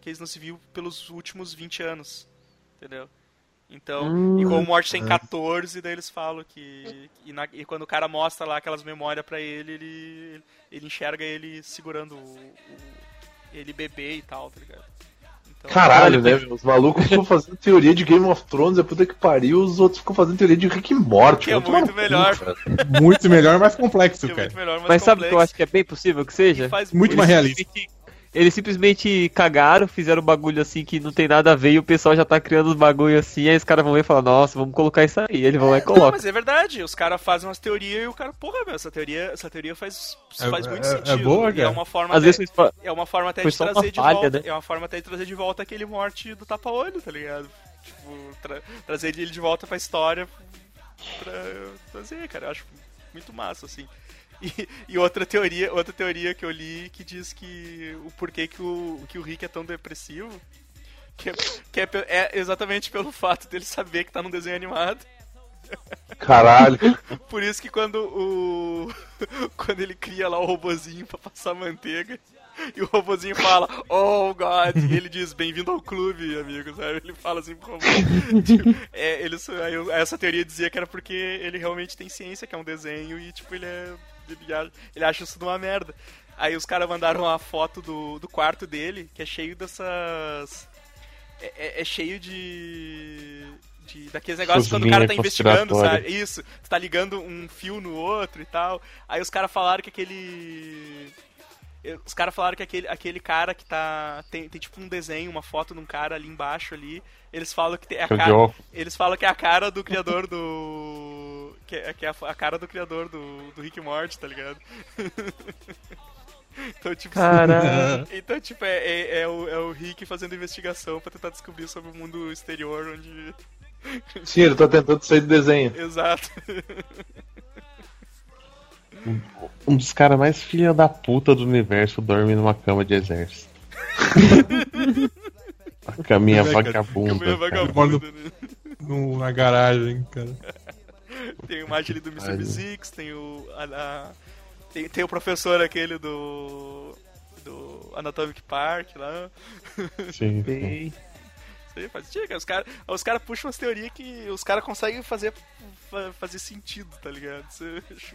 que eles não se viu pelos últimos 20 anos. Entendeu? Então, e como o Morte tem 14, daí eles falam que. E, na- e quando o cara mostra lá aquelas memórias pra ele, ele, ele enxerga ele segurando o, o- ele bebê e tal, tá ligado? Então, Caralho, né? Os malucos ficam fazendo teoria de Game of Thrones, é puta que pariu, os outros ficam fazendo teoria de Rick e Morty. Que é muito melhor. cara. Muito melhor, mais complexo, que é cara. melhor, Mas sabe o que eu acho que é bem possível que seja? Muito mais realista. Simplesmente- Eles simplesmente cagaram, fizeram um bagulho assim que não tem nada a ver e o pessoal já tá criando os bagulho assim, aí os caras vão ver e falar, nossa, vamos colocar isso aí. Ele vai lá e Não, coloca. mas é verdade, os caras fazem umas teorias e o cara, porra, meu, essa teoria, essa teoria faz, É- faz muito é- é sentido. boa, E é cara. uma forma Às até, vezes foi- é uma forma até de trazer de falha, volta, né? é uma forma até de trazer de volta aquele morte do tapa-olho, tá ligado? Tipo, tra- trazer ele de volta pra história pra trazer, cara, eu acho muito massa assim. E, e outra teoria, outra teoria que eu li que diz que o porquê que o, que o Rick é tão depressivo que, é, que é, é exatamente pelo fato dele saber que tá num desenho animado. Caralho. [laughs] Por isso que quando o. [laughs] quando ele cria lá o robozinho pra passar manteiga. E o robozinho fala, oh God, e ele diz, bem-vindo ao clube, amigo, sabe? Ele fala assim pro robô. [laughs] Tipo, é, ele, essa teoria dizia que era porque ele realmente tem ciência que é um desenho e, tipo, ele é. Ele, a- ele acha isso uma merda. Aí os caras mandaram uma foto do, do quarto dele, que é cheio dessas. É, é- é cheio de. de daqueles negócios quando o cara tá investigando, sabe? Isso, tu tá ligando um fio no outro e tal. Aí os caras falaram que aquele. Os caras falaram que aquele, aquele cara que tá. Tem, tem tipo um desenho, uma foto de um cara ali embaixo ali. Eles falam que a é o cara. Eles falam que é a cara do criador do. Que é, que é a, a cara do criador do, do Rick Morty, tá ligado? [laughs] então, tipo. Caralho. [laughs] Então, tipo, é, é, é o, é o Rick fazendo investigação pra tentar descobrir sobre o mundo exterior onde. Sim, ele tá tentando sair do desenho. [laughs] Exato. Um dos caras mais filha da puta do universo dorme numa cama de exército. [laughs] A caminha É, cara. vagabunda. Meio cara. vagabundo, né? No- na garagem, cara. [laughs] Tem a imagem ali do Mr. Mystics, tem o. A, a- tem, tem o professor aquele do. do Anatomic Park lá. Sim, sim. Faz. Os caras os cara puxam umas teorias que os caras conseguem fazer, fa- fazer sentido, tá ligado? Isso eu acho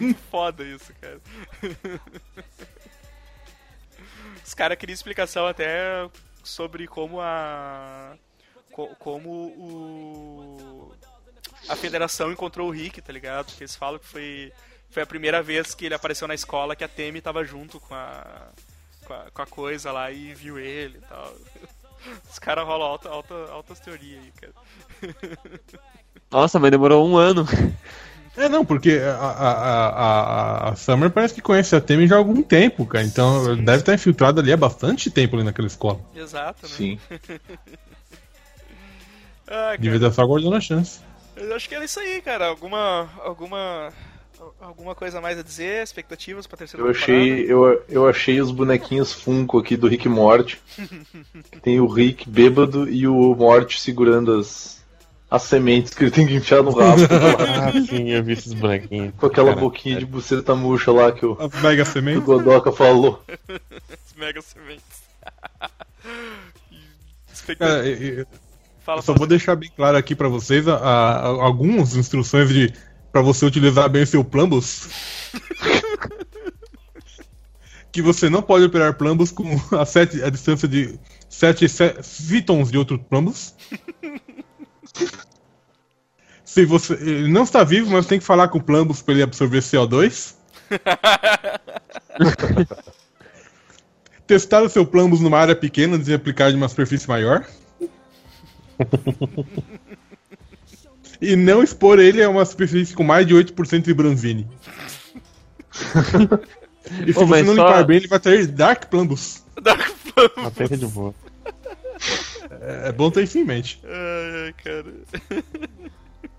muito, foda isso, cara. Os caras queriam explicação até sobre como a. co- como o. A federação encontrou o Rick, tá ligado? Porque eles falam que foi. Foi a primeira vez que ele apareceu na escola que a Temi tava junto com a. Com a, com a coisa lá e viu ele e tal. [laughs] Os caras rolam alta, alta, altas teorias aí, cara. [laughs] Nossa, mas demorou um ano. É, não, porque a, a, a, a- Summer parece que conhece a Temi já há algum tempo, cara. Então Sim. deve estar infiltrado ali há bastante tempo ali naquela escola. Exato, né? Sim. [laughs] Ah, Devia estar só guardando a chance. eu acho que era isso aí, cara. Alguma. Alguma. Alguma coisa mais a dizer? Expectativas pra terceira Eu achei, eu, eu achei os bonequinhos Funko aqui do Rick Morty. [laughs] Tem o Rick bêbado e o Morty segurando as, as sementes que ele tem que enfiar no rabo. [laughs] Ah, sim, eu vi esses branquinhos. com aquela Cara, boquinha de buceta murcha lá que o, As mega que o sementes. Godoka falou. As mega sementes. [laughs] Cara, eu, eu Fala, só vou deixar bem claro aqui pra vocês a- a- a- algumas instruções de para você utilizar bem seu Plambus. que você não pode operar Plambus com a, sete, a distância de 7 fitons de outro Plambus. Se você ele não está vivo, mas tem que falar com o Plambus para ele absorver CO2. [laughs] Testar o seu Plambus numa área pequena antes de aplicar de uma superfície maior. [laughs] e não expor ele a uma superfície com mais de 8% de bronzine. [laughs] e se Ô, você mas não só- limpar bem, ele vai ter Dark Plambus. Dark Plum. Até que de boa. É, é bom ter isso em mente. Ai, ai, cara.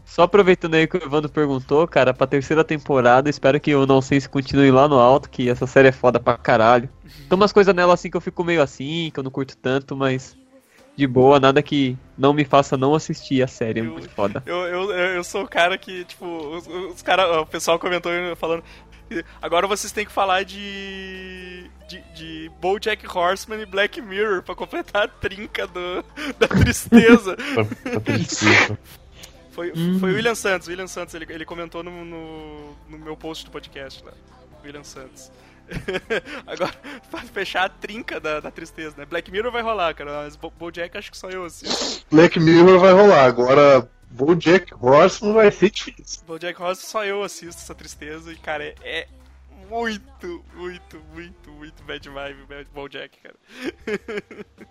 Só aproveitando aí que o Evandro perguntou, cara, pra terceira temporada, espero que o Nonsense continue lá no alto, que essa série é foda pra caralho. Tem umas coisas nela assim que eu fico meio assim, que eu não curto tanto, mas de boa, nada que não me faça não assistir a série, é muito foda. Eu, eu, eu sou o cara que, tipo, os, os cara, o pessoal comentou falando. Agora vocês têm que falar de. de, de Bojack Horseman e Black Mirror pra completar a trinca do, da tristeza. [laughs] Tá tristeza. Foi, foi o William Santos, o William Santos, ele, ele comentou no, no, no meu post do podcast lá. William Santos. [laughs] Agora, pra fechar a trinca da, da tristeza, né? Black Mirror vai rolar, cara, mas Bo- Bojack acho que só eu assisto. Black Mirror vai rolar. Agora, Bojack Horseman vai ser difícil. Bojack Horseman só eu assisto essa tristeza e, cara, é, é muito, muito, muito, muito bad vibe Bad Bojack, cara. [laughs]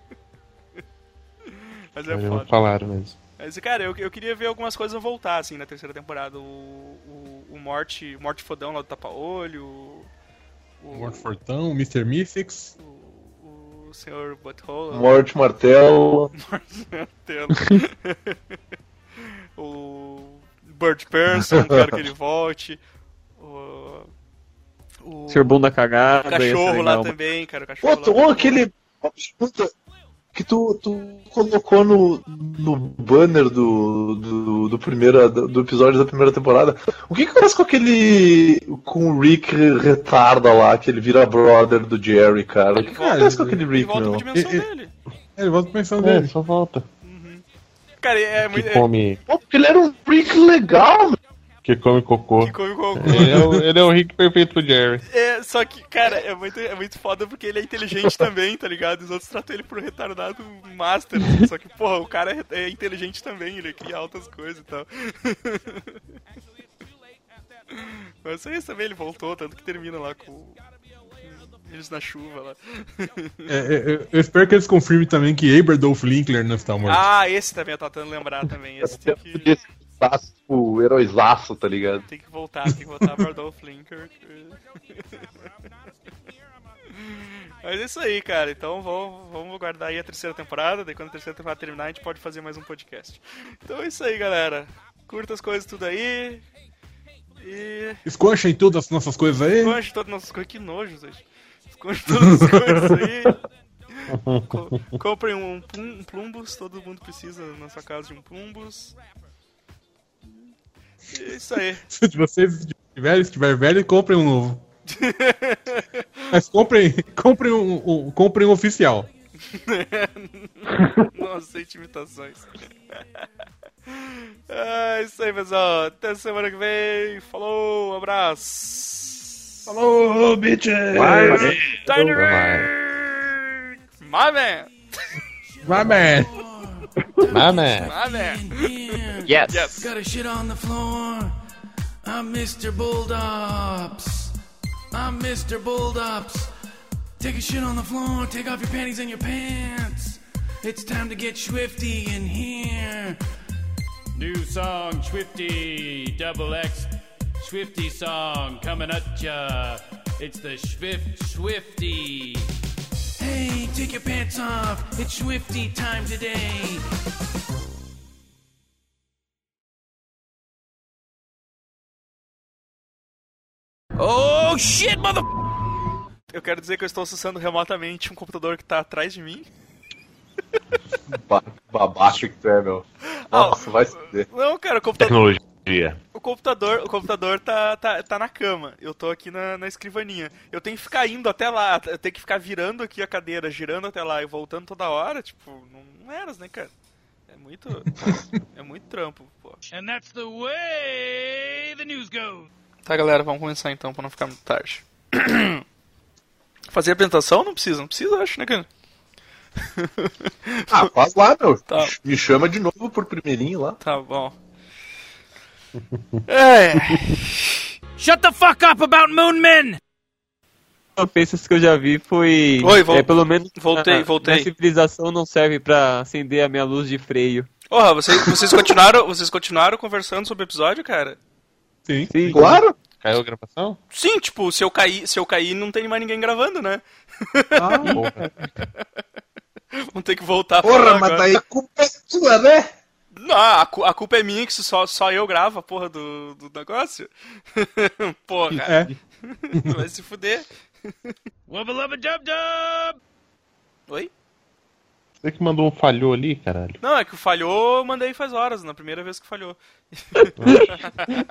Mas é Eles foda. falaram mesmo. Mas, cara, eu, eu queria ver algumas coisas voltar, assim, na terceira temporada. O, o, o Morte, Morte Fodão lá do Tapa-Olho, o, Morto Fortão, Mr. Mystics. o, o Sr. Butthole, Morte Martelo. Martelo. [laughs] o Bird Person, quero que ele volte. O, o, Ser bunda o cagada, ser cachorro lá também, cara. O cachorro Pô, lá. aquele. pergunta Que tu, tu colocou no, no banner do, do, do, primeira, do episódio da primeira temporada. O que que acontece com aquele. com o Rick retarda lá, que ele vira brother do Jerry, cara? O que, acontece com ele- aquele Ele Rick, volta meu? pra dimensão dele. É, Ele volta pensando É, dele. só volta. Cara, é muito. Que É, come, Pô, porque ele era um Rick legal. Que come cocô. que come cocô. Ele é, o, ele é o Rick perfeito pro Jerry. É, só que, cara, é muito, é muito foda porque ele é inteligente também, tá ligado? Os outros tratam ele por retardado master. assim, Só que, porra, o cara é, é inteligente também, ele cria altas coisas e tal. [laughs] Mas isso aí também ele voltou, tanto que termina lá com. Eles na chuva lá. É, é, eu, eu espero que eles confirmem também que Aberdolf Linkler não está morto. Ah, esse também eu tô tentando lembrar também. Esse tem que, Taço, tipo, heróizaço, tá ligado? tem que voltar, tem que voltar pra Adolf Linker. [laughs] Mas é isso aí, cara. Então vamos, vamos guardar aí a terceira temporada. Daí quando a terceira temporada terminar, a gente pode fazer mais um podcast. Então é isso aí, galera. Curta as coisas tudo aí. E. Esconchem todas as nossas coisas aí. Esconde todas as nossas coisas. Que nojo, gente. Esconde todas as coisas aí. [laughs] Co- comprem um, plum- um plumbus. Todo mundo precisa na sua casa de um plumbus. É isso aí. [laughs] Se vocês tiverem, se tiver velho, comprem um novo. [laughs] Mas comprem, comprem um, um- comprem um oficial. [laughs] Não aceite imitações. É isso aí, pessoal. Até semana que vem. Falou, um abraço. Falou, bitches! Tiny. Rick! My man! My man! Ah, man. My man! Yes. Yes. Got a shit on the floor. I'm Mr. Bulldops. I'm Mr. Bulldops. Take a shit on the floor. Take off your panties and your pants. It's time to get swifty in here. New song, Swifty, double X, Swifty song coming at ya. It's the Swift Swifty. Hey, take your pants off. It's Swifty time today. Oh shit, mother. Eu quero dizer que eu estou acessando remotamente um computador que tá atrás de mim. Ba- Babaca que tu é, meu. Nossa, vai se. Não, cara, o computador, Tecnologia. O computador, o computador tá, tá, tá na cama. Eu tô aqui na, na escrivaninha. Eu tenho que ficar indo até lá, eu tenho que ficar virando aqui a cadeira, girando até lá e voltando toda hora, tipo, não, não eras, né, cara? É muito. é muito trampo, pô. And that's the way the news goes. Tá, galera, vamos começar então pra não ficar muito tarde. [coughs] Fazer a apresentação? Não precisa, não precisa, acho, né, cara? Ah, [laughs] faz lá, meu. Tá. Me chama de novo por primeirinho lá. Tá bom. É. Shut the fuck up about Moon Men! ofensas que eu já vi foi. Oi, vol- é, pelo menos. voltei, na, voltei. Civilização não serve pra acender a minha luz de freio. Porra, vocês, vocês, continuaram, vocês continuaram conversando sobre o episódio, cara? Sim. Sim. Claro! Caiu a gravação? Sim, tipo, se eu cair, se eu cair, não tem mais ninguém gravando, né? Porra. [laughs] Vamos ter que voltar pra Porra, mas agora. daí culpa é sua, né? Não, a, cu- a culpa é minha que só, só eu gravo a porra do, do negócio. [laughs] porra, É. [laughs] vai se fuder. Wubba lubba dub dub! Oi? Você que mandou um falhou ali, caralho. Não, é que o falhou, eu mandei faz horas, na primeira vez que falhou. [laughs]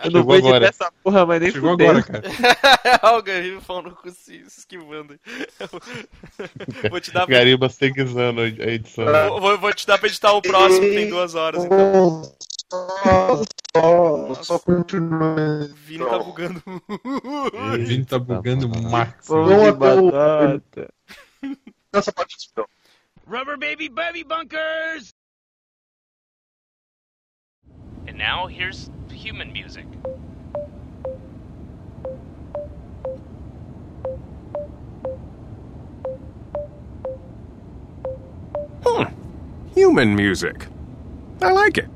Eu não Chegou vou editar agora. essa porra, mas nem Chegou fudendo. agora, cara. Olha o Gariba falando com se se esquivando. [laughs] vou te dar Gariba seguizando a edição. vou, vou- vou te dar pra editar o próximo, que tem duas horas, então. Só, só, só continua. Vini tá bugando. O Vini tá bugando o Max. Vamos até o- batata. Essa parte então. Rubber baby baby bunkers! And now here's human music. Hmm. Human music. I like it.